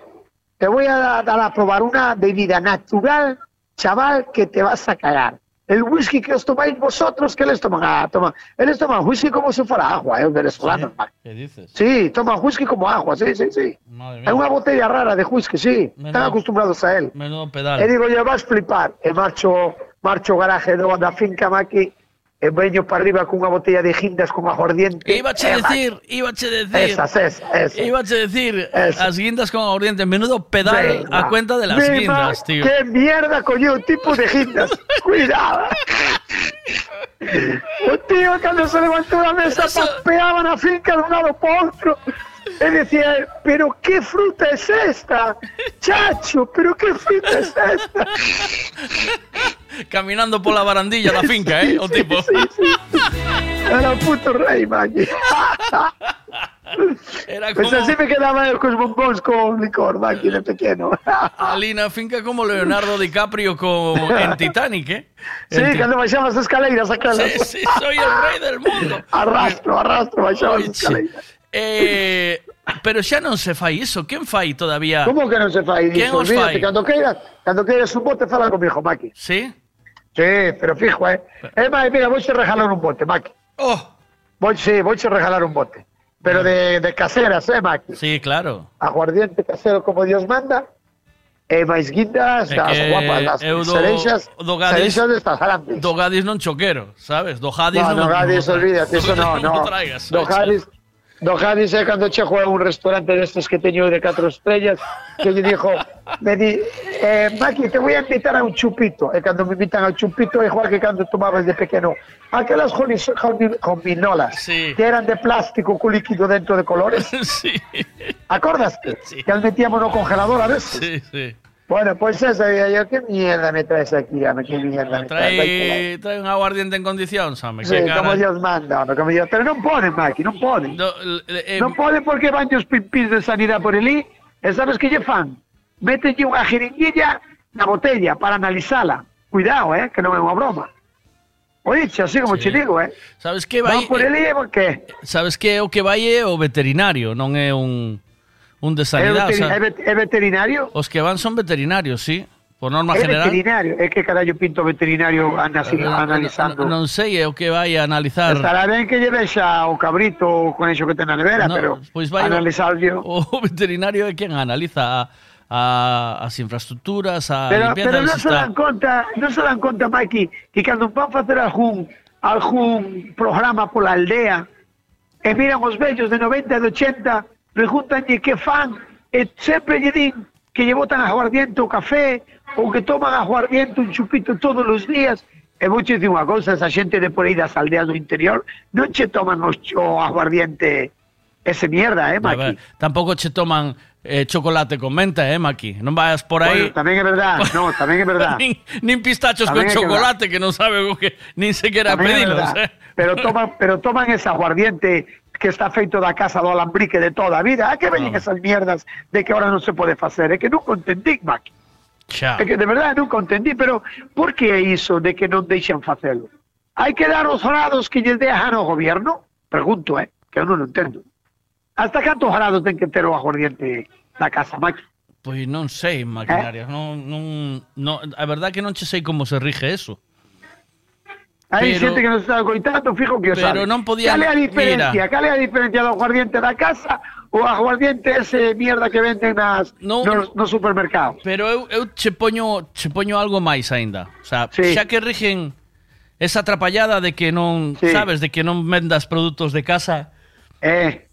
te voy a dar, a probar una bebida natural, chaval, que te vas a cagar. El whisky que os tomáis vosotros, que les toman? Ah, toman. Eles toman whisky como si fuera agua, é un venezolano, Mike.
¿Qué dices?
Sí, toman whisky como agua, sí, sí, sí.
Madre
É unha botella rara de whisky, sí. Están
Menudo-
acostumbrados a él.
Menudo pedal.
E digo, yo vas flipar. E marcho, marcho ao garaje do, da finca Maki e veño para arriba cunha botella de gindas con aguardiente.
Iba a decir, iba a decir.
Esas, esas, esas.
Iba a decir,
Esas.
las guindas con aguardiente. Menudo pedal
Venga.
a cuenta de las
Venga,
guindas, tío.
¡Qué mierda, coño! tipo de gindas! ¡Cuidado! O tío, cando se levantou da mesa, papeaba na finca de un lado para outro. E decía, pero que fruta es esta? Chacho, pero que fruta es esta?
Caminando por la barandilla de la finca, ¿eh? O tipo.
Era o puto rei, Maggi.
Era
Pues
como
así me quedaba eu cos bombóns con licor, Maggi, de pequeno.
ali na finca como Leonardo DiCaprio con, en Titanic, ¿eh?
Sí,
En Ti-
cando baixaba as escaleiras aquelas.
Sí, sí, soy el rey del mundo.
Arrastro, arrastro, baixaba as
Oiche,
escaleiras.
eh, pero xa non se fai iso. Quen fai todavía?
Como que non se fai
Quen
iso?
os
Olvídate,
fai?
cando queiras, cando queiras un bote, fala comigo, Maki.
Sí?
Sí, pero fijo, eh. Eh, Maki, mira, voy a regalar un bote, Maki.
Oh.
Voy, sí, voy a regalar un bote. Pero de, de caseras, eh, Maki.
Sí, claro.
Aguardiente casero como Dios manda. E máis guindas,
É que
guapas, das
eu do-
cereixas,
do Gadis-
cereixas destas grandes.
Do Gadis non choquero, sabes? Do Gadis
No,
non...
no, Gadis, olvídate, eso no, no.
traigas.
Do Gadis, do Gadis é cando chego a un restaurante destes que teño de catro estrellas, que lle dixo, me di, eh, Maki, te voy a invitar a un chupito. E cando me invitan ao chupito, é igual que cando tomabas de pequeno. Aquelas gominolas
Sí.
que eran de plástico con líquido dentro de colores.
sí.
Acordaste? Que as metíamos no congelador a veces.
Sí, sí.
Bueno, pues ya sabía yo, ¿qué mierda me traes aquí, ame? ¿Qué mierda me traes?
Trae, trae un aguardiente en condición, ame.
Sí, como Dios manda, ame, como Dios. Pero non ponen, Maki, non ponen.
No, eh, eh
non ponen porque van os pimpis de sanidade por elí, e eh, sabes que lle fan? Métenlle unha jeringuilla na botella para analizala. Cuidado, eh, que non é unha broma. Oiche, así como
sí.
che digo, eh.
Sabes que vai...
Van por elí e por qué?
Sabes que o que vai é o veterinario, non é un un de
É,
sanidade,
veteri-
o sea,
veterinario?
os que van son veterinarios, sí. Por norma
É
general.
veterinario. É que carallo pinto veterinario
Eh,
analizando.
Non sei, é o que vai a analizar.
Estará ben que lle vexa o cabrito o conexo que ten na nevera,
No,
pero
pois vai
analizarlo...
O veterinario é quen analiza a, a, as infraestructuras, a
Pero,
limpieza
pero non se dan conta, non se dan conta, Mikey, que cando van facer algún algún programa pola aldea e miran os vellos de 90 e de 80, preguntanlle que fan e sempre lle din que lle botan aguardiente o café ou que toman aguardiente un chupito todos os días e vou dicir unha cousa, esa xente de por aí das aldeas do interior non che toman o aguardiente ese mierda, eh, Maki?
ver, tampouco che toman eh, chocolate con menta, eh, Maki. Non vayas por aí...
Bueno, tamén é verdad, no, tamén é verdad.
nin, nin pistachos
Tamén
con
é que
chocolate que non sabe o que nin sequera
Tamén
pedilos, eh.
Pero toman, pero toman ese aguardiente que está feito da casa do alambrique de toda a vida. A que veñen
Ah.
esas mierdas de que ahora non se pode facer? É que nunca entendí, Mac.
Xa.
É que de verdade nunca entendí, pero por que é iso de que non deixan facelo? Hai que dar os grados que lles dejan ao goberno? Pregunto, eh, que eu non entendo. Hasta cantos grados ten que ter o aguardiente da casa, Mac?
Pois non sei, maquinarias, non, non, non, a verdade que non che sei como se rige eso.
Hai
Pero-
xente que nos está coitando, fijo que o
pero
sabe.
non podían-
Cal é a diferencia?
mira.
A diferencia do aguardiente da casa ou aguardiente ese mierda que venden nas,
No.
nos, no supermercado?
Pero eu, eu che poño che poño algo máis aínda. O sea,
Sí.
xa que rigen esa atrapallada de que non,
Sí.
sabes, de que non vendas produtos de casa,
Eh,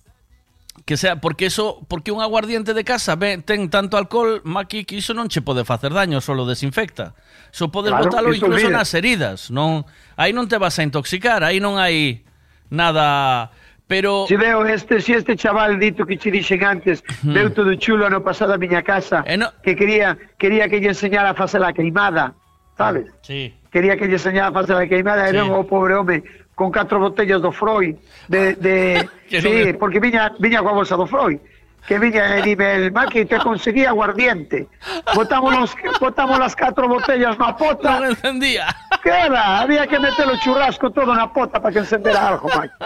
que sea, porque eso, porque un aguardiente de casa ve, ten tanto alcohol, Maki, que iso non che pode facer daño, solo desinfecta. Só so podes
claro,
botalo incluso
olvida.
nas heridas, non? Aí non te vas a intoxicar, aí non hai nada Pero
Si veo este, si este chaval dito que che dixen antes, hmm. veu todo chulo ano pasado a miña casa,
eh, no...
que quería quería que lle enseñara a facer a queimada, sabes?
Sí.
Quería que lle enseñara a facer a queimada,
sí.
e non o pobre home con catro botellas do Freud, de, de sí, porque viña, viña coa bolsa do Freud, que viña e dime, el Maki, te conseguí aguardiente. Botamos, los, botamos las catro botellas na pota.
Non encendía.
Que era? Había que meter o churrasco todo na pota para que encendera algo, Maki.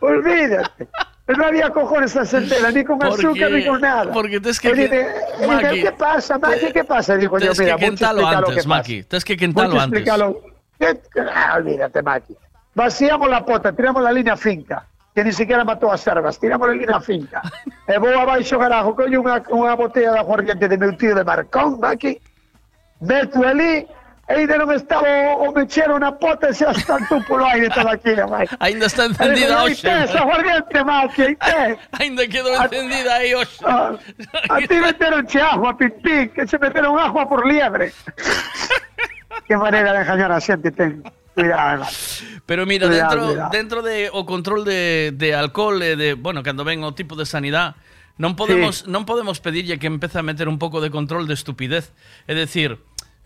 Olvídate. No había cojones a encendera, ni con azúcar ni con nada.
porque tienes que-
dime,
Maki,
¿qué pasa, Maki? ¿Qué pasa? Dijo yo, mira,
que
mucho
antes,
que pasa.
Maki. Tens que quentalo
Mucho
antes.
Ah, olvídate, Maki. Vaciamos la pota, tiramos la línea finca, que ni siquiera mató a servas, tiramos la línea finca. e vou abaixo garajo, coño unha, unha botella de aguardiente de meu tío de Marcón, Maki, meto ali, e ainda non estaba o, o mechero na pota e xa está tú polo aire toda aquí, Maki.
Ainda está encendida hoxe.
"Aí tes, aguardiente, Maki, aí tes.
Ainda quedou encendida aí hoxe.
Ah, A ti meteron che agua, pin, pin, que se meteron agua por liebre. Qué manera de engañar a xente ten. Cuidado.
Pero mira,
Cuidado,
dentro,
cuidado.
dentro de o control de, de alcohol e de, bueno, cando ven o tipo de sanidad, non podemos non podemos pedirlle que empece a meter un pouco de control de estupidez, é decir,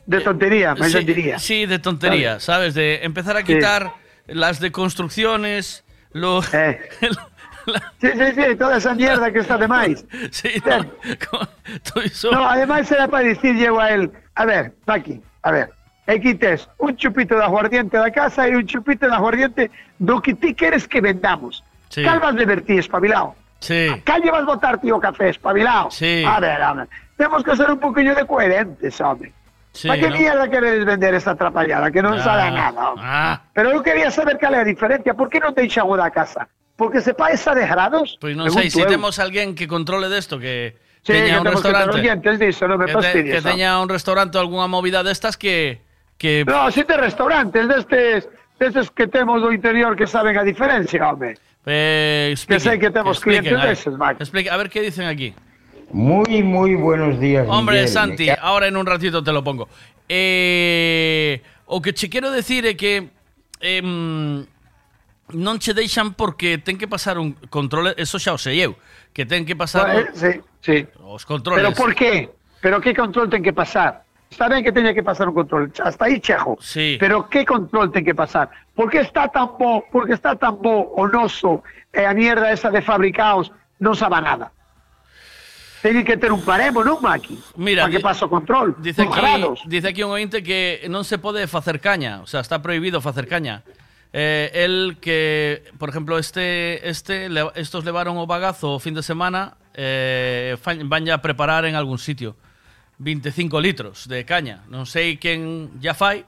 De tontería, me
sí,
diría.
Sí, de tontería, ¿sabes? De empezar a quitar las de construcciones, lo,
Eh. Sí, sí, sí, toda esa mierda que está de máis.
Sí, no, todo iso-
No, además era para decir llego a él, a ver, Paqui, a ver, e quites un chupito de aguardiente da casa e un chupito de aguardiente do que ti queres que vendamos.
Sí.
Cal vas de vertir, espabilado?
Sí.
Cal llevas botar tío café, espabilado?
Sí.
A ver, hombre, tenemos que ser un poquillo de coherentes, hombre.
Sí,
¿Para qué
¿no?
mierda queres vender esta atrapallada? Que non
Ah,
sabe a nada.
Ah,
Pero eu quería saber cal é a diferencia. Por que non deixan o da casa? Porque se paesa de grados?
pois non sei,
Pregunto
se
eu.
temos alguén que controle desto, que
Sí,
teña
que
un
que
restaurante,
pendientes diso, non me
que, te- que teña un restaurante ou algunha movida destas que que...
No, sete restaurantes destes, destes que temos do interior que saben a diferencia, home.
Eh, expliquen,
que sei que temos
que
clientes deses, Mac.
Explique, a ver qué dicen aquí.
Muy, muy buenos días.
Hombre,
Miguel,
Santi, ahora en un ratito te lo pongo. Eh, o que che quero decir é que eh, non che deixan porque ten que pasar un control, eso xa o sei eu, que ten que pasar...
Bueno, eh, sí, sí.
Os controles.
Pero por qué? Pero que control ten que pasar? Está ben que teña que pasar un control, hasta aí chejo.
Sí.
Pero que control ten que pasar? Por que está tan bo, porque está tan bo o noso e a mierda esa de fabricaos non sabe nada? Teñen que ter un paremo, non, Maki?
Mira,
para que
di-
pase o control.
Dice aquí,
grados.
dice aquí un ointe que non se pode facer caña, o sea, está prohibido facer caña. Eh, el que, por ejemplo, este, este, estos levaron o bagazo o fin de semana, eh, van ya a preparar en algún sitio 25 litros de caña. Non sei quen ya fai,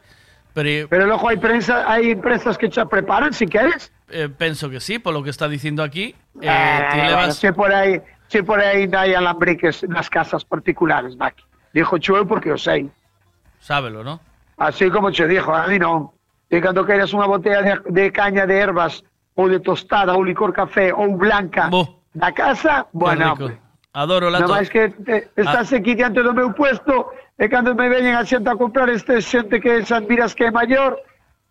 pero,
Pero logo hai prensa, hai empresas que xa preparan, si queres.
eh, penso que sí, por lo que está dicindo aquí. Eh,
Eh,
ti levas,
si por aí, si por aí hai alambriques nas casas particulares, Maki. Dijo Chueu porque o sei.
sábelo, ¿no?
Así como che dijo, a mí non. E cando queres unha botella de, de caña de ervas ou de tostada ou licor café ou blanca da casa, bueno,
rico. Adoro la to-
máis que te, estás aquí diante do meu puesto e cando me veñen a xente a comprar este xente que se admiras que é maior,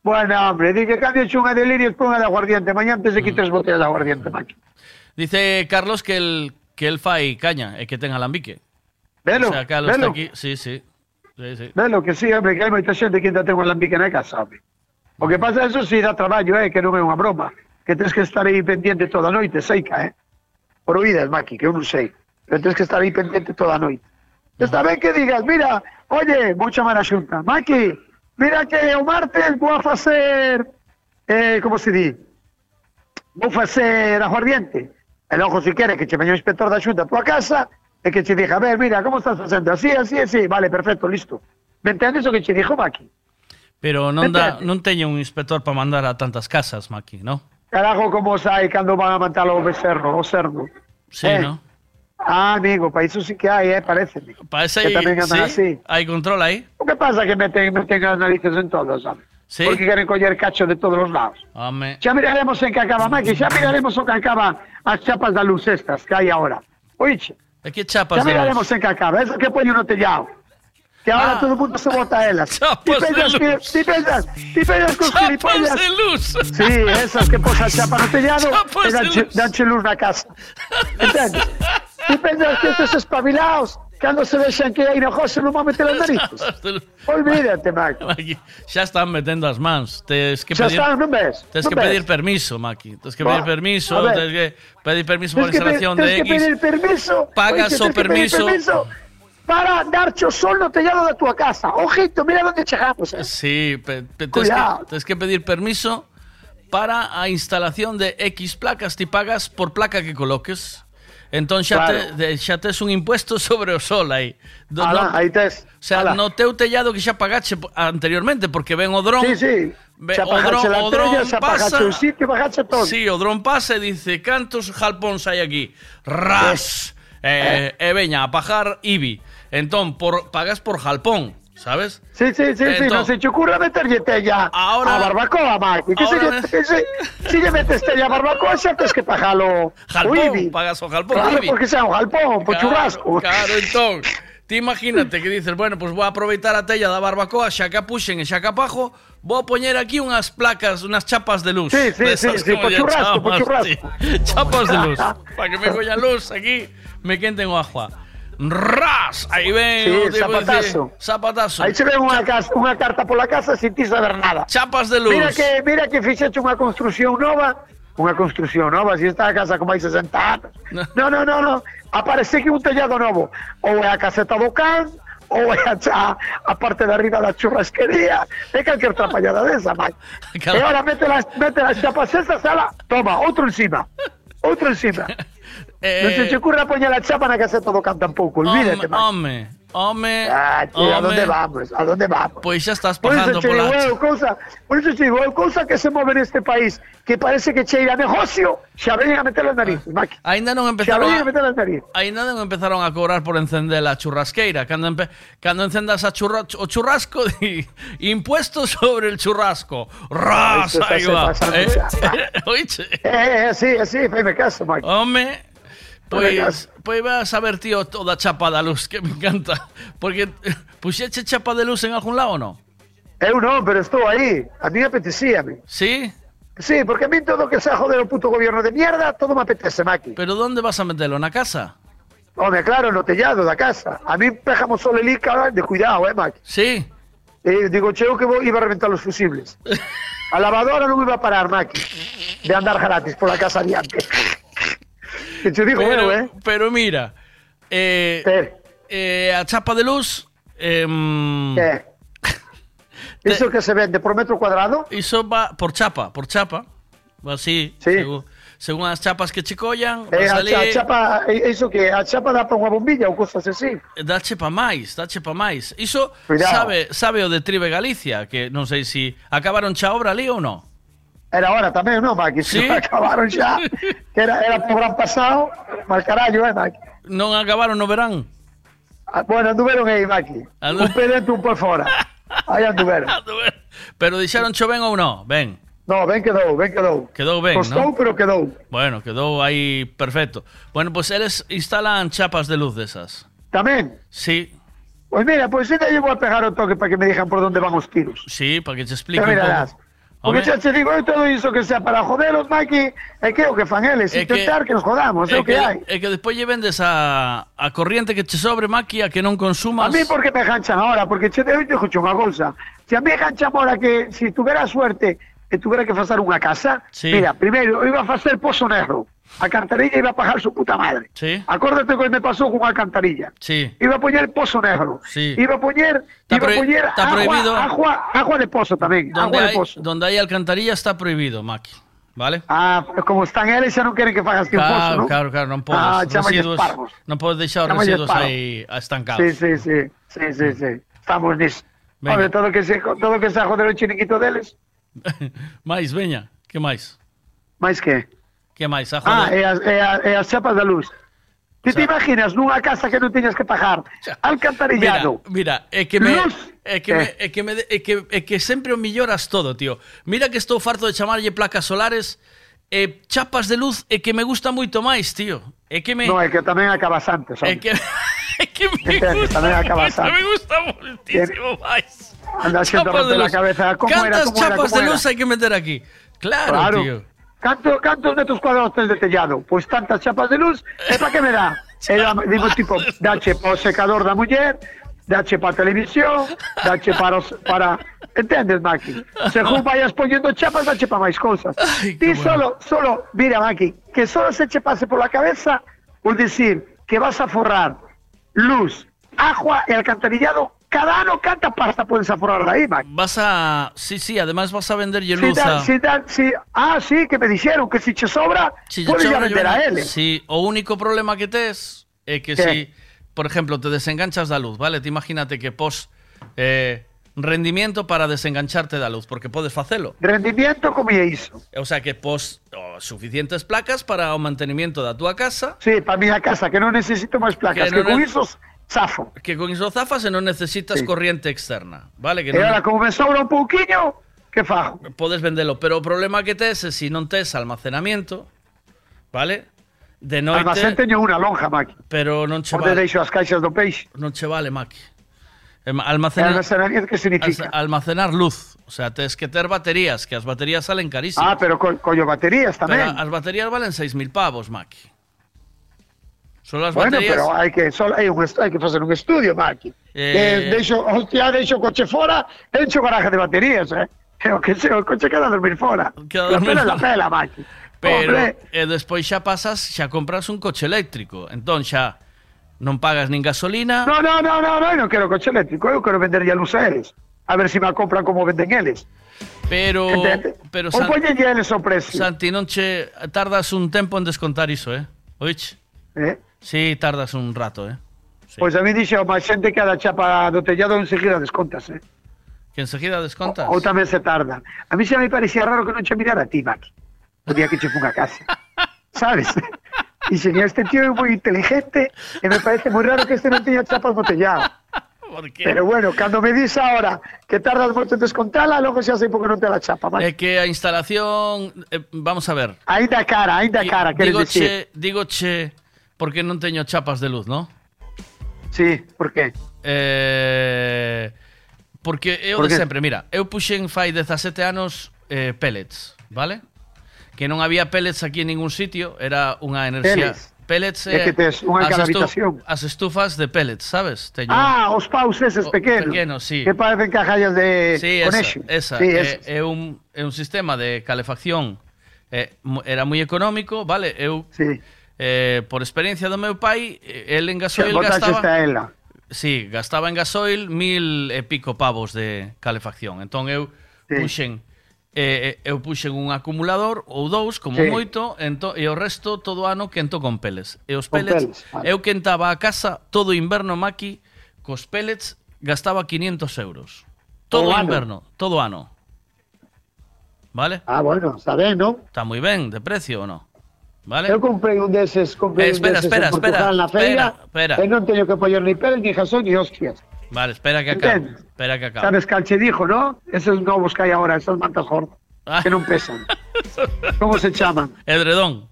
bueno, hombre, di que cambio unha de lirios por unha de aguardiente, mañá antes de aquí tres botellas de aguardiente, Maki.
Dice Carlos que el que el fai caña e que ten alambique.
Velo,
o sea, Carlos
velo.
está aquí, sí, sí. Sí, sí.
Velo que sí, hombre, que hai moita xente que ainda ten alambique na casa, hombre. O que pasa, eso sí, dá traballo, eh, que non é unha broma. Que tens que estar aí pendiente toda a noite, seica, eh. Por oídas, Maki, que eu non sei. Pero tens que estar aí pendiente toda a noite. Está ben que digas, mira, oye, vou chamar a xunta. Maki, mira que o martes vou a facer, eh, como se di? Vou facer aguardiente. E logo, se quere, que che veña o inspector da xunta a tua casa e que che diga, a ver, mira, como estás facendo? Así, así, así. Vale, perfecto, listo. Me entendes o que che dixo, Maki?
Pero non da, non teño un inspector para mandar a tantas casas, Maki, ¿no?
Carajo, como sai cando van a matar o becerro, o cerdo.
Sí,
Eh,
¿no?
Ah, amigo, para iso sí que hai, eh, parece.
Parece
que
aí,
tamén andan
sí,
así.
hai control aí.
O que pasa que meten, meten as narices en todos, sabes?
Sí.
Porque queren coller cacho de todos os lados.
Home.
Xa miraremos en que acaba, Maki, xa miraremos o que acaba as chapas da luz estas que hai agora. Oiche,
E que chapas de
miraremos en que acaba, eso que poño no tellado. Que ahora
Ah.
todo o mundo se bota a elas.
Chapas de luz.
con
Chapas de luz.
Sí, esas que posan chapa no tellado
Chapas de
danche,
luz.
na casa. Entendes? Ti pensas que estes espabilados cando se vexan que hai negocio non van meter as narices. Olvídate, Maki.
Maki, xa están metendo as mans. Tes que
Xa
pedir,
están, non ves? Non
que
ves?
pedir permiso, Maki. Tes que pedir permiso,
a
tes que pedir permiso por instalación de
que pedir
X.
permiso.
Pagas o permiso.
permiso para darche o sol no tellado da túa casa. Ojito, mira onde chegamos. Eh.
Sí,
Cuidado.
que, que pedir permiso para a instalación de X placas. Ti pagas por placa que coloques. Entón xa,
claro.
te, xa tes un impuesto sobre o sol aí. Do,
Alá,
no,
aí tes.
O sea,
Alá.
no teu tellado que xa pagache anteriormente, porque ven o dron...
Sí, sí.
Ve,
xa pagache o
dron,
la
o dron
xa pasa, pagache o sitio, pagache todo.
Sí, o dron pasa e dice, cantos jalpóns hai aquí? Ras! Eh, eh. E veña, a pajar Ibi. Entón, por, pagas por jalpón. Sabes?
Sí, sí, sí, sí,
Entón-
no se te ocurra tella
Ahora-
a barbacoa, Maki. Que
Ahora-
se, se, si lle metes tella a barbacoa, xa tes que pagalo o
Jalpón, pagas o jalpón
Claro, porque sea un jalpón, po
Claro,
churrasco.
Claro, entón, ti imagínate que dices, bueno, pues vou a aproveitar a tella da barbacoa, xa que puxen e xa que vou a poñer aquí unhas placas, unhas chapas de luz.
Sí, sí,
Desas
sí, sí,
como
po
lle
churrasco, po
chamas,
churrasco.
Chapas de luz, para que me coña luz aquí, me quenten o agua. Ras, aí ven
Sí, zapatazo.
zapatazo.
Aí se ve unha, casa, unha carta pola casa sin ti saber nada.
Chapas de luz.
Mira que, mira que fixeche unha construción nova, unha construción nova, si está a casa como hai 60 anos. No, no, no, no. Aparece que un tellado novo. Ou é a caseta do can, ou é a, parte de arriba da churrasquería. É calquer trapallada desa, mai. E ahora mete las, mete las chapas esas, ala, toma, outro encima. Outro encima.
Eh,
non se te ocurra poñer a chapa na caseta do can tampouco, olvídate, mai.
Home,
Ah, tío, ¿a dónde vamos? ¿A dónde vamos?
Pois xa estás
Por
pagando
eso, eu, cousa, por eso digo, eu, cousa que se move neste país, que parece que cheira negocio, xa veñen a meter as narices, Maki.
Ainda non empezaron
a
a,
meter as narices.
Ainda non empezaron a cobrar por encender a churrasqueira. Cando, empe, cando encendas a o churrasco, di, impuesto sobre el churrasco. Ras,
se
va.
pasando
Eh?
Eh, eh, sí, sí, faime caso, Maki. Faime
pois, pois vas a ver, tío, toda chapa da luz, que me encanta. Porque, puxeche chapa de luz en algún lado ou non?
Eu non, pero estou aí. A mí apetecíame.
Sí?
Sí, porque a mí todo que sea joder o puto gobierno de mierda, todo me apetece, Maki.
Pero onde vas a metelo? Na casa?
Home, claro, no tellado da casa. A mí pejamos solo el Ica de cuidado, eh, Maki.
Sí?
Eh, digo, cheo que vou, iba a reventar os fusibles. A lavadora non iba a parar, Maki, de andar gratis por la casa adiante. Yo digo,
pero,
bueno, eh.
pero mira, eh, eh, a chapa de luz...
Eh, ¿Qué? ¿Iso que se vende por metro cuadrado?
Iso va por chapa, por chapa. Así, sí. según, según as chapas que che collan,
eh,
vas ali...
A chapa, eh, iso que a chapa dá para unha bombilla ou cosas así.
Eh, dache pa máis, dache pa máis. Iso
Cuidado.
sabe, sabe o de Tribe Galicia, que non sei se si acabaron xa obra ali ou non.
Era hora tamén, non, Maki?
Sí.
Acabaron xa. Que era, era por gran pasado, mal carallo, eh, Maki?
Non acabaron no verán.
Ah, Bueno, anduveron aí, Maki.
Andu-
Un pé dentro, un por fora. Aí anduveron.
Pero dixeron cho ben ou non? Ben.
No, ben quedou, ben quedou.
Quedou ben,
Costou,
non?
pero quedou.
Bueno, quedou aí perfecto. Bueno, pues eles instalan chapas de luz desas.
Tamén?
Sí,
Pois mira, pois ainda llevo a pegar o toque para que me digan por onde van os tiros.
sí, para que te explique
Xa
un
mirarás.
pouco.
Porque te digo, eu todo iso que sea para joderos, Maki, é que o que fan eles,
É que-
intentar que, nos jodamos, é o que,
que,
hai.
é que despois lle vendes a, a corriente que che sobre máquina que non consumas.
A mí porque me ganchan ahora, porque che deu te unha cousa. Se a mí ganchan ahora que si tuvera suerte e tuvera que facer unha casa,
Sí.
mira, primeiro eu iba a facer pozo negro. A cantarilla iba a pagar su puta madre.
Sí,
Acórdate que me pasou con a cantarilla.
sí.
Iba a poñer pozo negro.
Sí.
Iba a
Está
iba a
está
agua,
prohibido.
agua, agua de pozo tamén,
Donde
agua de
hai,
pozo.
donde hai alcantarilla está prohibido, Maki. Vale?
Ah, pero como están eles xa non queren que que un pozo,
Claro,
non?
claro, claro, non podes,
Ah,
residuos, non podes deixar
Chámalle
residuos aí estancados.
Sí, sí, sí, sí, sí, sí. Estamos nisso. Hombre, todo que se, todo que se joder o chiniquito deles.
máis, veña, que máis?
Mais que?
Que máis? A
Ah,
joder.
e as, e, e as chapas da luz. Ti te imaginas nunha casa que non tiñas que pagar alcantarillado?
Mira, é que me
Luz.
é que me, é que me é que é que sempre o melloras todo, tío. Mira que estou farto de chamarlle placas solares e chapas de luz é que me gusta moito máis, tío. É que me
No, é que tamén acabas antes,
é
hombre.
que é que me gusta,
tamén acabas
moito, me
antes.
gusta moitísimo máis.
Anda xente
Chapas de
rompe la
luz.
cabeza. Como era,
Cantas
era,
chapas
como
de
era?
luz hai que meter aquí? Claro,
Claro.
tío.
Canto, cantos metros cuadrados tes de tellado? Pois tantas chapas de luz, e para que me dá? E digo, tipo, dache para o secador da muller, dache para a televisión, dache para os, para... Entendes, Maki? Según vayas poniendo chapas, dache para máis cousas. Ti solo, solo, mira, Maki, que solo se che pase por la cabeza por decir que vas a forrar luz, agua e alcantarillado cada ano canta pasta podes aforrar de aí, Maki.
Vas a. Sí, sí, además vas a vender
Si
luz
da-
a-
si da- si- ah, sí, que me dixeron que si che sobra,
Si
podes
te
ya
sobra,
vender
yo-
a ele.
Sí, o único problema que tes é que
¿Qué?
si, por ejemplo, te desenganchas da luz, vale? Te imagínate que pos eh, rendimiento para desengancharte da luz, porque podes facelo.
Rendimiento como é iso?
O sea, que pos oh, suficientes placas para o mantenimiento da túa casa.
Sí, para miña casa, que non necesito máis placas, que,
non
con zafo.
Que con iso zafas e non necesitas sí. corriente externa, vale? Que non...
E como me sobra un pouquiño, que fajo?
Podes vendelo, pero o problema que tes é se si non tes almacenamiento, vale? De noite...
Almacén teño unha lonja, Maki.
Pero non che
Onde
vale...
deixo as caixas do peixe?
Non che vale, Maki. Almacenar,
almacenamiento que significa?
Almacenar luz. O sea, tens que ter baterías, que as baterías salen carísimas.
Ah, pero co collo baterías tamén.
Pero as baterías valen 6.000 pavos, Maki. Solo as
Bueno,
baterías...
pero hai que solo hai un hai que facer un estudio, Maki.
Eh.
Que deixo, hostia, deixo coche fora, encho garaje de baterías, eh. E o que se, o coche queda a dormir fora.
Queda a
la
dormir
pela, la pela, Maki.
Pero
Hombre,
e despois xa pasas, xa compras un coche eléctrico. Entón xa non pagas nin gasolina.
No, no, no, no, no, non quero coche eléctrico, eu quero vender a luz a eles. A ver se me a compran como venden eles.
Pero
Entende?
pero
Ou poñenlle eles o precio.
Santi, non che tardas un tempo en descontar iso, eh? Oiche?
Eh?
Sí, tardas un rato, eh?
Pois a mí dixo, máis xente que a da chapa do tellado enseguida descontas, eh?
Que enseguida descontas.
Ou tamén se tarda. A mí xa me parecía raro que non che mirara a ti, Maki. O día que che fun a casa. Sabes? Dixen, este tío é moi inteligente e me parece moi raro que este non teña chapas no tellado. Pero bueno, cando me dis ahora que tardas moito en descontala, logo xa sei por que non te la chapa, Maki.
É que a instalación, eh, vamos a ver.
Ainda cara, ainda cara,
Digo che, digo che, porque non teño chapas de luz, ¿no?
Sí, por qué?
Eh, porque eu
¿Por
de sempre, mira, eu puxen fai 17 anos eh, pellets, vale? Que non había pellets aquí en ningún sitio, era unha enerxía...
Pellets.
Pellets
é, que eh, tes unha
as, estu as estufas de pellets, sabes? Teño...
Ah, os paus eses pequenos.
Pequenos, sí.
Que parecen cajallas de
sí,
conexo.
Esa, esa.
Sí,
eh,
é,
é, un, é un sistema de calefacción eh, era moi económico, vale? Eu
sí
eh, por experiencia do meu pai, eh, el en gasoil gastaba...
Ela.
Sí, gastaba en gasoil mil e pico pavos de calefacción. Entón eu
sí.
puxen eh, eh eu puxen un acumulador ou dous, como
sí.
moito, ento, e o resto todo ano quento con pellets. E os pellets,
pellets vale.
eu quentaba a casa todo inverno maqui, cos pellets gastaba 500 euros. Todo o
inverno, ano.
todo ano. Vale?
Ah, bueno, está ben, non?
Está moi ben, de precio ou non? Vale?
Eu comprei un deses, comprei
Eh, espera,
un deses
espera,
en Portugal
espera,
na feira,
espera, espera.
e non teño que poñer ni pel, ni jasón, ni hostias.
Vale, espera que acabe.
Entendes?
Espera que acabe.
Sabes cal che dijo, no? Esos novos que hai agora, esas mantas gordas,
Ah.
que non pesan. Como se chaman?
Edredón.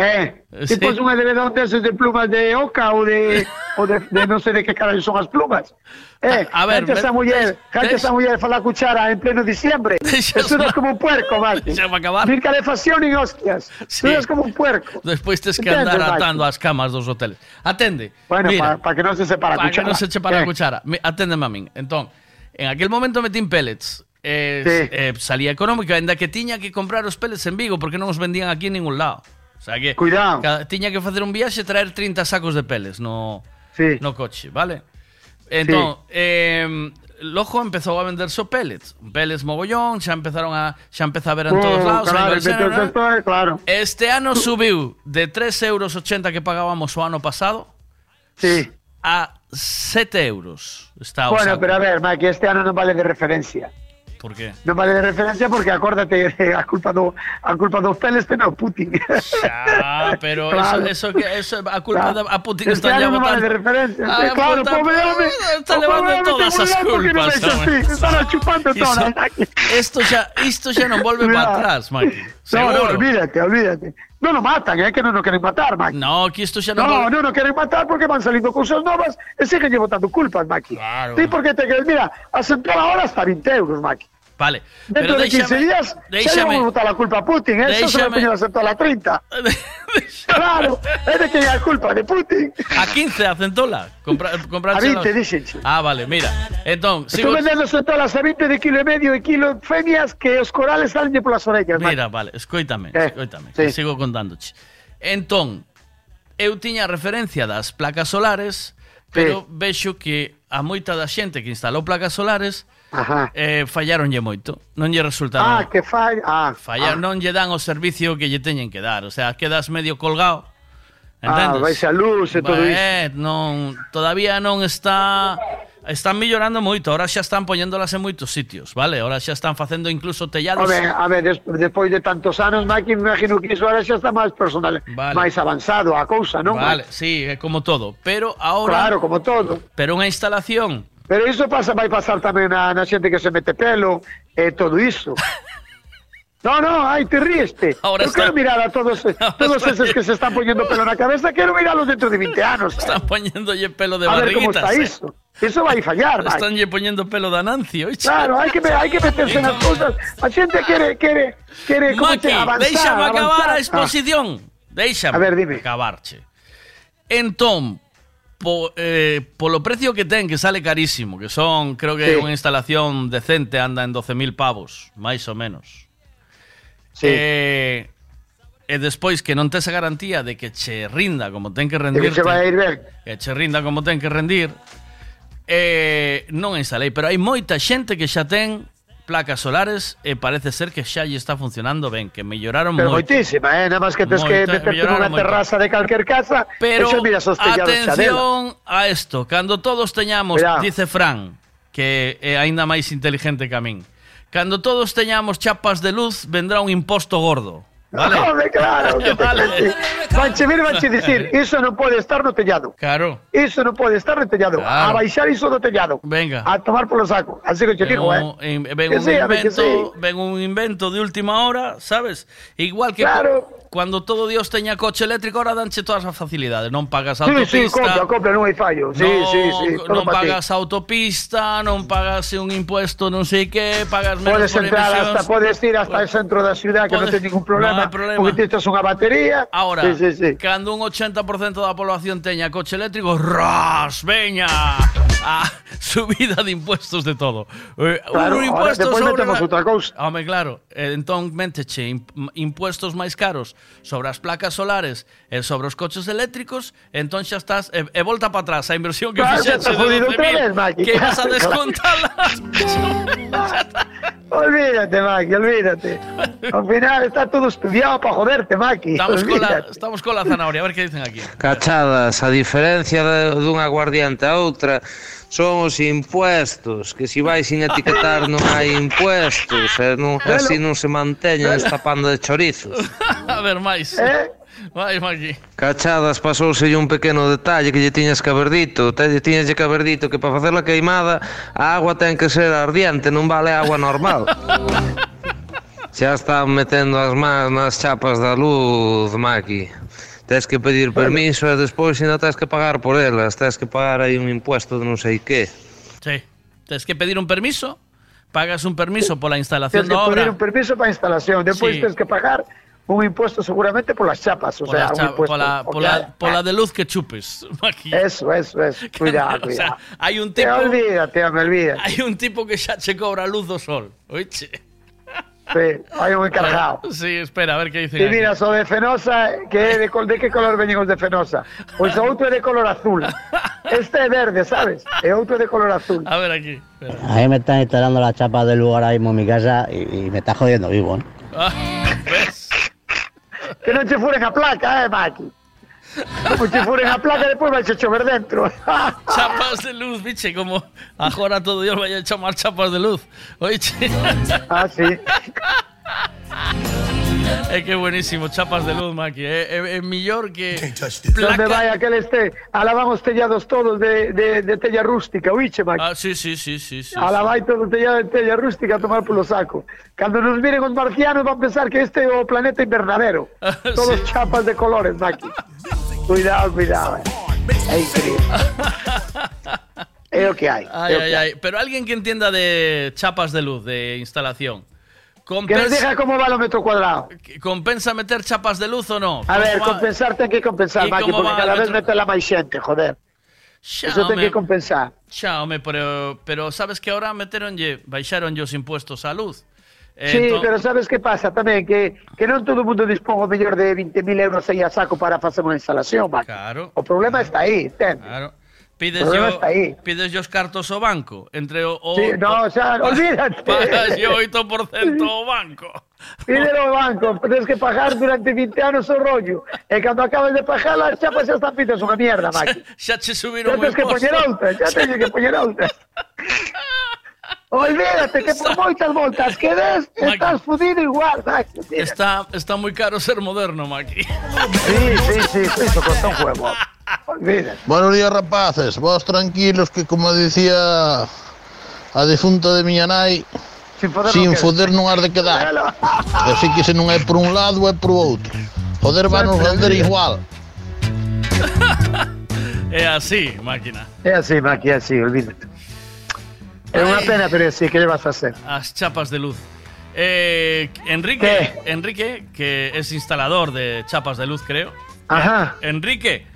Eh,
Sí.
tipo un edredón deses de plumas de oca ou de, ou de, de non sei de que carallo son as plumas. Eh,
A ver,
gente esa
me-
muller, gente
des-
esa muller fala cuchara en pleno diciembre. Eso es como un puerco, Mati.
Deixa-me acabar.
Sin calefacción ni hostias.
Sí.
Tú eres como un puerco.
Despois tes que andar atando as camas dos hoteles. Atende.
Bueno, para que non se separa a
para que
cuchara.
non se che para a
Eh.
cuchara. Mi- Aténdeme a min. Entón, en aquel momento metín pellets. Eh,
Sí.
eh, salía económico, ainda que tiña que comprar os pellets en Vigo porque non os vendían aquí en ningún lado. O sea que
Cuidado.
tiña que facer un viaxe e traer 30 sacos de pellets no,
Sí.
no coche, vale? Entón, eh, logo empezou a vender só pellets. Pellets mogollón, xa empezaron a xa empeza a ver en todos
Oh,
lados. a
claro, esto es, claro.
Este ano subiu de 3,80 euros que pagábamos o ano pasado
Sí.
a 7 euros. Está
Bueno, pero a ver, Maki, este ano non vale de referencia.
Por qué?
Non vale de referencia porque acórdate, a culpa do a culpa dos peles ten o Putin.
Ah, pero
Claro.
eso, eso que eso a culpa
Claro.
de a Putin
Este
está ya
non vale de referencia.
Ah,
claro,
puta,
pobre home.
Está levando todas as culpas. home.
Están chupando todas. Maki.
Esto xa isto xa non volve para atrás, Maki.
No, no, olvídate, olvídate. No lo matan, é que non nos queren matar, Maki.
No, que isto xa non
No, no, no queren matar porque van saliendo cosas novas e siguen lle botando culpas, Maki.
Claro.
Sí, porque te crees, mira, a central ahora está 20 euros, Maki.
Vale.
Dentro
Pero
de 15 días
deixame,
xa botar a culpa a Putin, eh? Deixame, Eso se
me
teño aceptar a 30. claro, é de que é a culpa de Putin.
A 15 a centola. Compra,
a 20, dixenche.
Ah, vale, mira. Entón, sigo...
Tú vendendo centolas a 20 de kilo e medio e kilo femias que os corales salen de polas orellas.
Mira, man. vale, escoítame,
eh,
escoítame,
sí.
que sigo contándoche. Entón, eu tiña referencia das placas solares, pero sí. vexo que a moita da xente que instalou placas solares
Ajá.
Eh, falláronlle moito, non lle resultaron.
Ah, que fall, ah,
fallar,
ah.
non lle dan o servicio que lle teñen que dar, o sea, quedas medio colgado. Entendes?
Ah, vais a luz e todo iso.
Eh, non, todavía non está están mellorando moito, ahora xa están poñéndolas en moitos sitios, vale? Ahora xa están facendo incluso tellados.
A ver, a ver des, despois de tantos anos, Maki, me imagino que iso ahora xa está máis personal,
vale.
máis avanzado a cousa, non?
Vale, si, sí, é como todo, pero ahora
Claro, como todo.
Pero unha instalación
Pero iso pasa, vai pasar tamén na, na xente que se mete pelo e todo iso. No, no, ai, te ríeste.
Ahora
Eu
está-
quero mirar a todos, todos esos que se están poniendo pelo na cabeza, quero mirarlos dentro de 20 anos.
están poñéndolle pelo de
a ver como
barriguitas.
está
eh.
iso. Iso vai fallar, vai.
Estánlle poñendo pelo de oiche.
Claro, hai que, hai que meterse nas cousas. A xente quere, quere, quere como
Maki,
se avanzar,
déixame acabar
avanzar.
a exposición. Déixame.
A ver, dime.
Acabarche. Entón, po, eh, polo precio que ten, que sale carísimo, que son, creo que
sí.
unha instalación decente anda en 12.000 pavos, máis ou menos.
Sí.
Eh, e despois que non tes a garantía de que che rinda como ten que rendir.
Que, vai ir ben.
que che rinda como ten que rendir. Eh, non instalei, pero hai moita xente que xa ten placas solares e parece ser que xa está funcionando ben, que melloraron
Pero
moito.
moitísima, eh? Nada máis que tes que meterte nunha
moito.
terraza de calquer casa
Pero
e xa miras os tellados xa dela.
atención a isto, cando todos teñamos, dice Fran, que é aínda máis inteligente que a min. Cando todos teñamos chapas de luz, vendrá un imposto gordo. Vale.
Home, claro, que
Vale.
Vanche vir, vanche dicir, iso non pode estar no tellado.
Claro.
Iso non pode estar no tellado.
Claro.
A baixar iso do tellado.
Venga.
A tomar polo saco. Así que te digo, eh.
Ven, un
sí,
invento, ven un invento de última hora, sabes? Igual que
Claro.
Cuando todo Dios teña coche eléctrico, ahora danche todas as facilidades. Non pagas
Sí,
autopista.
sí, compra, compra, non hai fallo. Sí,
no,
sí, sí.
non
pa ti.
pagas autopista, non pagas un impuesto non sei que, pagas menos
Podes
por
entrar
emisións.
hasta, podes ir hasta el centro da ciudad que non
Podes-
ten ningún
non
problema,
hai problema.
porque tens unha batería.
Ahora,
sí, sí, sí.
cando un 80% da población teña coche eléctrico, ras, veña, a subida de impuestos de todo. Eh,
Claro,
un
ahora
impuesto
despois
sobre
outra cousa.
Home, claro, eh, entón menteche imp- impuestos máis caros sobre as placas solares e sobre os coches eléctricos, entón xa estás e, e volta para atrás a inversión que
claro,
fixeche de 12.000 que vas a descontarla.
olvídate, Maki, olvídate. Al final está todo estudiado para joderte, Maki.
Estamos
olvídate.
cola, estamos cola zanahoria, a ver que dicen aquí.
Cachadas, a diferencia dunha guardiante a outra, son os impuestos, que si vai sin etiquetar non hai impuestos, e non, así non se manteñen esta panda de chorizos.
A ver, máis.
Eh?
Vai, Magui.
Cachadas, pasouselle un pequeno detalle que lle tiñas que haber dito. Te lle tiñas que haber dito que para facer a queimada a agua ten que ser ardiente, non vale agua normal. Xa están metendo as mans nas chapas da luz, Maki. Tens que pedir permiso e despois ainda tens que pagar por elas, tens que pagar aí un impuesto de non sei que.
Sí. Tens que pedir un permiso, pagas un permiso pola instalación
Tens que
da
pedir
obra.
un permiso para instalación. Despois
Sí.
tens que pagar un impuesto seguramente por las chapas. O
Pola,
sea, un
cha-
impuesto.
pola, pola de luz que chupes.
Eso, eso, eso. Cuidado,
O sea,
cuidado.
hai un
Te
tipo
olvídate, me olvídate.
hai un tipo que xa che cobra luz do sol. Oiche.
Sí, hai un encargado.
Sí, espera, a ver que dicen
E
aquí.
mira, de Fenosa, que é de, col- de que color veñen os de Fenosa? Pois o outro é de color azul. Este é verde, sabes? E outro é de color azul.
A ver aquí. espera.
A mí me están instalando la chapa del lugar ahora mismo en mi casa y, y me está jodiendo vivo, ¿no?
Ah, ¿Ves?
Que non che furen a placa, eh, Maki? Como che furen a placa, depois vai che chover dentro.
Chapas de luz, biche, como agora todo Dios vaya a chamar chapas de luz. Oiche.
Ah, sí.
É que buenísimo, chapas de luz, Maki. É, é, é millor que
Donde vai aquel este, alaban os tellados todos de, de, de tella rústica, oíche, Maki?
Ah, sí, sí, sí, sí, sí.
Ala vai todo o tellado de tella rústica a tomar polo saco. Cando nos miren os marcianos van pensar que este é o planeta invernadero. Todos chapas de colores, Maki. Cuidado, cuidado. eh. É increíble. É o que hai.
Ay, ay,
que hai.
ay. Pero alguien que entienda de chapas de luz, de instalación.
Que nos
Compensa,
diga como va o metro cuadrado.
¿Compensa meter chapas de luz o no?
A ver,
¿Cómo va?
compensar ten que compensar,
¿Y
Maki,
cómo
porque cada
el
vez
metro?
metela máis xente, joder.
Xa,
Eso ten que compensar.
Xa, home, pero, pero sabes que ahora meteronlle, baixaron os impuestos á luz. Eh,
Sí,
entón-
pero sabes que pasa tamén? Que, que non todo o mundo dispón o mellor de 20.000 euros aí a saco para facer unha instalación, Maki.
Claro.
O problema está aí, entende?
Claro. Pides yo, pides yo os cartos ao banco? Entre o... o
sí, no, o olvídate.
Pagas yo 8% ao banco.
Pídelo ao banco, tens que pagar durante 20 anos o rollo. E cando acabas de pagar, as chapas xa están fitas unha mierda, Maki.
Xa, xa
che
subiron xa o.
Xa tens que poñer outra, xa tens que poñer outra. Olvídate que por moitas voltas que des, estás fudido igual, Maqui.
Está, está moi caro ser moderno, Maki.
Sí, sí, sí, iso costa un huevo. Olvídate.
Buenos días, rapaces. Vos tranquilos que, como dicía a difunta de miña nai,
sin foder,
sin foder non has de quedar. Así que se non é por un lado, é por outro. Joder, vanos render igual.
É así, máquina.
É así, máquina, é así, olvídate. É unha pena, pero é así, que lle vas a hacer?
As chapas de luz. Eh, Enrique, Enrique, que es instalador de chapas de luz, creo.
Ajá.
Enrique,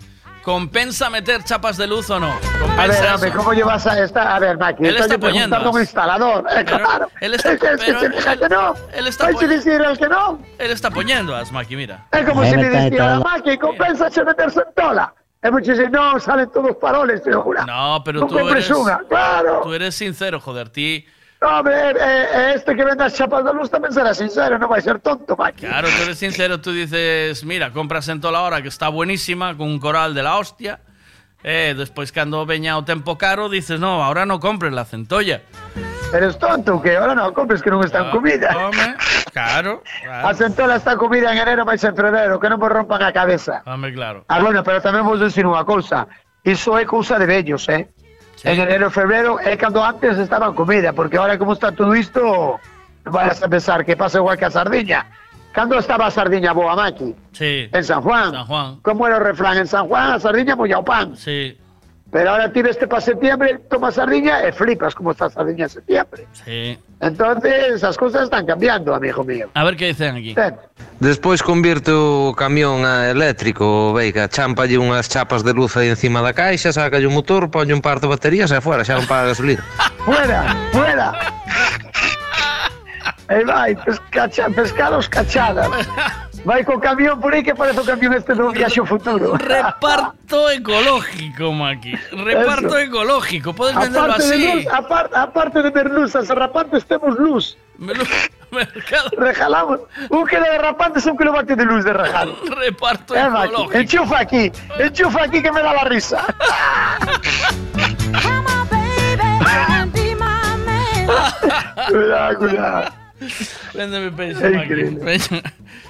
¿compensa meter chapas de luz o no?
A ver,
¿Compensa
hombre,
eso?
¿cómo llevas a esta? A ver, Maki,
Él está poniendo.
a un instalador. Eh,
Pero
claro.
él está-
es es que
pero
que no.
Él está
Hay que no.
Él está poniendo as Maki, mira.
Es como si
me
le dijera a. Maki, compensa se meterse en tola. Es mucho decir, no, salen todos paroles, te lo juro.
No, pero
No
tú eres,
claro.
tú eres sincero, joder, ti.
No, hombre, eh, eh, este que venda chapas de luz también será sincero, no va a ser tonto, Maki.
Claro, tú eres sincero, tú dices, mira, compras en toda la hora que está buenísima, con un coral de la hostia. Eh, después cuando veña o tempo caro, dices, no, ahora no compres la centolla.
Eres tonto, que ahora no compres que no está en comida.
Home, claro, claro.
A centola está comida en enero, máis en febrero, que non me rompan a cabeza.
Home, claro.
Ah, bueno, pero tamén vos decir unha cousa. Iso é cousa de vellos, eh? En enero febrero é cando antes estaban comida, porque ahora como está todo isto, non vas a pensar que pasa igual que a sardiña. Cando estaba a sardiña boa maqui?
Sí.
En San Juan.
San Juan.
Como era o refrán? En San Juan a sardiña molla o pan.
Sí,
Pero ahora tires este para septiembre, tomas sardiña e flipas como está sardiña en septiembre.
sí.
Entonces, as cousas están cambiando, amigo mío.
A ver qué dicen aquí.
Ten.
Despois convierte o camión a eléctrico, veiga, champalle unhas chapas de luz aí encima da caixa, saca o motor, ponlle un par de baterías e fora, xa non paga gasolina.
Fuera, fuera. Aí vai, pescacha, pescados cachadas. Vai co camión por aí que parece o camión este do viaxe ao futuro.
Reparto ecológico, Maki. Reparto
Eso.
ecológico. Puedes venderlo
Aparte de
así.
luz, aparte, aparte de ver luz, as derrapantes temos luz.
Mercado.
Rejalamos. Un kilo de derrapantes, un kilómetro de luz de rajado.
Reparto
Eh, Maki,
ecológico.
enchufa aquí, enchufa aquí que me da la risa. cuidado, cuidado.
Véndeme peso.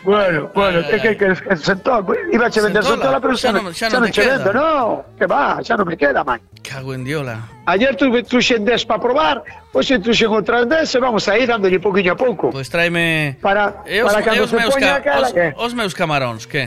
Bueno, bueno, que que que que sentó, iba a vender
sentola,
pero
non-
non,
xa
xa
non
non
te
vendo, no, que va, xa non me queda, man.
Cago en diola.
Ayer tuve truxen 10 para probar, hoxe truxen outras 10 e vamos a ir dándolle pouquinho a pouco.
Pois tráeme...
Para,
E os,
para
e
cando
os
se
meus,
poña
ca...
a cara,
os,
que?
os meus camaróns, que?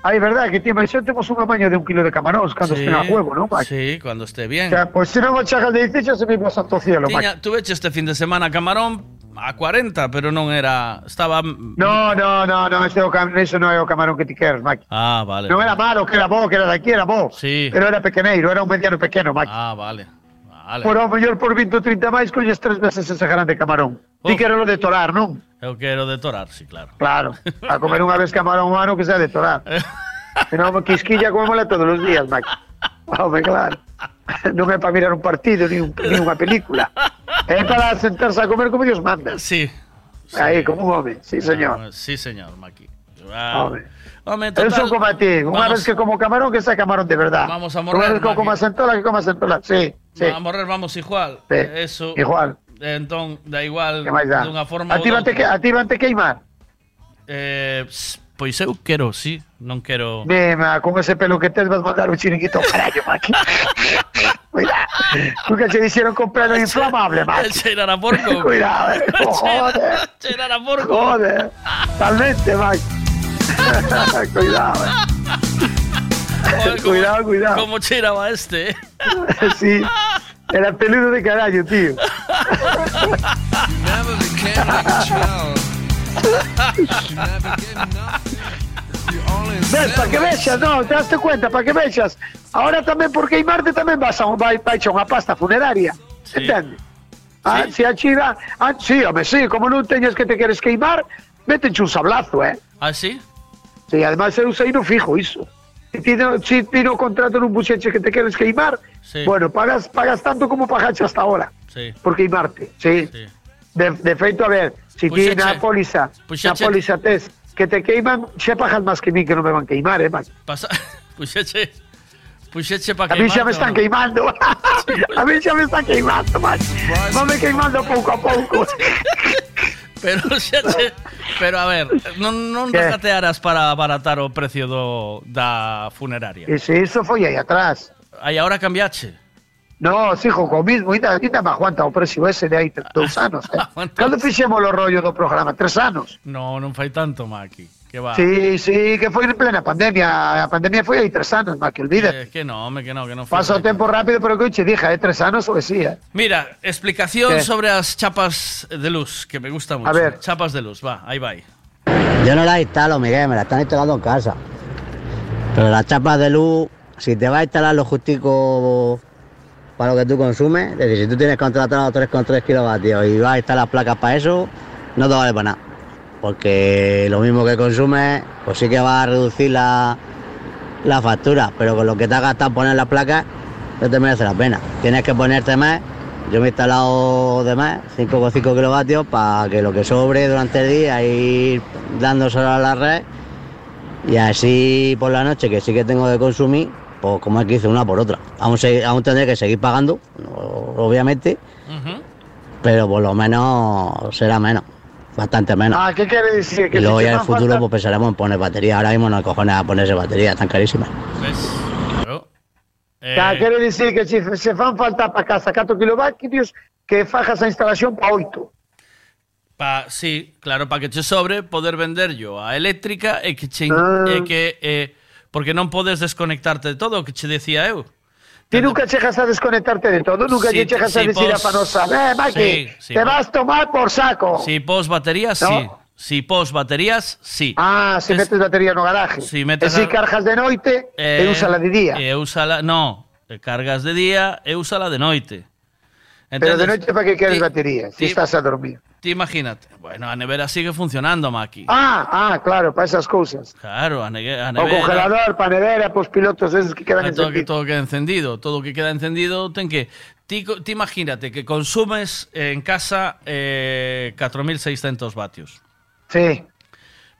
Ai, verdad, que ti, mas xa temos un amaño de un kilo de camaróns cando
Sí,
estén a juego, non, Maki?
Sí, cuando esté bien.
O sea, pues si non o chagas de 18 se vivo a Santo Cielo.
Tiña, tuve este fin de semana camarón a 40, pero non era... Estaba...
No, no, no, no, ese, o ese non é o camarón que ti queres, Maki.
Ah, vale.
Non era malo, que era bo, que era daqui, era bo.
Sí.
Pero era pequeneiro, era un mediano pequeno, Maki.
Ah, vale. Vale.
Por ao mellor por 20 ou 30 máis colles tres veces ese grande camarón. Ti
Oh.
quero lo de torar, non?
Eu quero detorar, sí, claro.
Claro. A comer unha vez camarón humano que sea de torar. Se non, quisquilla comémola todos os días, Maki. Home, claro. Non é para mirar un partido ni, un, ni unha película. É para sentarse a comer como Dios manda.
Sí.
Aí, como un home. Sí, señor.
Sí, señor, Maki. Ah,
Home. Eu como a ti. Unha
vamos-
vez que como camarón, que sea camarón de verdad.
Vamos a
Unha
morrer,
vez que como sentola, que coma. Sí, sí.
A morrer vamos igual.
Sí,
Eso.
igual.
Entón, da igual dunha forma
A ti
ou
vante que, queimar.
Eh, pois eu quero, sí, non quero...
Mema, con ese pelo que tes vas mandar un chiringuito carallo, Maki. Cuidado. Nunca se dixeron con pelo inflamable, Maki.
Cheirar a porco.
Cuidado, eh. Joder.
Cheirar a porco.
Joder. Talmente, Maki. Cuidado, eh. cuidado, cuidado.
¿Cómo chiraba este?
sí, era peludo de carallo, tío. Ves, para que vexas, no, te das cuenta, para que vexas. Ahora tamén por queimarte tamén vas a un vai, vai a unha pasta funeraria. Entende? Ah, si a chiva, ah, sí, home, sí, como non teñes que te queres queimar, métenche un sablazo, eh.
¿Ah, sí?
Sí, además eu sei no fijo iso. Si ti no, si ti no contrato nun buxeche que te queres queimar,
Sí.
bueno, pagas pagas tanto como pagaste hasta ahora
Sí.
por queimarte, sí. De, de feito, a ver, se pois
ti
na póliza, puxache.
na
póliza tes que te queiman, xe pajas máis que min que non me van queimar, eh, man.
Pasa, pois puxeche, puxeche pa queimar.
A mí xa me están queimando. a mí xa me están queimando, man. Vame queimando pouco a pouco.
Pero xa che, pero a ver, non, non regatearas para abaratar o precio do, da funeraria.
E se iso foi aí atrás.
Aí agora cambiache.
No, sigo co mismo, ainda, ainda me aguanta o precio ese de aí dous anos. Eh. Cando fixemos o rollo do programa? Tres anos.
No, non fai tanto, Maki. Que va.
Sí, sí, que foi en plena pandemia. A pandemia foi aí tres anos, má que olvide.
Eh, que no, que no, que no
o
tanto.
tempo rápido, pero que che dija, eh, tres anos ou que sí, eh.
Mira, explicación
¿Qué?
sobre as chapas de luz, que me gusta mucho.
A ver.
Chapas de luz, va, ahí va.
Yo no las instalo, Miguel, me las están instalando en casa. Pero las chapas de luz, si te vas a instalar lo justico para lo que tú consumes, es decir, si tú tienes contratado 3,3 kilovatios y vas a instalar placas para eso, no te vale para nada. Porque lo mismo que consumes, pues sí que va a reducir la, la factura, pero con lo que te has gastado poner las placas, no te merece la pena. Tienes que ponerte más. Yo me he instalado de más, 5,5 kilovatios, para que lo que sobre durante el día ir dándoselo a la red y así por la noche, que sí que tengo de consumir, pues como es que hice una por otra. Aún, se- aún tendré que seguir pagando, obviamente, pero por lo menos será menos, bastante menos.
Ah, ¿qué quiere decir? Que
y luego
si
ya
te
en el futuro
falta-
pues pensaremos en poner batería. Ahora mismo no hay cojones a ponerse batería, tan carísimas.
¿Ves? Claro. Eh,
quiere decir que si se fan falta para casa 4 kilovatios, que fajas a instalación para 8.
Pa, sí, claro, para que che sobre poder vender yo a eléctrica e que che,
Ah.
e que eh, porque non podes desconectarte de todo o que che decía eu.
Ti nunca chegas a desconectarte de todo, nunca
si,
lle chegas si
a
decir
pos, a
panosa, eh, Maki,
sí, sí,
te vas tomar por saco.
Si pos baterías,
¿no?
sí. Si pos baterías, sí.
Ah, se
si
metes batería no garaje.
Si metes
e si cargas de noite,
eh,
e úsala de día.
E úsala, no, cargas de día e úsala de noite.
Pero de noite para que queres
ti,
baterías,
ti, si
estás a dormir.
Ti imagínate. Bueno, a nevera sigue funcionando, Maki.
Ah, ah, claro, para esas cousas.
Claro, a, nege- a
O
nevera.
congelador, panadera, pues pilotos esos que quedan
Ah, todo, que,
encendidos.
todo queda encendido, todo que queda encendido ten que ti imagínate que consumes en casa eh, 4600 vatios.
Sí,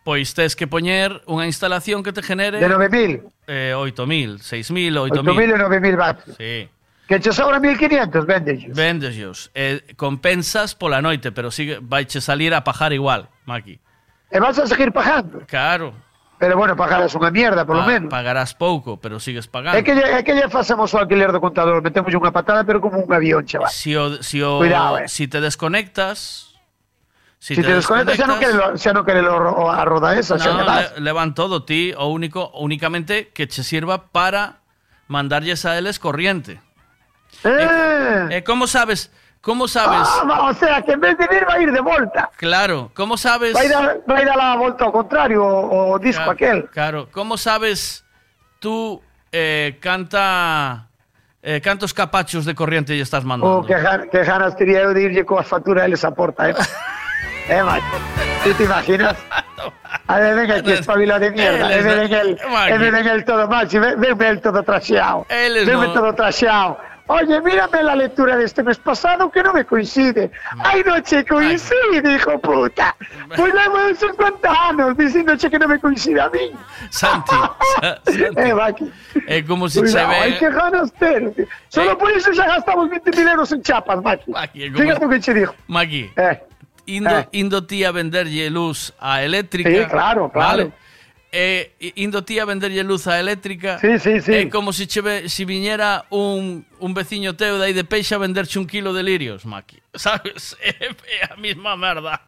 Pois tes que poñer unha instalación que te genere
de 9000.
eh, 8000, 6000,
8000
8000.
e 9000 vatios.
Sí.
Que che sobra 1500, vendes.
Vendeslos. Eh, compensas pola noite, pero sigue vaiche salir a pajar igual, Maki.
E vas a seguir pagando.
Claro.
Pero bueno, pagarás unha mierda, por lo
Pa-
menos.
Pagarás pouco, pero sigues pagando.
É que, é que lle facemos o alquiler do contador, metemos unha patada, pero como un avión, chaval.
Si o, si o,
Cuidado, eh.
si te desconectas,
Si, te, desconectas, xa non quere, xa non quere o- a roda esa, xa
No,
vas.
le, levan todo ti, o único, únicamente que che sirva para mandarlles a eles corriente.
Eh.
Eh, ¿Cómo sabes? ¿Cómo sabes?
Ah, o sea, que en vez de ir, va a ir de volta.
Claro, ¿cómo sabes?
Va a ir a, va a, ir a la volta ao contrario, o, o disco
Claro,
aquel.
Claro, ¿cómo sabes tú eh, canta eh, cantos capachos de corriente lle estás mandando?
O que, que ganas tería eu de irlle coas facturas eles a porta, eh? eh. ¿Tú te imaginas? A ver, venga aquí, espabila de mierda.
Eles
E ven
no-
el, el todo macho, ven, ven el todo traseado. Venme
no-
todo traseado. Oye, mírame la lectura de este mes pasado que no me coincide. Ay, no che coincide, hijo puta. Pues la de 50 anos diciéndoche que no me coincide a mí.
Santi, Sa- Santi.
Eh, Maki.
É como se che
Cuidado,
ve...
hay que ganas. Solo por eso ya gastamos 20 mil euros en chapas, Maki.
como-
Fíjate lo que te digo.
Maki,
Eh,
indo,
eh.
indo ti a venderlle luz a eléctrica.
Sí, claro, claro.
Vale? Eh, indo ti a venderlle luz a eléctrica.
Sí, sí, sí.
É como se che ve, si viñera un, un veciño teu de aí de peixe a venderche un kilo de lirios, Maki. Sabes? É, é a mesma merda.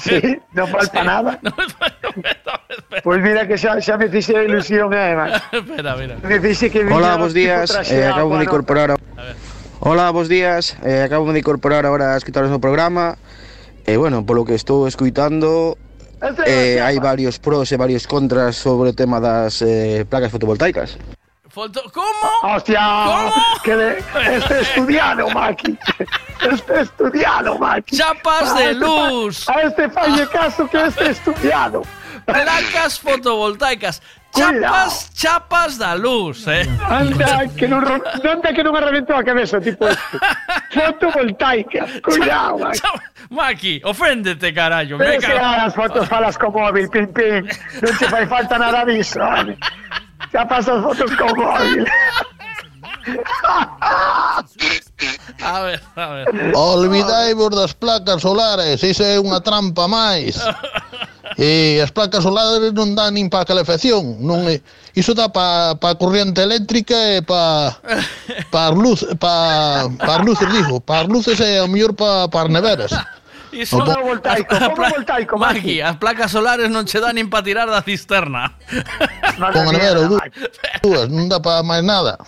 Sí, non para nada. Pois mira que xa, xa me fixe ilusión, eh, man.
espera, mira.
Me fixe que
Hola,
tipo
días. Eh, acabo de
¿no?
incorporar. a- Hola, bos días. Eh, acabo de incorporar agora a escritoras no programa. E bueno, polo que estou escuitando, eh, hai varios pros e varios contras sobre o tema das eh, placas fotovoltaicas.
Foto- ¿Cómo?
Hostia, que de, este estudiado, Maki. Este estudiado, Maki.
Chapas de
A este fa-
luz.
A este falle caso que este estudiado.
placas fotovoltaicas. Chapas, chapas da luz, eh.
Anda, que non, anda que non arrebentou a cabeza, tipo este. Fotovoltaica, cuidado. Maki.
Maki, oféndete, carallo.
Pero se as fotos falas co móvil, pim, pim. Non te fai falta nada disso, vale. Chapas pasas fotos co móvil.
A ver, a ver.
Olvidaivos das placas solares, iso é unha trampa máis. E as placas solares non dan nin para calefacción, non é, iso dá para pa corriente eléctrica e para pa luz, pa, pa luces, digo, para luces é o mellor para pa neveras.
Iso
o
fotovoltaico, fotovoltaico,
Maki. As placas solares non che dan nin para tirar da cisterna.
Con nevero, dúas, non dá para máis nada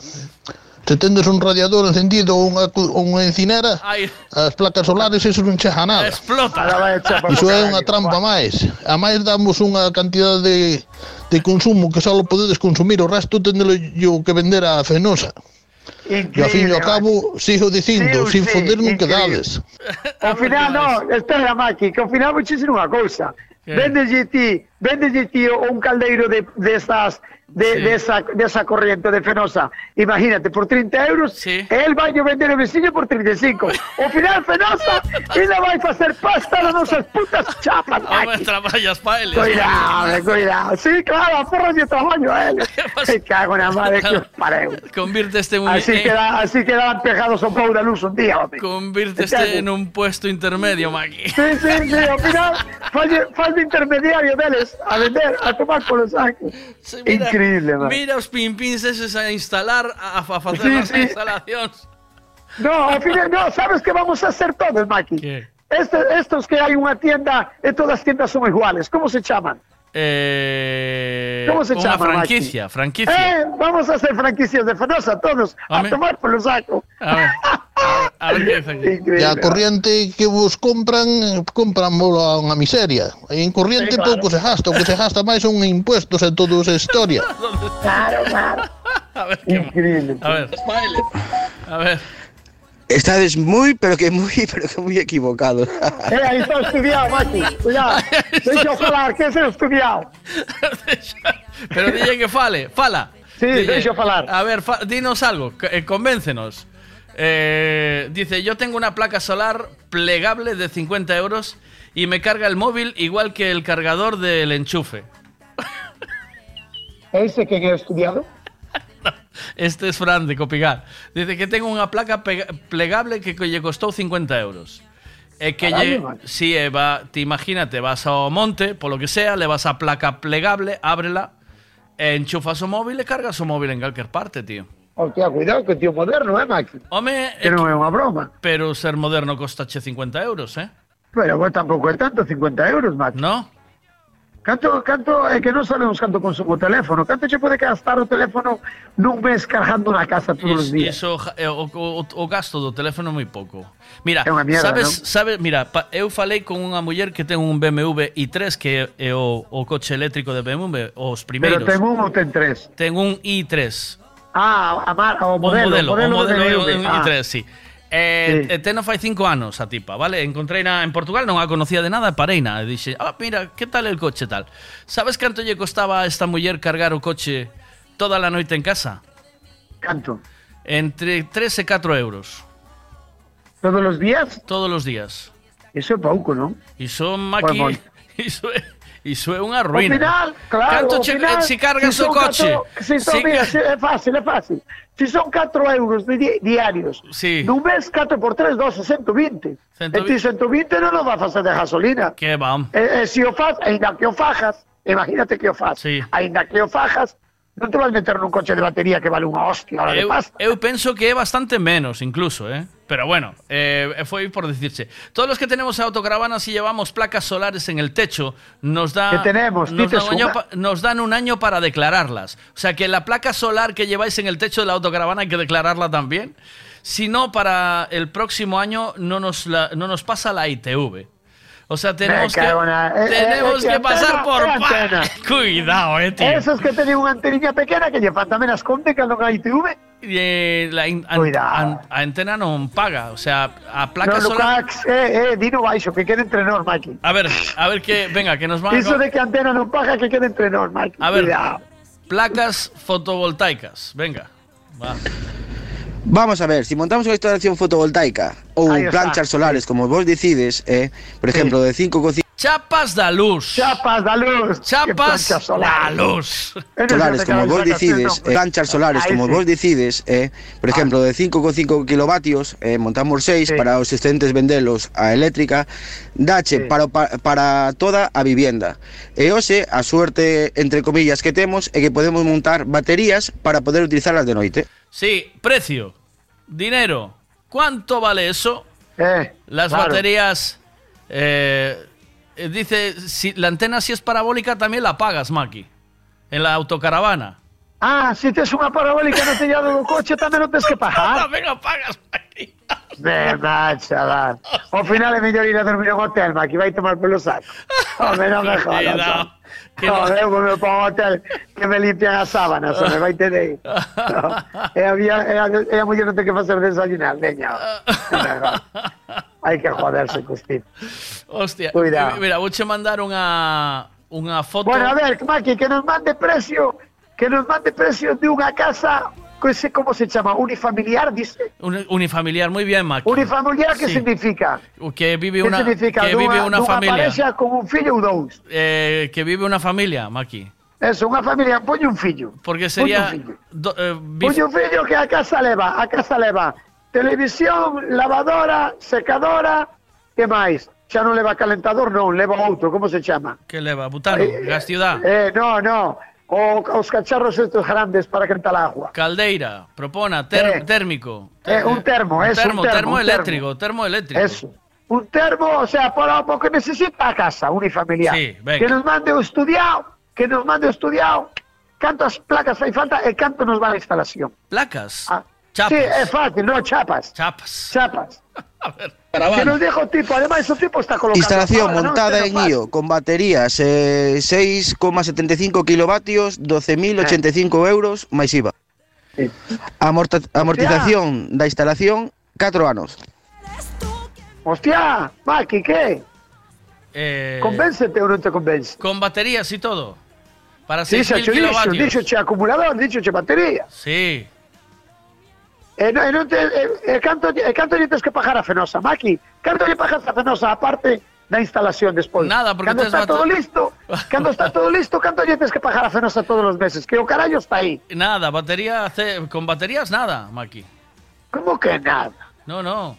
te tendes un radiador encendido ou unha, unha encinera,
Ai.
as placas solares eso non cheja nada.
Explota.
Iso é unha trampa máis. A máis damos unha cantidad de, de consumo que só podedes consumir, o resto tendelo yo que vender a Fenosa. Increíble, e ao fin e ao cabo, sigo dicindo,
sí,
sin
sí,
foder non quedades.
Ao final, non, espera, Maki, que ao final vou dicir unha cousa. Vendeslle ti, vendeslle ti un caldeiro de, destas estas de,
Sí.
de, esa, de esa corriente de Fenosa. Imagínate, por 30 euros, el vai a vender o veciño por 35. Ao final, Fenosa, ela vai facer pasta nas nosas putas chapas,
Home,
Maki.
traballas pa eles.
Cuidado, eh, cuidado. Sí, claro, a porra de a él. Me cago na madre que os pareu.
Convírteste un
Así,
en-
queda, así quedaban pegados ao pau da luz un día, home.
Convírteste
Entiendo.
en un puesto intermedio, Maki.
Sí, sí, sí, ao final falle, falle intermediario deles a vender, a tomar polos sacos.
mira,
Increíble, man.
Mira os pimpins eses a instalar, a, a facer
Sí,
as
sí.
instalacións.
No, ao final, no, sabes que vamos a hacer todos, Maki? Este, estos que hai unha tienda, e todas as tiendas son iguales, como se chaman?
Eh,
¿Cómo se
unha
llama,
franquicia, franquicia.
Eh, vamos a hacer franquicias de Fenosa todos, a
Home.
tomar polo saco.
A ver, a ver que dice aquí.
E a corriente que vos compran, compran a unha miseria. E en corriente
Sí, claro.
pouco se gasta, o que se gasta máis son impuestos e todo esa historia.
Claro, claro.
A ver,
Increíble.
A ver. A ver.
Estades moi, pero que moi, pero que moi equivocados.
Eh, aí está estudiado, Maki. Cuidado. Deixa falar, que ese é estudiado.
Pero dille que fale, fala.
Sí, deixo falar.
A ver, fa- dinos algo, eh, convéncenos. Eh, dice, yo tengo una placa solar plegable de 50 euros y me carga el móvil igual que el cargador del enchufe.
Ese que é estudiado?
Este es Fran de Copigal. Dice que tengo unha placa plegable que lle costou 50 euros. E que
Caralho,
lle, si e va, te imagínate, vas ao monte, polo que sea, le vas a placa plegable, ábrela, e enchufas o móvil e cargas o móvil en calquer parte, tío.
Hostia, cuidado, que tío moderno, eh, Maki?
Home,
Que non é unha broma.
pero ser moderno costache 50 euros, eh?
Pero bueno, tampouco é tanto, 50 euros, Maki.
No?
Canto, canto, é que non sabemos canto consumo o teléfono. Canto che pode gastar o teléfono nun mes cargando na casa todos os días?
Ja- eh, o, o, o gasto do teléfono é moi pouco. Mira,
mierda,
sabes,
non?
sabes, mira, eu falei con unha muller que ten un BMW i3 que é o, o coche eléctrico de BMW, os
Pero
primeiros.
ten un ou ten tres?
Ten un i3.
Ah, a mar, o
O
modelo,
modelo, o
modelo,
modelo
de
é
BMW.
un
Ah.
i3, sí. Eh, sí. Eh, teno fai cinco anos a tipa, vale? Encontrei na en Portugal, non a conocía de nada, parei na e dixe, ah, mira, que tal el coche tal? Sabes canto lle costaba a esta muller cargar o coche toda a noite en casa?
Canto?
Entre 3 e 4 euros.
Todos os días?
Todos os días.
Iso é pouco, non?
Iso, maqui...
Bueno,
iso é... Iso é unha ruína.
Ao final, claro,
Canto che,
final,
se cargas o coche.
Cato, se,
si,
mira, si, é fácil, é fácil. Si son 4 euros di diarios
sí.
Dun mes 4 por 3, 12, 120
120.
E ti 120 non o vas a facer de gasolina
Que van
E, e se si o faz, ainda que o fajas Imagínate que o faz
sí.
Ainda que o fajas Non te vas meter nun coche de batería que vale unha hostia hora
eu, de
pasta
Eu penso que é bastante menos incluso, eh Pero bueno, eh, fue por decirse. Todos los que tenemos autocaravanas y llevamos placas solares en el techo, nos, da,
¿Qué tenemos?
nos, año nos dan un año para declararlas. O sea que la placa solar que lleváis en el techo de la autocaravana hay que declararla también. Si no, para el próximo año no nos, la- no nos pasa la ITV. O sea, tenemos que,
la- eh,
tenemos
eh,
que
eh,
pasar
antena,
por...
eh, antena.
Cuidado, eh, tío.
Esos que tenían una antenilla pequeña que llevan también as conte que non hai ITV.
Eh, la in- an- an- a antena non paga, o sea, a placa
no,
solar...
Lucas, eh, eh, dino baixo, que quede entre nós.
A ver, a ver que, venga, que nos van.
Iso de que antena non paga, que quede entre nós.
A ver,
Cuidado.
placas fotovoltaicas, venga. Va.
Vamos a ver, si montamos una instalación fotovoltaica
está.
planchas solares, como vos decides, eh, por ejemplo, de 5,5
Chapas da luz.
Chapas da luz.
Chapas da
solares.
luz.
solares, como vos decides, eh, planchas solares,
Ahí
como
sí.
vos decides, eh, por ejemplo, de 5,5 kilovatios, eh, montamos 6 para os excedentes vendelos a eléctrica, dache para, pa- para toda a vivienda. E hoxe, a suerte, entre comillas, que temos é que podemos montar baterías para poder utilizarlas de noite.
Sí, precio, dinero. ¿Cuánto vale eso? Las
claro.
baterías. eh, eh, dice, si la antena si es parabólica también la pagas, Maki. En la autocaravana.
Ah, si tes unha parabólica no tellado do coche tamén non tes que pagar.
Tamén a pagas, Maki.
Verdad, chaval. Ao final é mellor ir a dormir a un hotel, Maki, vai tomar polo saco. Home, non me jodas.
Que no-
Joder, como me pongo hotel que me limpian as sábanas, home, vai. No. E a, e a, e a muller non ten que facer desayunar, veña. Hai que joderse, Custín.
Hostia,
Cuidado.
mira, vouche mandar unha unha foto.
Bueno, a ver, Maki, que nos mande precio, que nos mande precio de unha casa, que se, chama, unifamiliar, dice.
Un- unifamiliar, muy bien, Maki.
Unifamiliar, que
Sí.
significa?
Que vive una
significa?
que vive una
dunha
familia.
parexa con un fillo ou dous.
Eh, que vive una familia, Maki.
Eso, unha familia, poñe un fillo.
Porque sería
un
do- eh,
Poñe un fillo que a casa leva, a casa leva televisión, lavadora, secadora, que máis? Xa non leva calentador, non, leva outro, como se chama?
que leva butano, gas ciudad,
Eh, no, no, o, os cacharros estos grandes para calentar el agua.
caldeira, propona, ter-
Eh.
térmico.
Eh, un termo,
Un
eso,
termo,
un termo,
termo
un
eléctrico, termo eléctrico.
Eso. Un termo, o sea, para lo que necesita a casa, unifamiliar.
Sí, venga.
Que nos mande o estudiado, que nos mande o estudiado. Cantas placas hai falta e canto nos va a instalación.
Placas.
Chapas. Sí, é fácil, no chapas.
Chapas.
Chapas. Que nos dijo tipo, además tipo está colocando
Instalación
non?
montada
Pero
en. IO con baterías eh, 6,75 kilovatios, 12.085 euros máis IVA. Amorta amortización da instalación 4 anos.
Hostia, Maki, ¿qué?
Eh,
Convéncete ou non te convence?
con baterías y todo. Para
Sí,
6.000
xa cho dixo,
kilovatios.
dixo che acumulador, dixo che batería.
Sí.
E non, e non te, e, e canto, e canto lle tes que pagar a Fenosa, Maki? Canto lle pagas a Fenosa aparte da instalación despois?
Nada, porque
cando está todo listo, cando está todo listo, canto lle tes que pagar a Fenosa todos os meses? Que o carallo está aí.
Nada, batería, con baterías nada, Maki.
Como que nada?
No, no.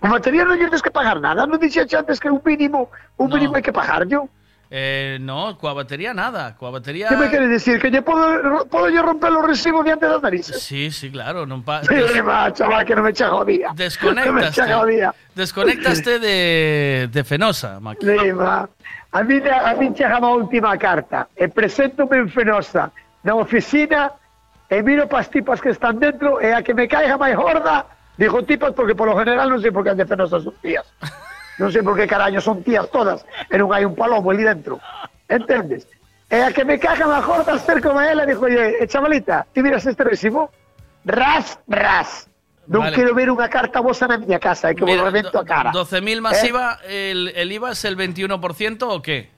Con batería non lle tes que pagar nada, non dixeche antes que un mínimo, un mínimo hai que pagar yo.
Eh, no, coa batería nada. Coa batería.
Que me quere decir? Que lle podo, podo lle romper os recibos diante das narices?
Sí, sí, claro. Non pa...
Sí, va, chaval, que non me echa jodía. Non me
Desconectaste.
echa.
Desconectaste de, de Fenosa, Maki.
Sí, ma. A mí, a mí chegaba a última carta e preséntome en Fenosa na oficina e miro tipas que están dentro e a que me caiga máis gorda digo tipas porque por lo general non sei por que as de Fenosa son tías non sei por que caraño son tías todas e non hai un palomo ali dentro entendes? e a que me caiga máis gorda cerco a ela digo oye, eh, chavalita, ti miras este recibo? ras, ras non
Vale.
quero ver unha carta vosa na miña casa e que vos
Mira,
revento a cara
12.000 más
Eh?
IVA, el, el IVA es el 21% o qué?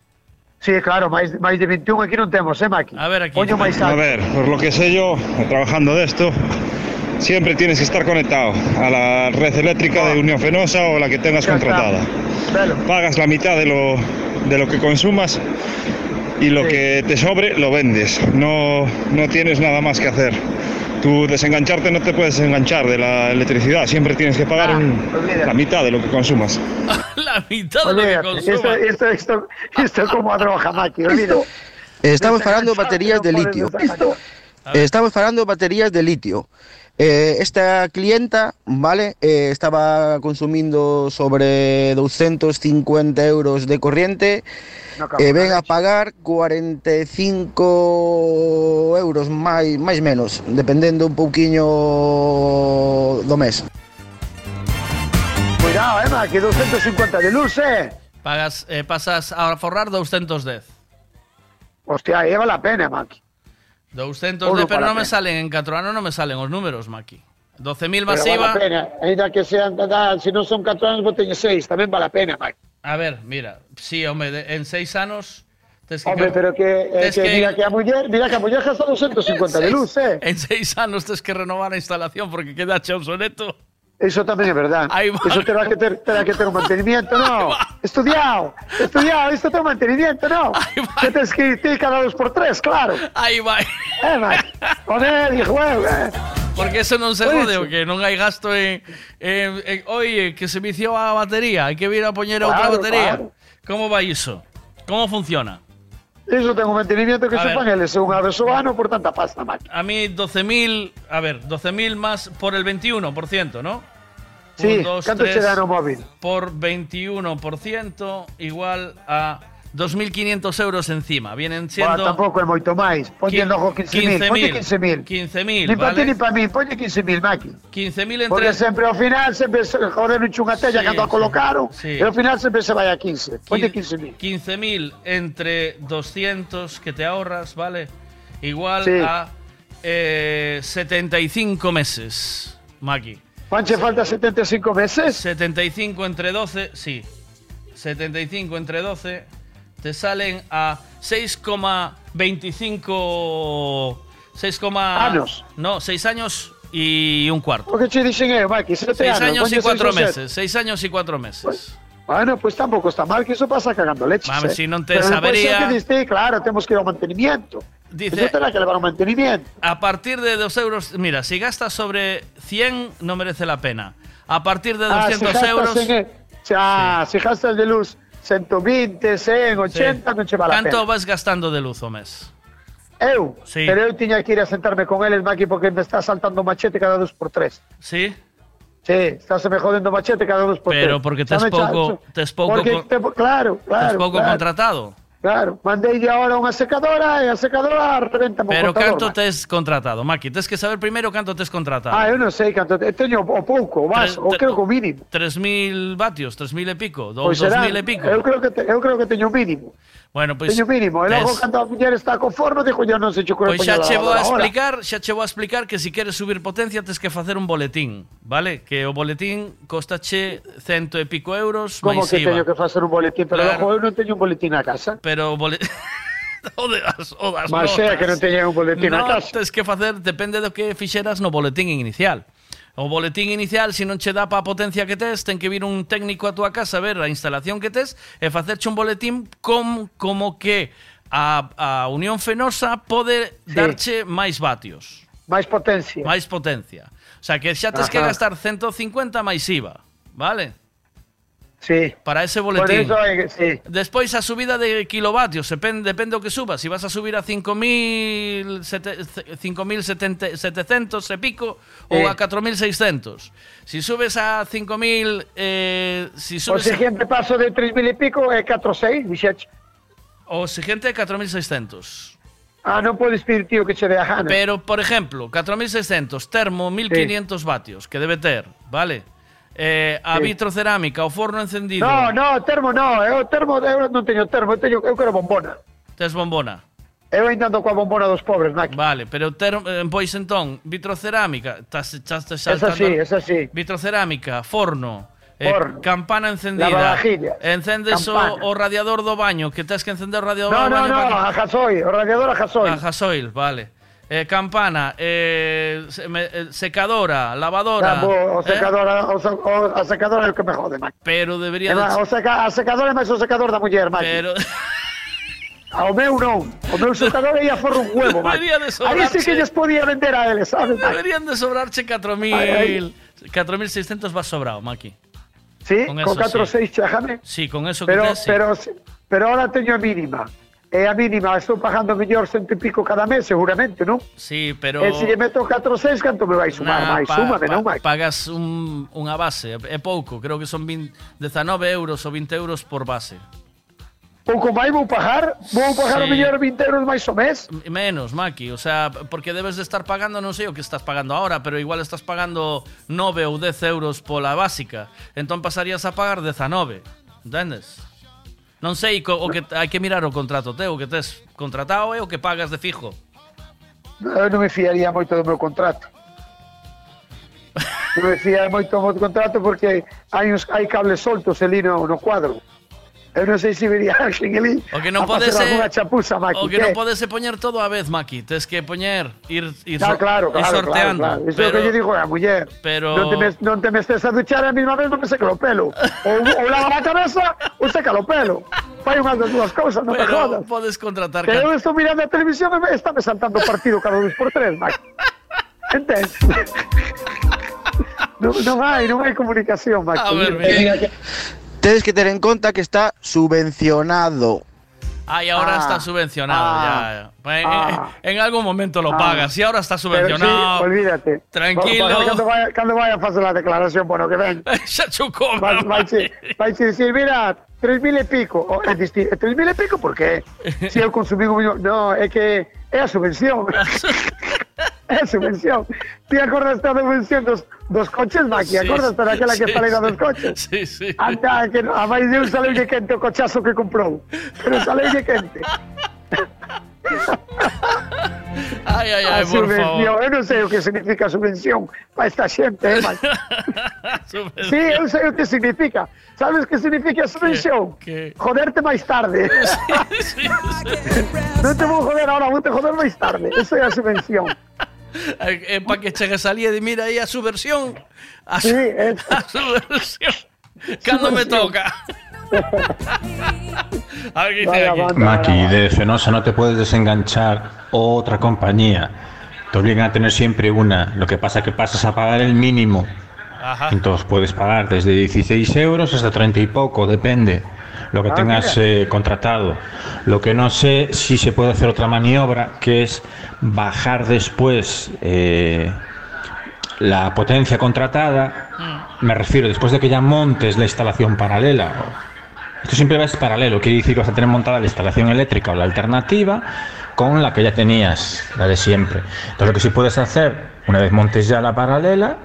Sí, claro, máis, máis de 21 aquí non temos, eh, Maki?
A ver aquí.
Poño máis
A ver, por lo que sé yo, trabajando de esto, siempre tienes que estar conectado a la red eléctrica de Unión Fenosa o la que tengas contratada. Pagas la mitad de lo, de lo que consumas y lo que te sobre lo vendes. No, no tienes nada más que hacer. Tú desengancharte no te puedes enganchar de la electricidad, siempre tienes que
Ah,
pagar un- la mitad de lo que consumas.
La mitad de lo que
Olvídate, esto, esto, esto, esto como a droga, Maki.
Estamos falando de baterías de litio. Estamos falando de baterías de litio. Eh, esta clienta, vale, eh, estaba consumindo sobre 250 euros de corriente
no e
eh, ven a pagar 45 euros máis, máis menos, dependendo un pouquiño do mes.
Cuidado, Emma, que 250 de luz, eh?
Pagas, eh, pasas a forrar 210.
Hostia, lleva la pena, Maki.
210,
Uno
pero no me salen en Catrano, no me salen los números, Maki. 12.000
Pero
masiva.
vale a pena. Ainda que sean, da, si non son 4 anos, vou teñer 6, tamén vale a pena, Maki.
A ver, mira, sí, hombre, de- en seis años. tes
Hombre, pero que, eh,
tes
que, mira que a muller, mira que a muller gasta 250 de
seis-
luz, eh.
En seis años tienes que renovar la instalación porque queda hecha obsoleto.
Eso tamén é verdad.
Ahí va.
Eso terá que ter, terá que ter un mantenimiento, no. Estudiado, estudiado, isto ten mantenimiento, no. Que ir ti cada dos por tres, claro.
Ahí va.
Eh, Maki. Joder, hijo, eh.
Porque eso non se jode, o que non hai gasto en, en, en- Oye, que se viciou a batería, hai que vir a poñer outra
Claro,
batería.
claro.
Como vai iso? Como funciona?
Iso ten un mantenimiento que
A
se fan eles unha vez ao ano por tanta pasta, Maki.
A mí 12.000, a ver, 12.000 más por el 21%, ¿no?
Sí,
Un,
no móvil?
Por 21% igual a 2.500 euros encima. Vienen
Bueno,
siendo...
tampouco é moito máis. Logo 15.000, ponlle 15.000.
15.000,
Ni para ti ni para mí, ponlle 15.000, Maki.
15.000 entre...
Porque sempre ao final, sempre, se- joder, non unha tella
Sí,
cando a colocaron,
Sí.
e ao final sempre se vai a 15. Ponlle 15.000.
15.000 entre 200 que te ahorras, ¿vale? Igual
Sí.
a eh, 75 meses, Maki.
Juanche, falta 75 meses?
75 entre 12, sí. 75 entre 12 te salen a 6,25... 6,
Años.
No, 6 años y un cuarto.
Porque che dixen eu, Maki, 7
6
anos.
años y
ponlle
4
seis ou sete.
meses. 6 años y 4 meses.
Bueno, pues tampouco está mal, que iso pasa cagando leches.
Mame,
eh.
si non tes
Pero é que diste, claro, temos que ir ao mantenimiento.
Dice-
Iso terá que levar ao mantenimiento.
A partir de 2 euros, mira, si gastas sobre 100 no merece la pena. A partir de 200
ah, si
euros...
en, e- ah, si gastas de luz 120, 100, 80, non che vale a
¿Cuánto
pena.
vas gastando de luz o mes?
Eu?
Sí.
Pero eu tiña que ir a sentarme con eles, Maki, porque me está saltando machete cada dos por tres.
¿Sí?
Sí, estás me jodendo machete cada dos por.
Pero porque tes
Dame
pouco-
chacho.
tes pouco
Porque te- claro, claro.
¿Estás poco
claro,
contratado?
Claro, mandei ahora unha secadora e a secadora reventa
Pero canto
Maki.
tes contratado, Maki? Tens que saber primeiro canto tes contratado.
Ah, eu non sei canto, te- teño o pouco, o
Tres-
vaso, o
te-
creo que o mínimo.
3.000 vatios, 3.000 e pico, do,
Pois será,
2.000 e pico.
eu creo que te, eu creo que teño o mínimo.
Bueno, pois
Teño mínimo, e logo
tes...
cando a muller está con forno, dixo, "Yo non se che ocurre
Pois xa che vou a explicar, xa che vou a explicar que se si queres subir potencia tes que facer un boletín, vale? Que o boletín costache cento e pico euros,
Como que
IVA.
teño que facer un boletín, pero
claro.
logo eu non teño un boletín na casa.
Pero o boletín o de as, o das
Mas notas. que non teña un boletín
no, na
casa.
Tens que facer, depende do que fixeras no boletín inicial. O boletín inicial, se non che dá pa a potencia que tes, ten que vir un técnico a túa casa a ver a instalación que tes e facerche un boletín com, como que a, a Unión Fenosa pode
sí.
darche máis vatios.
Máis potencia.
Máis potencia. O sea, que xa tes
Ajá.
que gastar 150 máis IVA, vale?
Sí.
Para ese
Por
boletín.
eso hai que, sí.
Despois a subida de kilovatios, depende, depende do que subas. Si vas a subir a 5.000 sete- 5.700 e pico ou
Sí.
a 4.600. Si subes a 5.000... Eh, si
O
subes a-
siguiente paso de 3.000 e pico é 4.6, dixeche.
o siguiente é 4.600.
Ah, non podes pedir, tío, que che dé a gana.
Pero, por ejemplo, 4.600, termo 1.500 vatios, que debe ter, vale? Eh, a
sí.
vitrocerámica, o forno encendido.
No, no, termo no, eu termo eh, eu non teño termo, eu teño eu quero bombona.
Tes bombona.
Eu ainda ando coa bombona dos pobres, Naki.
Vale, pero termo, eh, pois entón, vitrocerámica, estás estás saltando.
Esa sí, esa sí.
Vitrocerámica, forno.
Forno.
Eh, campana encendida. Encendes
campana.
o, o radiador do baño, que tens que encender o radiador
no,
do
no,
baño.
No,
no, no,
a gasoil, o radiador a gasoil.
A gasoil, vale. Eh, campana, eh, se- me- eh, secadora, lavadora.
Bo, o
eh,
secador, o, o, a secadora é o que me jode, Maki.
pero debería de...
o seca, a secadora é máis o secador da muller, Maki.
Pero...
Ao meu non. O meu secador ia for un huevo, Maki.
Debería de
Aí sí
sobrarche.
que lles podía vender a eles, sabes, Maki?
Deberían de sobrarche 4.000... 4.600 vas sobrado, Maki.
Sí,
Con
con,
eso
4
sí.
6 chájame.
Sí, con eso
Pero,
que tes, sí.
pero, pero ahora teño a mínima. é a mínima, estou pagando mellor cento e pico cada mes, seguramente, non?
Sí, pero...
E se lle meto 4 6, canto me vai sumar
nah,
máis?
Pa,
Súmame,
pa,
non, máis?
Pagas un, unha base, é pouco, creo que son 20, 19 euros ou 20 euros por base.
Pouco máis vou pagar? Vou pagar
sí.
o mellor 20 euros máis o mes?
Menos, Maki, o sea, porque debes de estar pagando, non sei o que estás pagando ahora, pero igual estás pagando 9 ou 10 euros pola básica, entón pasarías a pagar 19, entendes? Non sei, co, o que hai que mirar o contrato teu, o que tes contratado é o que pagas de fijo.
Eu non me fiaría moito do meu contrato. Non me fiaría moito do meu contrato porque hai, uns, hai cables soltos ali no, no cuadro. Eu non sei se vería alguén ali
O que non
a
podes
facer
é
alguna chapuza, Maki.
O que non
que?
podes é poñer todo a vez, Maki, tes que poñer ir ir, so-
claro,
ir
claro,
sorteando.
claro, claro. Iso é o que lle digo a muller.
pero-
Non te, me, non te me estés a duchar a mesma vez non me seca o pelo. Ou, ou lava a cabeza ou seca o pelo. Fai unhas das dúas cousas, non te
Pero
jodas.
podes contratar
Que eu
can-
estou mirando a televisión e me está me saltando o partido cada dos por tres, Maki. Entendes? non, non hai, non hai comunicación, Maki.
A ver, mira.
Tienes que tener en cuenta que está subvencionado.
Ah, y ahora
Ah,
está subvencionado,
ah,
ya. Pues en,
ah.
en- en algún momento lo
Ah.
pagas y ahora está
Pero sí,
subvencionado.
olvídate.
Tranquilo.
Cando vaya, cando vaya a facer a declaración, bueno, que ven. Vai, vai, che, vai che dicir, mira, 3.000 e pico. O, é dicir, 3.000 e pico por qué? Si eu consumí. No, é que a subvención. a subvención. Ti acordas da subvención dos, dos coches, Maki?
Sí,
acordas da aquela que
sí,
falei
sí.
dos coches?
Sí, sí.
Anda, que no, a máis de un saleulle quente o cochazo que comprou. Pero saleulle quente.
Ay, ay,
a
ay, por
subvención.
favor.
Eu non sei o que significa subvención para esta xente, eh, Maki? Sí, eu sei o que significa. Sabes que significa subvención?
¿Qué?
Joderte máis tarde. non te vou joder ahora, vou te joder máis tarde. Eso é a subvención.
Eh, para que chegues ali e di, mira aí a su versión. A su,
Sí, es-
a su versión. Cando me toca. a ver qué dice
Vaya
aquí.
banda.
Maki, de Fenosa no te puedes desenganchar otra compañía. Te obligan a tener siempre una. Lo que pasa que pasas a pagar el mínimo.
Ajá.
Entonces puedes pagar desde 16 euros hasta 30 y poco, depende lo que
Ah,
tengas eh, contratado. Lo que no sé si se puede hacer otra maniobra, que es bajar después eh, la potencia contratada. Me refiero, después de que ya montes la instalación paralela. Esto siempre va es paralelo, quiere decir que vas a tener montada la instalación eléctrica o la alternativa con la que ya tenías, la de siempre. Entonces lo que sí puedes hacer, una vez montes ya la paralela,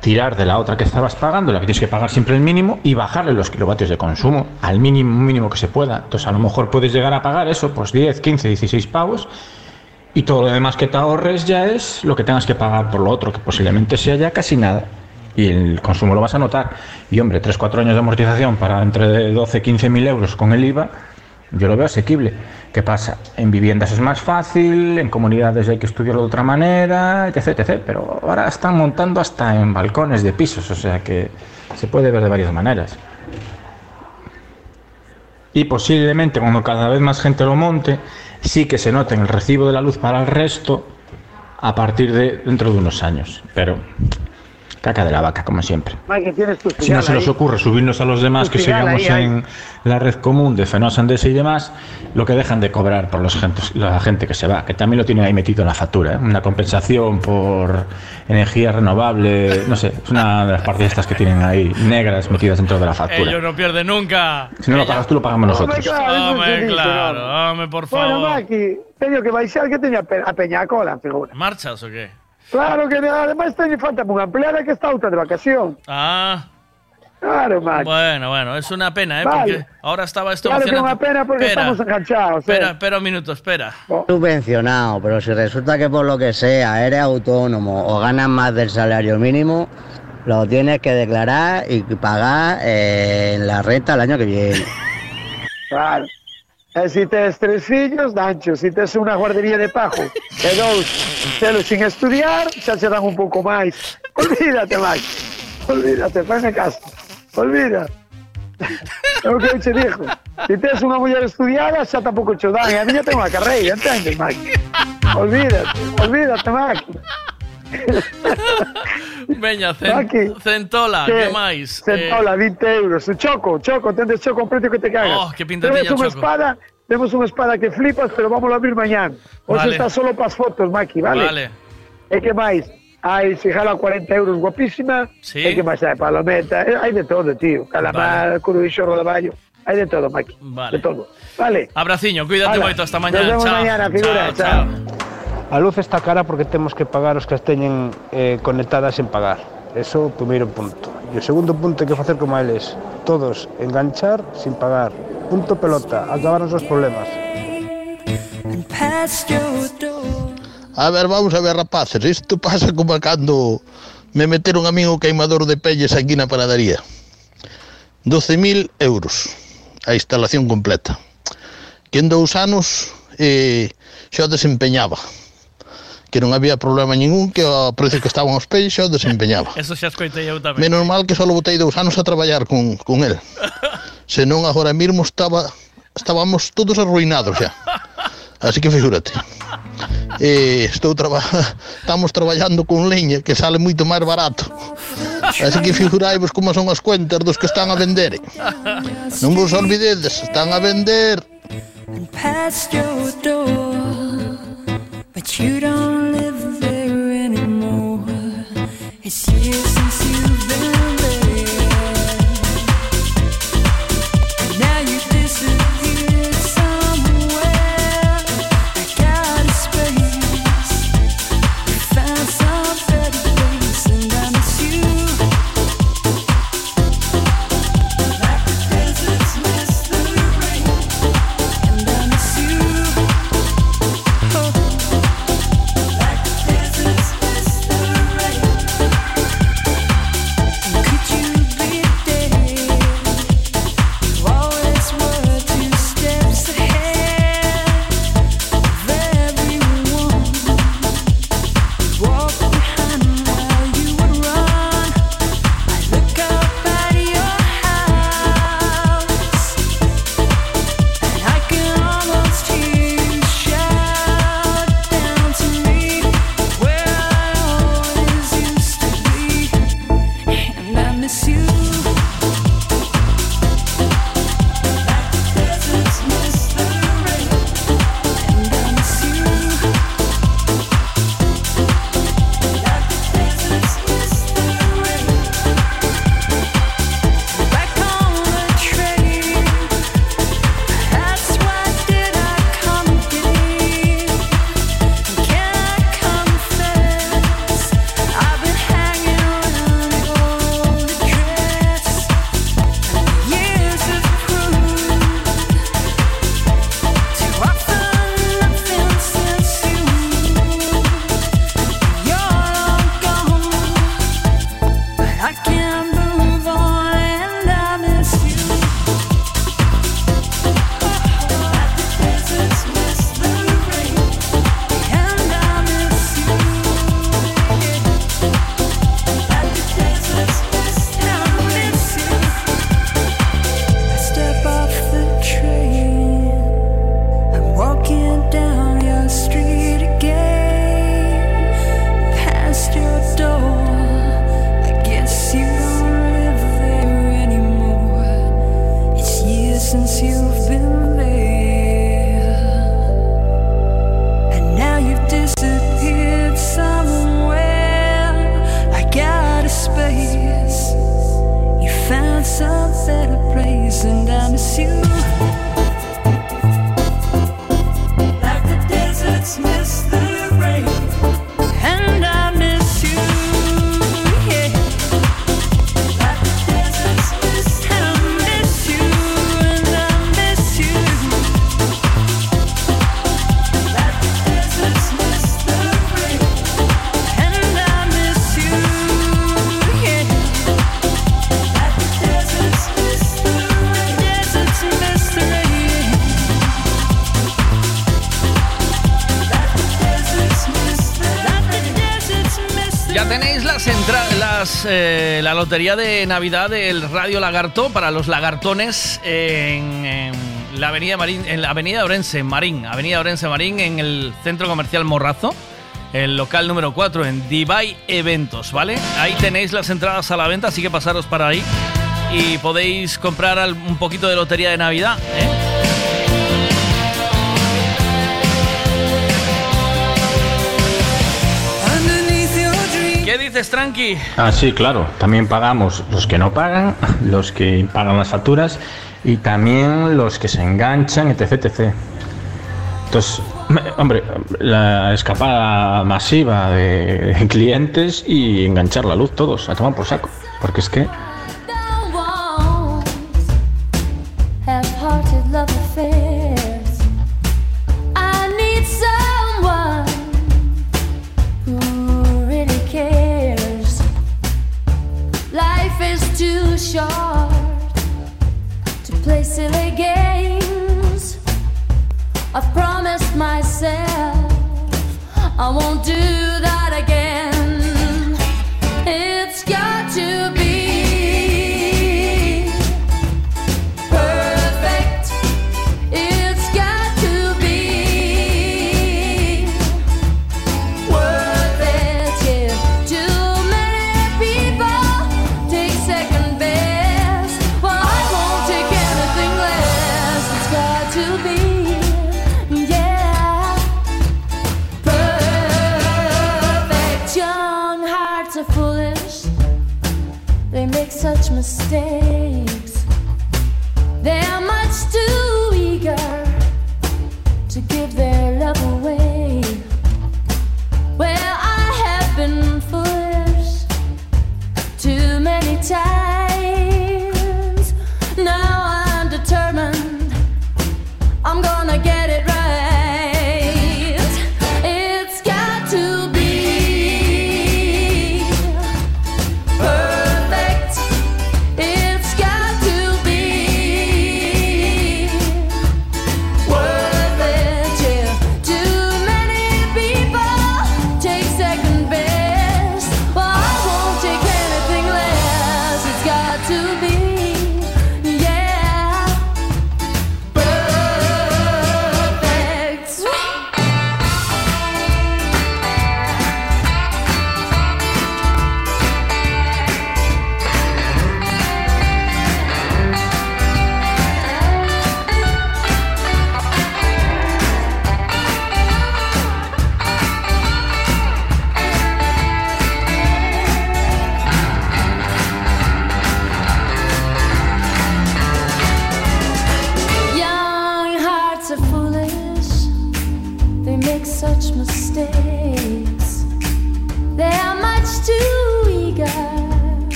tirar de la otra que estabas pagando, la que tienes que pagar siempre el mínimo, y bajarle los kilovatios de consumo al mínimo mínimo que se pueda. Entonces a lo mejor puedes llegar a pagar eso, pues 10, 15, 16 pavos, y todo lo demás que te ahorres ya es lo que tengas que pagar por lo otro, que posiblemente sea ya casi nada. Y el consumo lo vas a notar. Y hombre, 3-4 años de amortización para entre 12 15 mil euros con el IVA, yo lo veo asequible. ¿Qué pasa? En viviendas es más fácil, en comunidades hay que estudiarlo de otra manera, etc, etc. Pero ahora están montando hasta en balcones de pisos, o sea que se puede ver de varias maneras. Y posiblemente cuando cada vez más gente lo monte, sí que se note en el recibo de la luz para el resto a partir de dentro de unos años. Pero caca de la vaca, como siempre.
Mike, tienes tu
Si no se
ahí.
nos ocurre subirnos a los demás que sigamos
ahí, ahí.
en la red común de Fenosa Endesa y demás, lo que dejan de cobrar por los gentes- la gente que se va, que también lo tienen ahí metido en la factura, ¿eh? una compensación por energía renovable, no sé, es una de las partidas estas que tienen ahí negras metidas dentro de la factura.
Ellos no pierden nunca.
Si no lo pagas tú, lo pagamos nosotros.
claro,
Hombre, claro, hombre, por
Bueno,
favor.
Maki, teño que baixar que teña pe- a Peñacola, figura.
¿Marchas o qué?
Claro que además teño falta unha empleada que está outra de vacación.
Ah,
Claro, Maki.
bueno, bueno, es una pena, ¿eh?
Vale.
Porque ahora estaba esto
Claro que
emocionante.
unha pena porque
Espera,
estamos enganchados. eh.
Espera, espera un minuto, espera.
Subvencionado, pero si resulta que por lo que sea eres autónomo o ganas más del salario mínimo, lo tienes que declarar y pagar eh, en la renta el año que viene.
Claro. E se tes tres fillos, dancho, se tes unha guardería de pajo e dous telos sin estudiar, xa se dan un pouco máis. Olvídate, Mike. Olvídate, fai caso. Olvida. É o que eu che dixo. Se tes unha muller estudiada, xa tampouco che o dan. E a miña ten unha carreira, entendes, Mike? Olvídate, olvídate, Mike.
Veña, cen- centola,
Que-
que máis?
Centola, 20 euros. Choco, choco, tendes choco un precio que te cagas.
Oh, que pinta o
unha espada Tenemos una espada que flipas, pero vamos a abrir mañana. Hoxe
Vale.
está solo para as fotos, Maki, vale?
Vale.
E que máis? Hai cigala a 40 euros guapísima.
Sí.
E que máis hai? Palometa. eh, Hai de todo, tío. Calamar, curuixo, rodaballo. Hai de todo, Maki.
Vale.
De todo. Vale.
Abraciño, cuídate moito hasta
nos
mañana.
vemos
chao.
mañana, figura,
chao.
A luz está cara porque temos que pagar os que as teñen eh, conectadas en pagar. Eso o primeiro punto. E o segundo punto que facer como eles. Todos enganchar sin pagar. Punto pelota. Acabaron os problemas.
A ver, vamos a ver, rapaces. Isto pasa como cando me meteron a mí o queimador de pelles aquí na panadería. 12.000 euros a instalación completa. Que en dous anos eh, xa desempeñaba que non había problema ningún, que o precio que estaban os peixes o desempeñaba.
Eso xa escoitei eu tamén.
Menos mal que só botei dous anos a traballar con, con el. Senón agora mesmo estaba, estábamos todos arruinados xa. Así que figúrate. Eh, estou traba... estamos traballando con leña que sale moito máis barato. Así que figuraivos como son as cuentas dos que están a vender. Non vos olvidedes, están a vender.
And past your door. But you don't live
lotería de Navidad del Radio Lagarto para los lagartones en, la avenida Marín, en la avenida Orense Marín, avenida Orense Marín en el centro comercial Morrazo, el local número 4 en Divai Eventos, ¿vale? Ahí tenéis las entradas a la venta, así que pasaros para ahí y podéis comprar un poquito de lotería de Navidad, ¿eh? ¿Qué dices, Tranqui?
Ah, sí, claro. También pagamos los que no pagan, los que pagan las facturas y también los que se enganchan, etc. etc. Entonces, hombre, la escapada masiva de clientes y enganchar la luz todos, a tomar por saco. Porque es que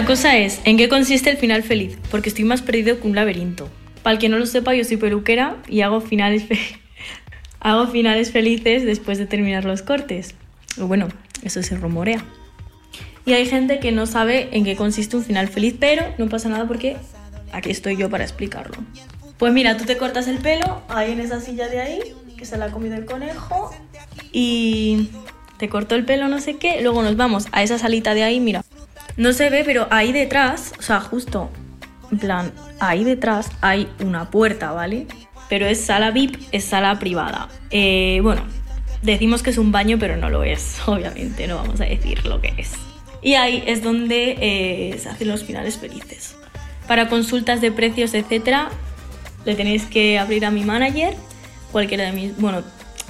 La cosa es, ¿en qué consiste el final feliz? Porque estoy más perdido que un laberinto. Para el que no lo sepa, yo soy peluquera y hago finales, fe- hago finales felices después de terminar los cortes. O bueno, eso se rumorea. Y hay gente que no sabe en qué consiste un final feliz, pero no pasa nada porque aquí estoy yo para explicarlo. Pues mira, tú te cortas el pelo ahí en esa silla de ahí, que se la ha comido el conejo, y te corto el pelo no sé qué, luego nos vamos a esa salita de ahí, mira. No se ve, pero ahí detrás, o sea, justo, en plan, ahí detrás hay una puerta, ¿vale? Pero es sala VIP, es sala privada. Eh, bueno, decimos que es un baño, pero no lo es, obviamente, no vamos a decir lo que es. Y ahí es donde eh, se hacen los finales felices. Para consultas de precios, etcétera, le tenéis que abrir a mi manager, cualquiera de mis, bueno,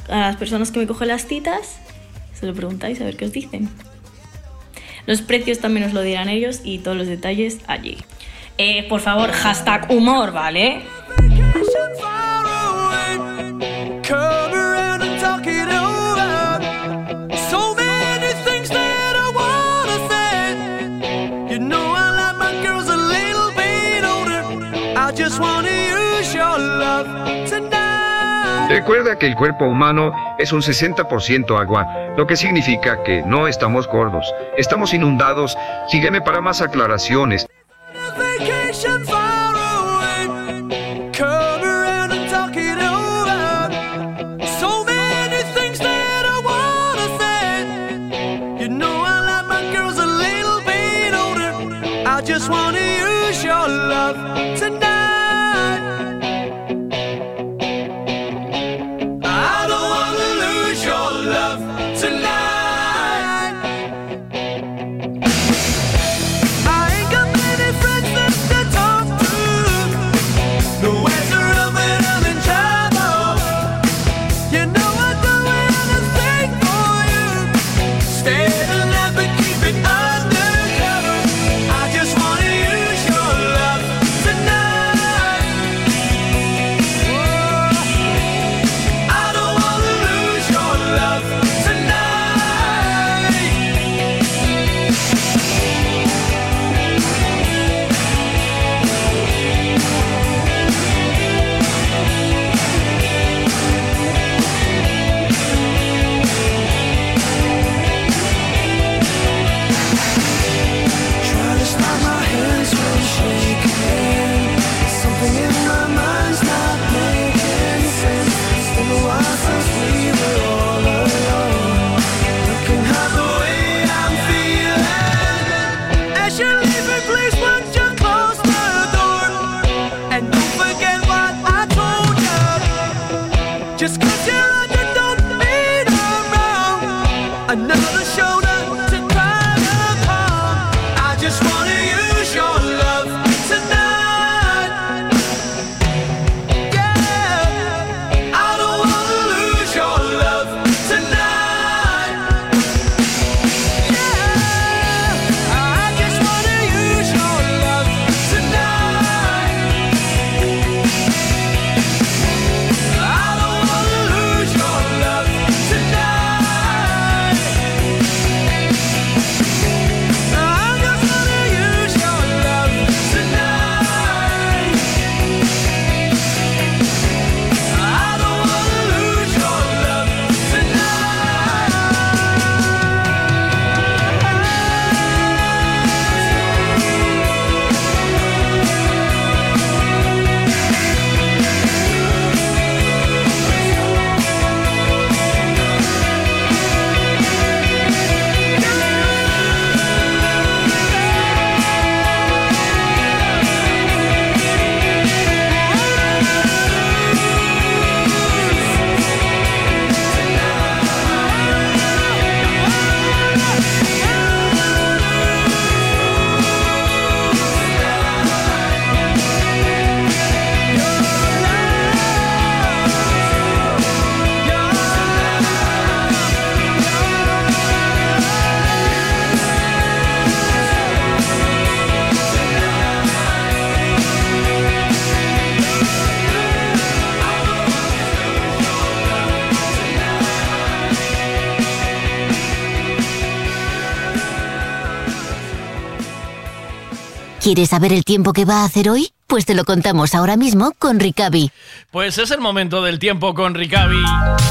a las personas que me cogen las citas, se lo preguntáis a ver qué os dicen. Los precios también os lo dirán ellos y todos los detalles allí. Eh, por favor, hashtag humor, ¿vale?
Recuerda que el cuerpo humano es un 60% agua, lo que significa que no estamos gordos, estamos inundados. Sígueme para más aclaraciones.
¿Quieres saber el tiempo que va a hacer hoy? Pues te lo contamos ahora mismo con Ricavi.
Pues es el momento del tiempo con Ricavi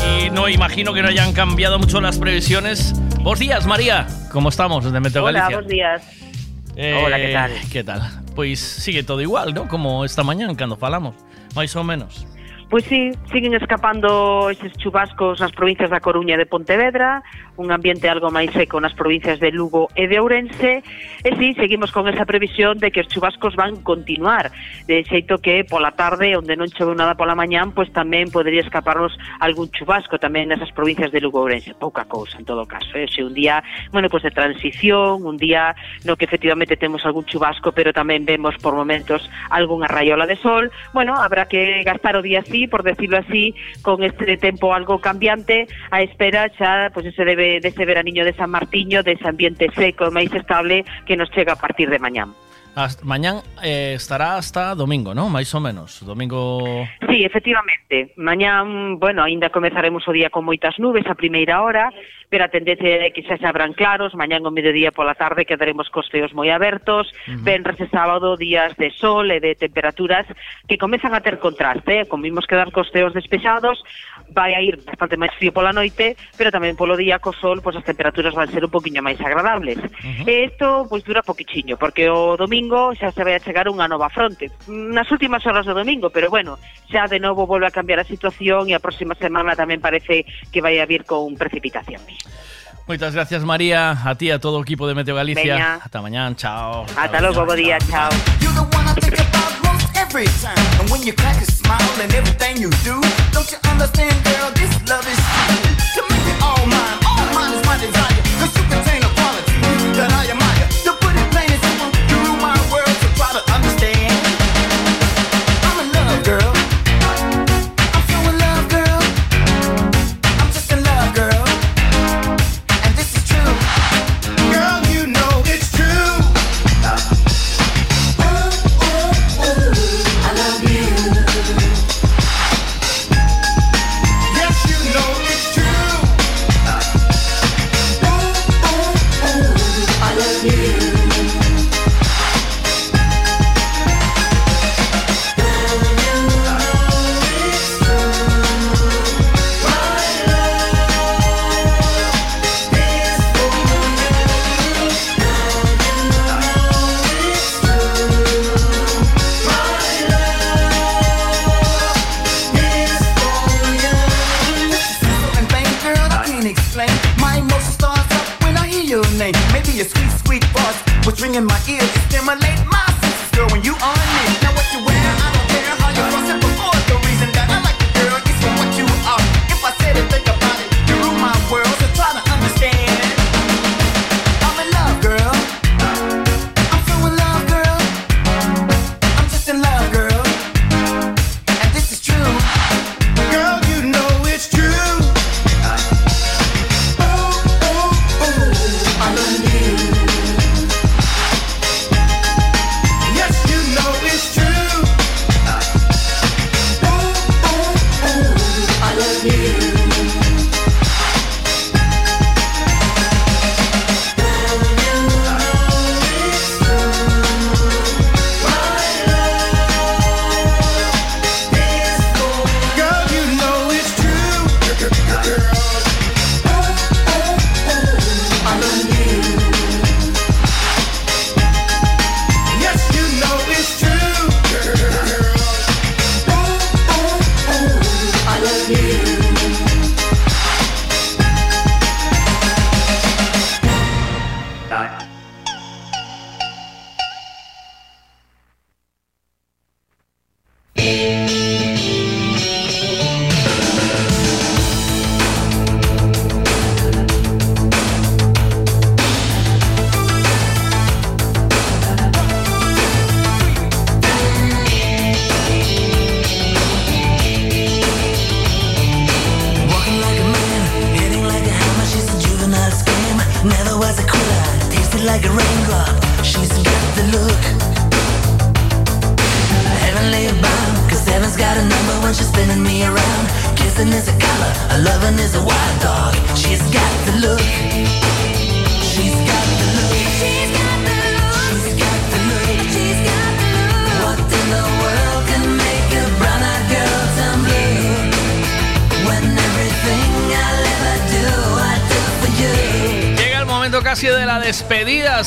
y no imagino que no hayan cambiado mucho las previsiones. Buenos días, María. ¿Cómo estamos desde Meteo
Hola,
Galicia?
buenos días.
Eh,
Hola, ¿qué tal?
¿Qué tal? Pues sigue todo igual, ¿no? Como esta mañana cuando falamos, más o menos.
Pois sí, siguen escapando eses chubascos nas provincias da Coruña e de Pontevedra, un ambiente algo máis seco nas provincias de Lugo e de Ourense, e sí, seguimos con esa previsión de que os chubascos van continuar, de xeito que pola tarde, onde non choveu nada pola mañán, pois tamén podería escaparnos algún chubasco tamén nesas provincias de Lugo e Ourense, pouca cousa en todo caso, eh. é un día, bueno, pois de transición, un día no que efectivamente temos algún chubasco, pero tamén vemos por momentos algunha raiola de sol, bueno, habrá que gastar o día así por decirlo así, con este tempo algo cambiante, a espera xa, pois ese debe dese veraniño de San Martiño, dese ambiente seco e máis estable que nos chega a partir de mañán.
Hasta, mañán eh, estará hasta domingo, ¿no? Mais ou menos, domingo...
Sí, efectivamente. Mañán, bueno, aínda comezaremos o día con moitas nubes a primeira hora, pero a tendencia é que xa se abran claros, mañán o mediodía pola tarde quedaremos cos ceos moi abertos,
uh -huh.
venres e sábado días de sol e de temperaturas que comezan a ter contraste, eh? comimos quedar cos ceos despexados, vai a ir bastante máis frío pola noite, pero tamén polo día co sol, pois as temperaturas van ser un poquinho máis agradables. E isto pois dura poquichiño, porque o domingo xa se vai a chegar unha nova fronte. Nas últimas horas do domingo, pero bueno, xa de novo volve a cambiar a situación e a próxima semana tamén parece que vai a vir con precipitacións.
Moitas gracias, María, a ti a todo o equipo de Meteo Galicia.
Veña.
Ata mañán, chao.
Ata logo, bo día, chao.
Every time. And when you crack a smile and everything you do, don't you understand, girl? This love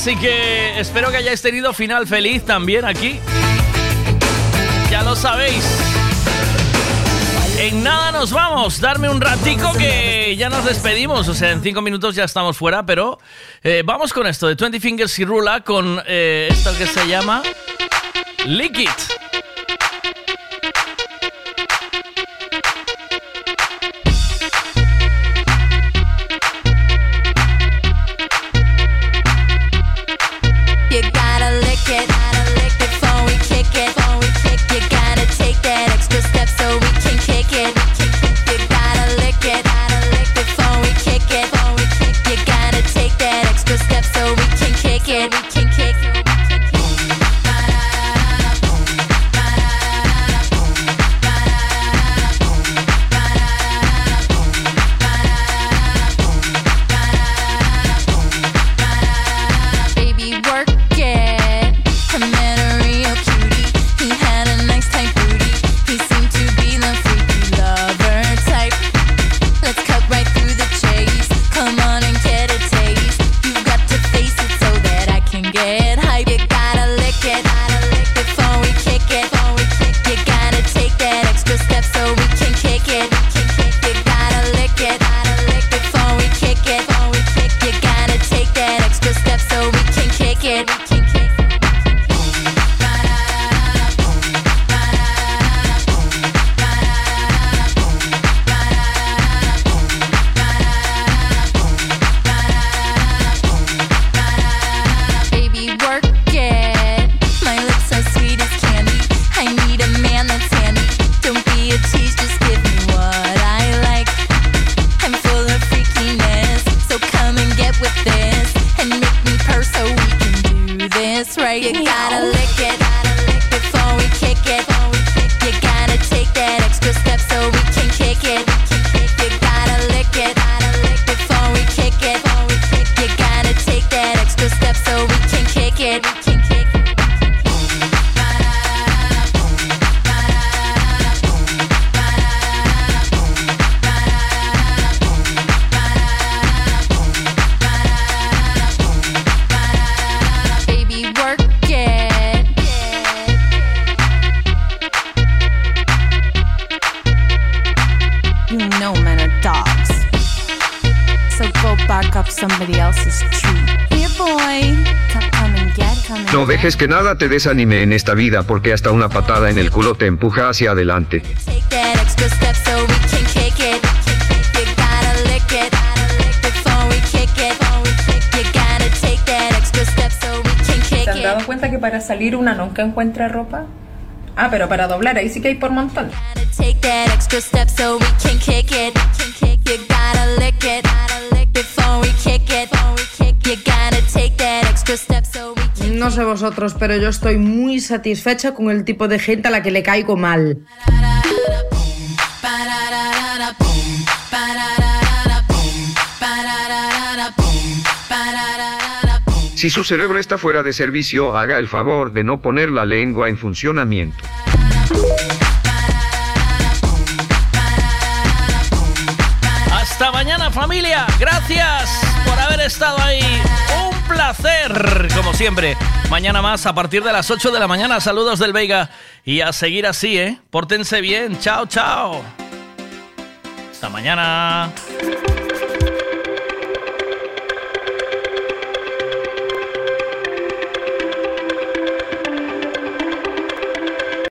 así que espero que hayáis tenido final feliz también aquí. Ya lo sabéis. En nada nos vamos, darme un ratico que ya nos despedimos, o sea, en cinco minutos ya estamos fuera, pero eh, vamos con esto de 20 Fingers y Rula con eh, esto que se llama Liquid.
You
dejes que nada te desanime en esta vida porque hasta una patada en el culo te empuja hacia adelante.
¿Te han dado cuenta que para salir una nunca encuentra ropa? Ah, pero para doblar ahí sí que hay por montón.
Vosotros, pero yo estoy muy satisfecha con el tipo de gente a la que le caigo mal.
Si su cerebro está fuera de servicio, haga el favor de no poner la lengua en funcionamiento.
Hasta mañana familia, gracias por haber estado ahí. Un placer, como siempre. Mañana más a partir de las 8 de la mañana. Saludos del Veiga. Y a seguir así, ¿eh? Pórtense bien. Chao, chao. Hasta mañana.